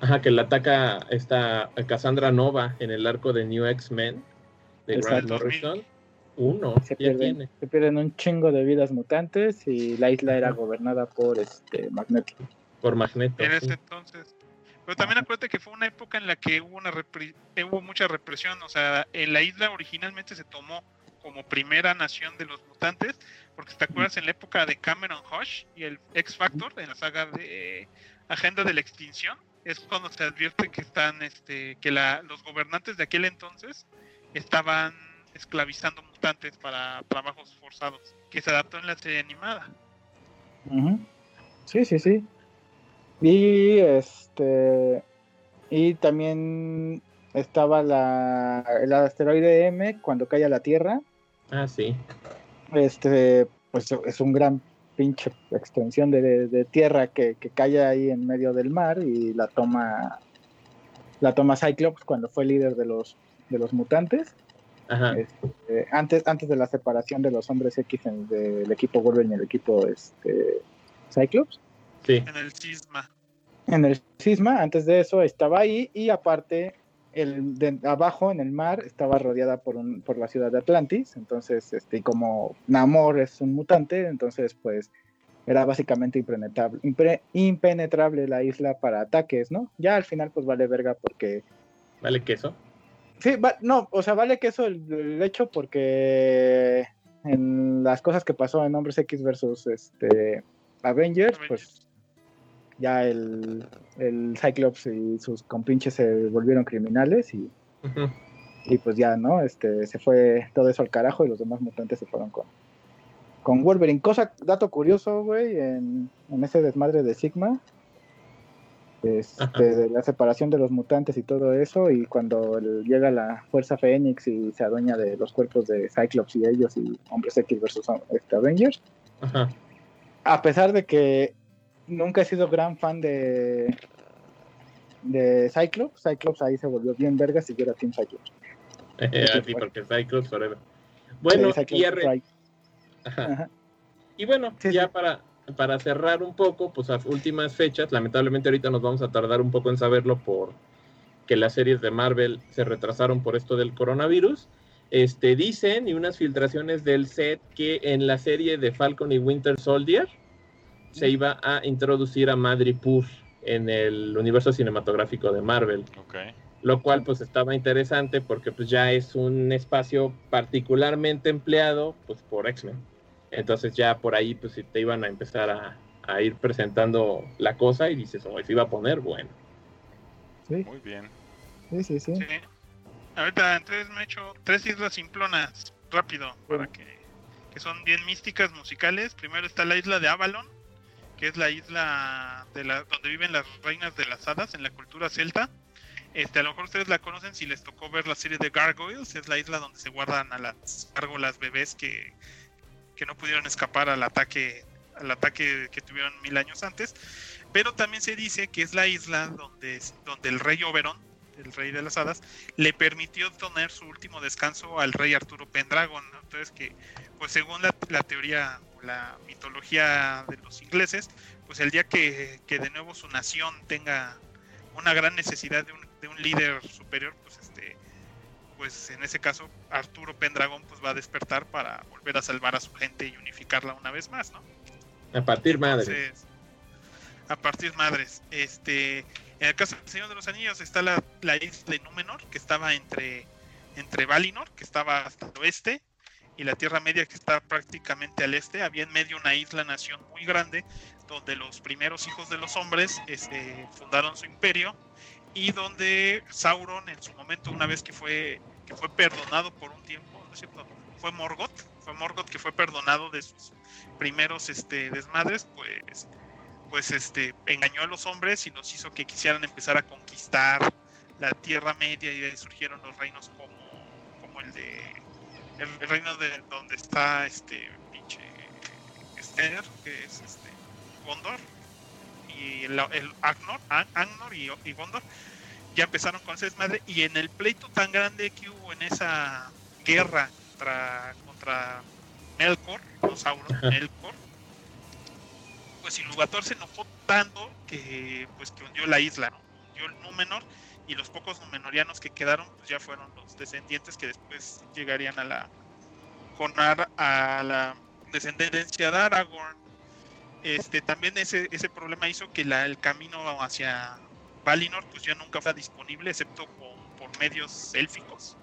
Ajá, que la ataca esta Cassandra Nova en el arco de New X-Men de Grant. Morrison. Uno, Se ya pierden, tiene. se pierden un chingo de vidas mutantes y la isla era gobernada por este Magneto. Por Magneto. En sí. ese entonces. Pero también acuérdate que fue una época en la que hubo una repri- eh, hubo mucha represión. O sea, en la isla originalmente se tomó como primera nación de los mutantes, porque si te acuerdas en la época de Cameron Hush y el X Factor, en la saga de Agenda de la Extinción, es cuando se advierte que están, este, que la, los gobernantes de aquel entonces estaban esclavizando mutantes para trabajos forzados, que se adaptó en la serie animada. Sí, sí, sí. Y este y también estaba la, el asteroide M cuando cae a la Tierra. Ah, sí. Este, pues es un gran pinche extensión de, de tierra que, que cae ahí en medio del mar y la toma la toma Cyclops cuando fue líder de los de los mutantes Ajá. este, antes antes de la separación de los hombres X en- del equipo Wolverine y el equipo este Cyclops Sí. En el cisma. en el cisma antes de eso estaba ahí y aparte el de abajo en el mar estaba rodeada por un, por la ciudad de Atlantis entonces este y como Namor es un mutante entonces pues era básicamente impenetrable impre- impenetrable la isla para ataques no ya al final pues vale verga porque ¿Vale queso? Sí va- no o sea vale que eso el, el hecho porque en las cosas que pasó en Hombres X versus este Avengers pues ya el, el Cyclops y sus compinches se volvieron criminales y, y pues ya, ¿no? Este, se fue todo eso al carajo y los demás mutantes se fueron con, con Wolverine. Cosa, dato curioso, güey, en, en ese desmadre de Sigma, este, de la separación de los mutantes y todo eso, y cuando llega la Fuerza Fénix y se adueña de los cuerpos de Cyclops y ellos y Hombres X versus este, Avengers, Ajá. a pesar de que nunca he sido gran fan de de Cyclops, Cyclops ahí se volvió bien vergas y yo era Team Cyclops. (laughs) Así porque Cyclops forever. Bueno, Eh, Cyclops y. Ajá. Ajá. y bueno, Sí, ya sí. para, para cerrar un poco, pues a últimas fechas, lamentablemente ahorita nos vamos a tardar un poco en saberlo por que las series de Marvel se retrasaron por esto del coronavirus. Este, dicen y unas filtraciones del set que en la serie de Falcon y Winter Soldier se iba a introducir a Madripoor en el universo cinematográfico de Marvel Ok. lo cual pues estaba interesante porque pues ya es un espacio particularmente empleado pues por X-Men. Entonces ya por ahí pues si te iban a empezar a, a ir presentando la cosa y dices, oh, se iba a poner bueno. Sí, Muy bien. sí, sí, sí. Sí. Ahorita entonces me he hecho tres islas simplonas rápido para que, que son bien místicas musicales. Primero está la isla de Avalon, que es la isla de la, donde viven las reinas de las hadas en la cultura celta. Este, a lo mejor ustedes la conocen si les tocó ver la serie de Gargoyles, es la isla donde se guardan a las gárgolas bebés que, que no pudieron escapar al ataque, al ataque que tuvieron mil años antes. Pero también se dice que es la isla donde, donde el rey Oberon, el rey de las hadas, le permitió tener su último descanso al rey Arturo Pendragon. Entonces que, pues según la, teoría la mitología de los ingleses, pues el día que, que de nuevo su nación tenga una gran necesidad de un, de un líder superior, pues pues en ese caso Arturo Pendragon pues va a despertar para volver a salvar a su gente y unificarla una vez más, ¿no? A partir madre. Entonces, a partir madres. Este, en el caso del Señor de los Anillos está la, la isla de Númenor, que estaba entre, entre Valinor, que estaba hasta el oeste, y la Tierra Media, que está prácticamente al este. Había en medio una isla-nación muy grande, donde los primeros hijos de los hombres este, fundaron su imperio, y donde Sauron, en su momento, una vez que fue, que fue perdonado por un tiempo, ¿no es cierto? Fue Morgoth, fue Morgoth que fue perdonado de sus primeros este, desmadres, pues pues este engañó a los hombres y los hizo que quisieran empezar a conquistar la Tierra Media y de ahí surgieron los reinos como, como el de el, reino de donde está este pinche Ster, que es este Gondor y el, el Agnor, An- Angnor y, y Gondor ya empezaron con ese desmadre y en el pleito tan grande que hubo en esa guerra contra, contra Melkor, no Sauron. Melkor, pues Ilúvatar se enojó tanto que pues que hundió la isla, ¿no? hundió el Númenor y los pocos Númenorianos que quedaron pues ya fueron los descendientes que después llegarían a la con Ar- a la descendencia de Aragorn. Este también ese ese problema hizo que la, el camino hacia Valinor pues ya nunca fue disponible excepto por, por medios élficos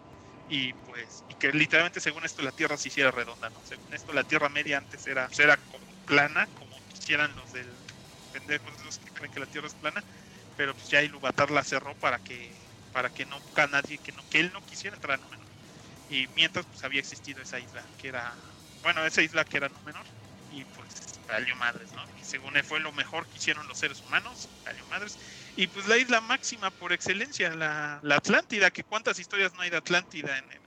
y pues y que literalmente según esto la Tierra se hiciera redonda, ¿no? Según esto la Tierra Media antes era pues, era como plana, como quisieran los del pendejos esos que creen que la Tierra es plana, pero pues ya Ilúvatar la cerró para que para que no nadie que no que él no quisiera entrar a Númenor. Y mientras pues había existido esa isla que era bueno, esa isla que era Númenor y pues valió madres, ¿no? Y según él fue lo mejor que hicieron los seres humanos, valió madres. Y pues la isla máxima por excelencia, la, la Atlántida, que cuántas historias no hay de Atlántida en el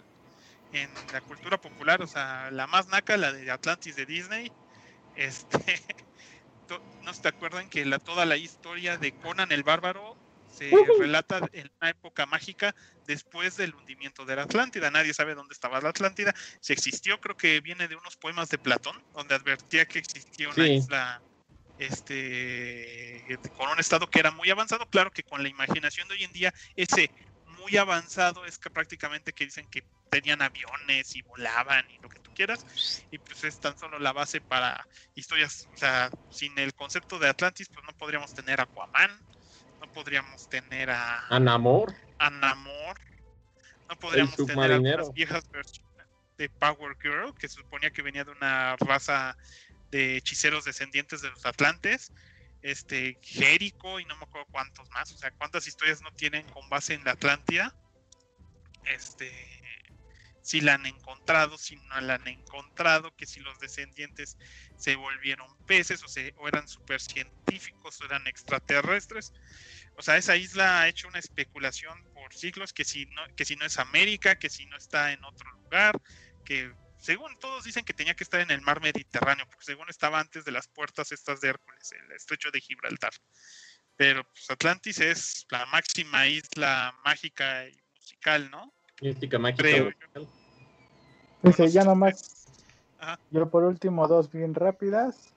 en la cultura popular, o sea, la más naca, la de Atlantis de Disney, este, (laughs) no se te acuerdan que la, toda la historia de Conan el Bárbaro se relata en una época mágica después del hundimiento de la Atlántida. Nadie sabe dónde estaba la Atlántida. Si existió, creo que viene de unos poemas de Platón, donde advertía que existía una Sí. isla este con un estado que era muy avanzado. Claro que con la imaginación de hoy en día, ese muy avanzado es que prácticamente que dicen que tenían aviones y volaban y lo que tú quieras y pues es tan solo la base para historias, o sea, sin el concepto de Atlantis pues no podríamos tener Aquaman, no podríamos tener a, A Namor. a Namor, no podríamos tener submarinero. algunas viejas versiones de Power Girl que se suponía que venía de una raza de hechiceros descendientes de los Atlantes, este Jericho y no me acuerdo cuántos más, o sea, cuántas historias no tienen con base en la Atlántida, este, si la han encontrado, si no la han encontrado, que si los descendientes se volvieron peces o, se, o eran super científicos o eran extraterrestres. O sea, esa isla ha hecho una especulación por siglos que si no, que si no es América, que si no está en otro lugar, que según todos dicen que tenía que estar en el mar Mediterráneo, porque según estaba antes de las puertas estas de Hércules, el estrecho de Gibraltar. Pero pues, Atlantis es la máxima isla mágica y musical, ¿no? Mística mágica. Dice, ya nomás. Ajá. Yo por último, dos bien rápidas.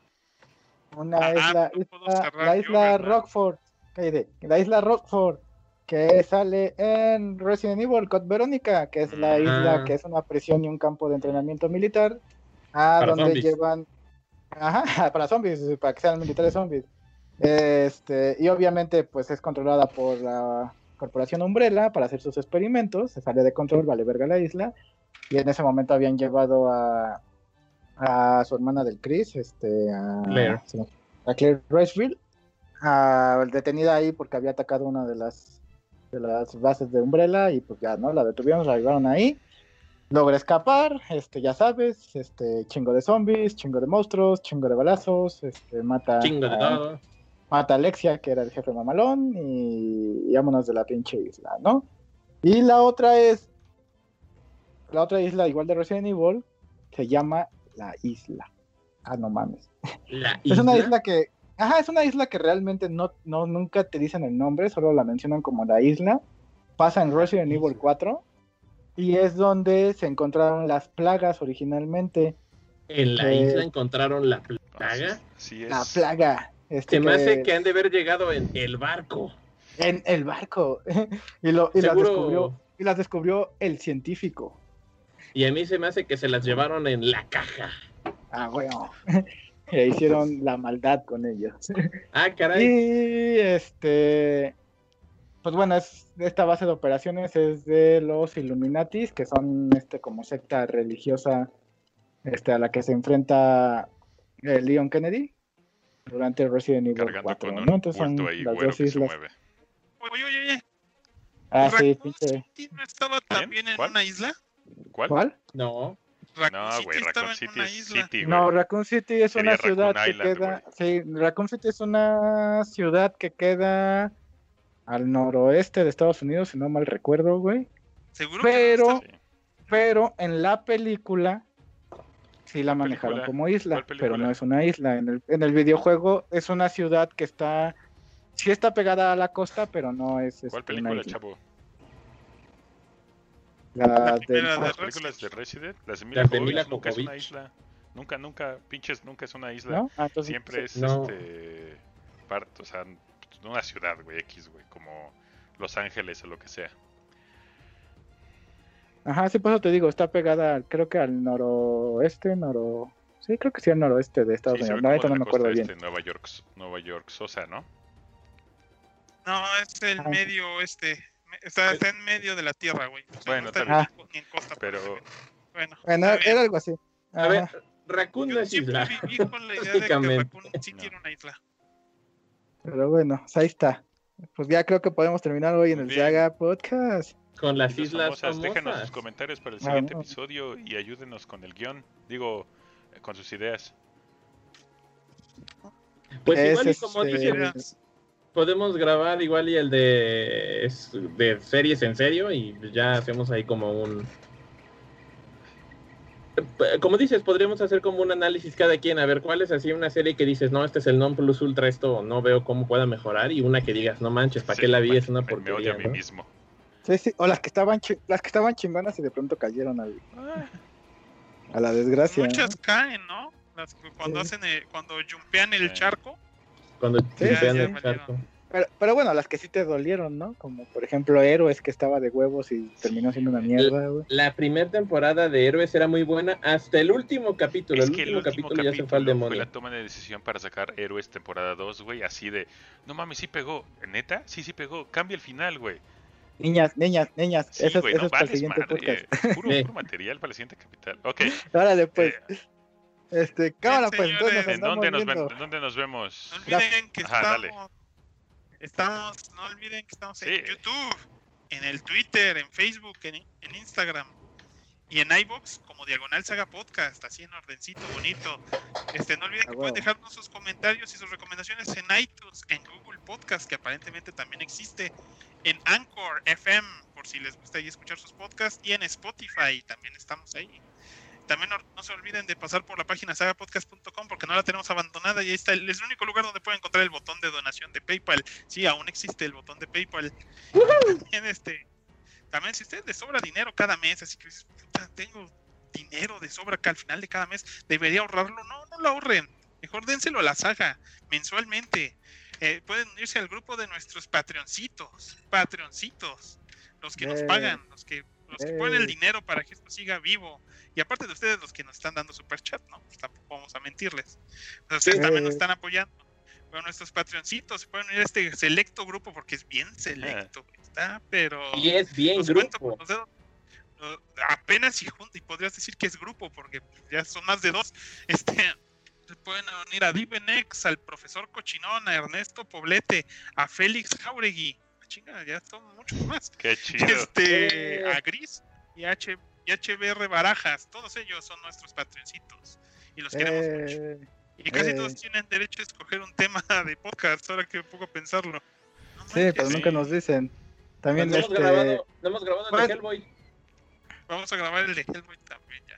Una Ah, es la isla, la isla. Rockford. cállate, La isla Rockford. Que sale en Resident Evil Code Verónica. Que es la Ah. isla que es una prisión y un campo de entrenamiento militar. A Para donde zombies. llevan. Ajá, (laughs) para zombies, para que sean militares zombies. Este, y obviamente, pues es controlada por la corporación Umbrella para hacer sus experimentos. Se sale de control, vale verga la isla. Y en ese momento habían llevado a, a su hermana del Chris, este, a Claire. a Claire Rushville, a- detenida ahí porque había atacado una de las de las bases de Umbrella y pues ya, ¿no? La detuvieron, la llevaron ahí. Logra escapar, este, ya sabes, este, chingo de zombies, chingo de monstruos, chingo de balazos, este, mata Chingo de a- todo. Mata a Alexia, que era el jefe mamalón, y, y vámonos de la pinche isla, ¿no? Y la otra es, la otra isla igual de Resident Evil, se llama La Isla. Ah, no mames. La (laughs) Es una isla que, ajá, es una isla que realmente no, no, nunca te dicen el nombre, solo la mencionan como la isla. pasa en Resident Evil 4 y es donde se encontraron las plagas originalmente. En la Eh, isla encontraron la plaga. así es. La plaga. Este, Se me hace que- han de haber llegado en el barco. En el barco. (laughs) y lo, y las descubrió, y las descubrió el científico. Y a mí se me hace que se las llevaron en la caja. Ah, bueno. (laughs) e hicieron la maldad con ellos. (laughs) Ah, caray. Y este, pues bueno, es, esta base de operaciones es de los Illuminatis, que son este como secta religiosa este, a la que se enfrenta eh, Leon Kennedy durante Resident Evil Cargando 4, con un ¿no? Entonces son ahí, las dos islas. mueve. Oye, oye, oye. Ah, sí, ¿Raccoon pinche. City no estaba también en ¿Cuál? una isla? ¿Cuál? ¿Cuál? No. Raccoon No, City güey, Raccoon City es. City, güey. No, Raccoon City es Sería una ciudad Raccoon que Island, queda. Sí, Raccoon City es una ciudad que queda al noroeste de Estados Unidos, si no mal recuerdo, güey. Seguro Pero- que no está-. Pero en la película sí la manejaron película? como isla, ¿Cuál pero no es una isla. En el, en el videojuego es una ciudad que está. Sí está pegada a la costa, pero no es. ¿Cuál este, una película, isla. chavo? La La primera de Las películas de Resident, las de Mila Las de Mila nunca es una isla. Nunca, nunca, pinches, nunca es una isla. ¿no? Ah, entonces, Siempre es No. este parte, o sea, una ciudad, güey, X, güey, como Los Ángeles o lo que sea. Ajá, sí, por eso te digo, está pegada, creo que al noroeste, noro. Sí, creo que sí al noroeste de Estados Sí, Unidos. La neta no me acuerdo costa bien. este, Nueva York, Nueva York, Sosa, ¿no? No, es el Ah. medio oeste. Está, está en medio de la tierra, güey. O sea, Bueno, no está está ni, ni en costa. Pero- Bueno, Bueno, era algo así. A Ajá. ver, Raccoon no es isla. viví con la idea de que. Raccoon No. era una isla. Pero bueno, pues ahí está. Pues ya creo que podemos terminar hoy en el bien. Yaga Podcast. Con las islas famosas, déjenos sus comentarios para el Ah, siguiente episodio y ayúdenos con el guion. Digo, con sus ideas. Pues Es, igual y como este, dices, podemos grabar igual y el de, es- de series en serio y ya hacemos ahí como un... Como dices, podríamos hacer como un análisis cada quien, a ver cuál es así una serie que dices, no, este es el non plus ultra, esto no veo cómo pueda mejorar, y una que digas, no manches, ¿para Sí, qué la vi? me- Es una me- Me odio porquería. a mí ¿no? mismo. Sí, sí. O las que estaban las que estaban chingonas y de pronto cayeron al- a la desgracia. ¿no? Muchas caen, ¿no? Las que cuando Sí. hacen el- cuando jumpean el Sí. charco. Cuando ya el valieron. charco. Pero, pero bueno, las que sí te dolieron, ¿no? Como por ejemplo Héroes que estaba de huevos y terminó siendo una mierda, güey. La primera temporada de Héroes era muy buena hasta el último capítulo. Es el que el último último capítulo, ya se fue al capítulo fue demonio. la toma de decisión para sacar Héroes temporada 2, güey, así de, no mames, sí pegó, ¿neta? Sí, sí pegó, cambia el final, güey. Niñas, niñas, niñas, Sí, eso, güey, eso no es para el siguiente madre, podcast. puro, Sí. puro material para el siguiente capital. Ok, (laughs) Órale, pues, eh, este, cámara, pues, entonces nos ¿en dónde nos, viendo. ven- en dónde nos vemos? No olviden que Ajá, dale. estamos, estamos, no olviden que estamos en Sí. YouTube, en el Twitter, en Facebook, en, en Instagram y en iBox como Diagonal Saga Podcast, así en ordencito, bonito. Este, no olviden Ah, que pueden dejarnos sus comentarios y sus recomendaciones en iTunes, en Google Podcast, que aparentemente también existe, en Anchor FM, por si les gusta ahí escuchar sus podcasts, y en Spotify, también estamos ahí. También no, no se olviden de pasar por la página sagapodcast.com porque no la tenemos abandonada y ahí está, el- es el único lugar donde pueden encontrar el botón de donación de PayPal. Sí, aún existe el botón de PayPal. También este, también si usted le sobra dinero cada mes, así que dices, "Puta, tengo dinero de sobra que al final de cada mes debería ahorrarlo, no, no lo ahorren. Mejor dénselo a la saga mensualmente. Eh, pueden unirse al grupo de nuestros patreoncitos, patreoncitos, los que nos pagan, los que los que ponen el dinero para que esto siga vivo. Y aparte de ustedes, los que nos están dando super chat, ¿no? Pues tampoco vamos a mentirles. Ustedes también nos están apoyando. Bueno, nuestros patreoncitos se pueden unir a este selecto grupo porque es bien selecto. Está, pero. Y es bien grupo. los dedos. Apenas y, podrías decir que es grupo porque ya son más de dos. Este. Se pueden unir a Divenex, al profesor Cochinón, a Ernesto Poblete, a Félix Jauregui. Ah, Chinga, ya son muchos más Qué chido. este, Eh. a Gris y, H, y HBR Barajas, todos ellos son nuestros patroncitos y los queremos mucho. Eh, Y casi eh. todos tienen derecho a escoger un tema (laughs) de podcast, ahora que puedo pensarlo. No sí, manches, pero sí. nunca nos dicen. También no, hemos este, grabado, no hemos grabado el de Hellboy. Vamos a grabar el de Hellboy también ya.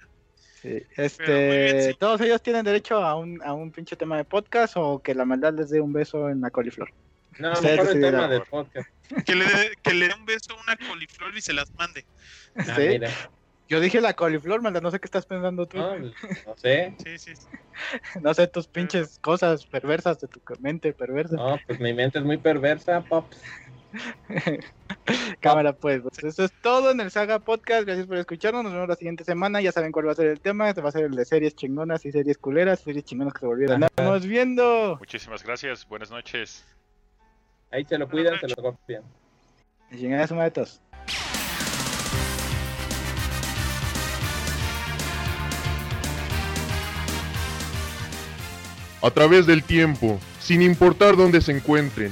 sí, bien, este, sí. todos ellos tienen derecho a un, a un pinche tema de podcast o que la maldad les dé un beso en la coliflor. No, mejor el tema del podcast. Que le, dé- que le dé un beso a una coliflor y se las mande. Ah, Sí. mira. Yo dije la coliflor, maldad, no sé qué estás pensando tú. No, no sé. Sí, sí. sí. (laughs) No sé tus pinches cosas perversas de tu mente perversa. No, pues mi mente es muy perversa, Pops. (laughs) Cámara, pues, pues, eso es todo en el Saga Podcast. Gracias por escucharnos. Nos vemos la siguiente semana. Ya saben cuál va a ser el tema. Este va a ser el de series chingonas y series culeras, series chingonas que se volvieron. Estamos viendo. Muchísimas gracias. Buenas noches. Ahí se lo cuidan, se lo copian. Chingadas matos. a través del tiempo, sin importar dónde se encuentren.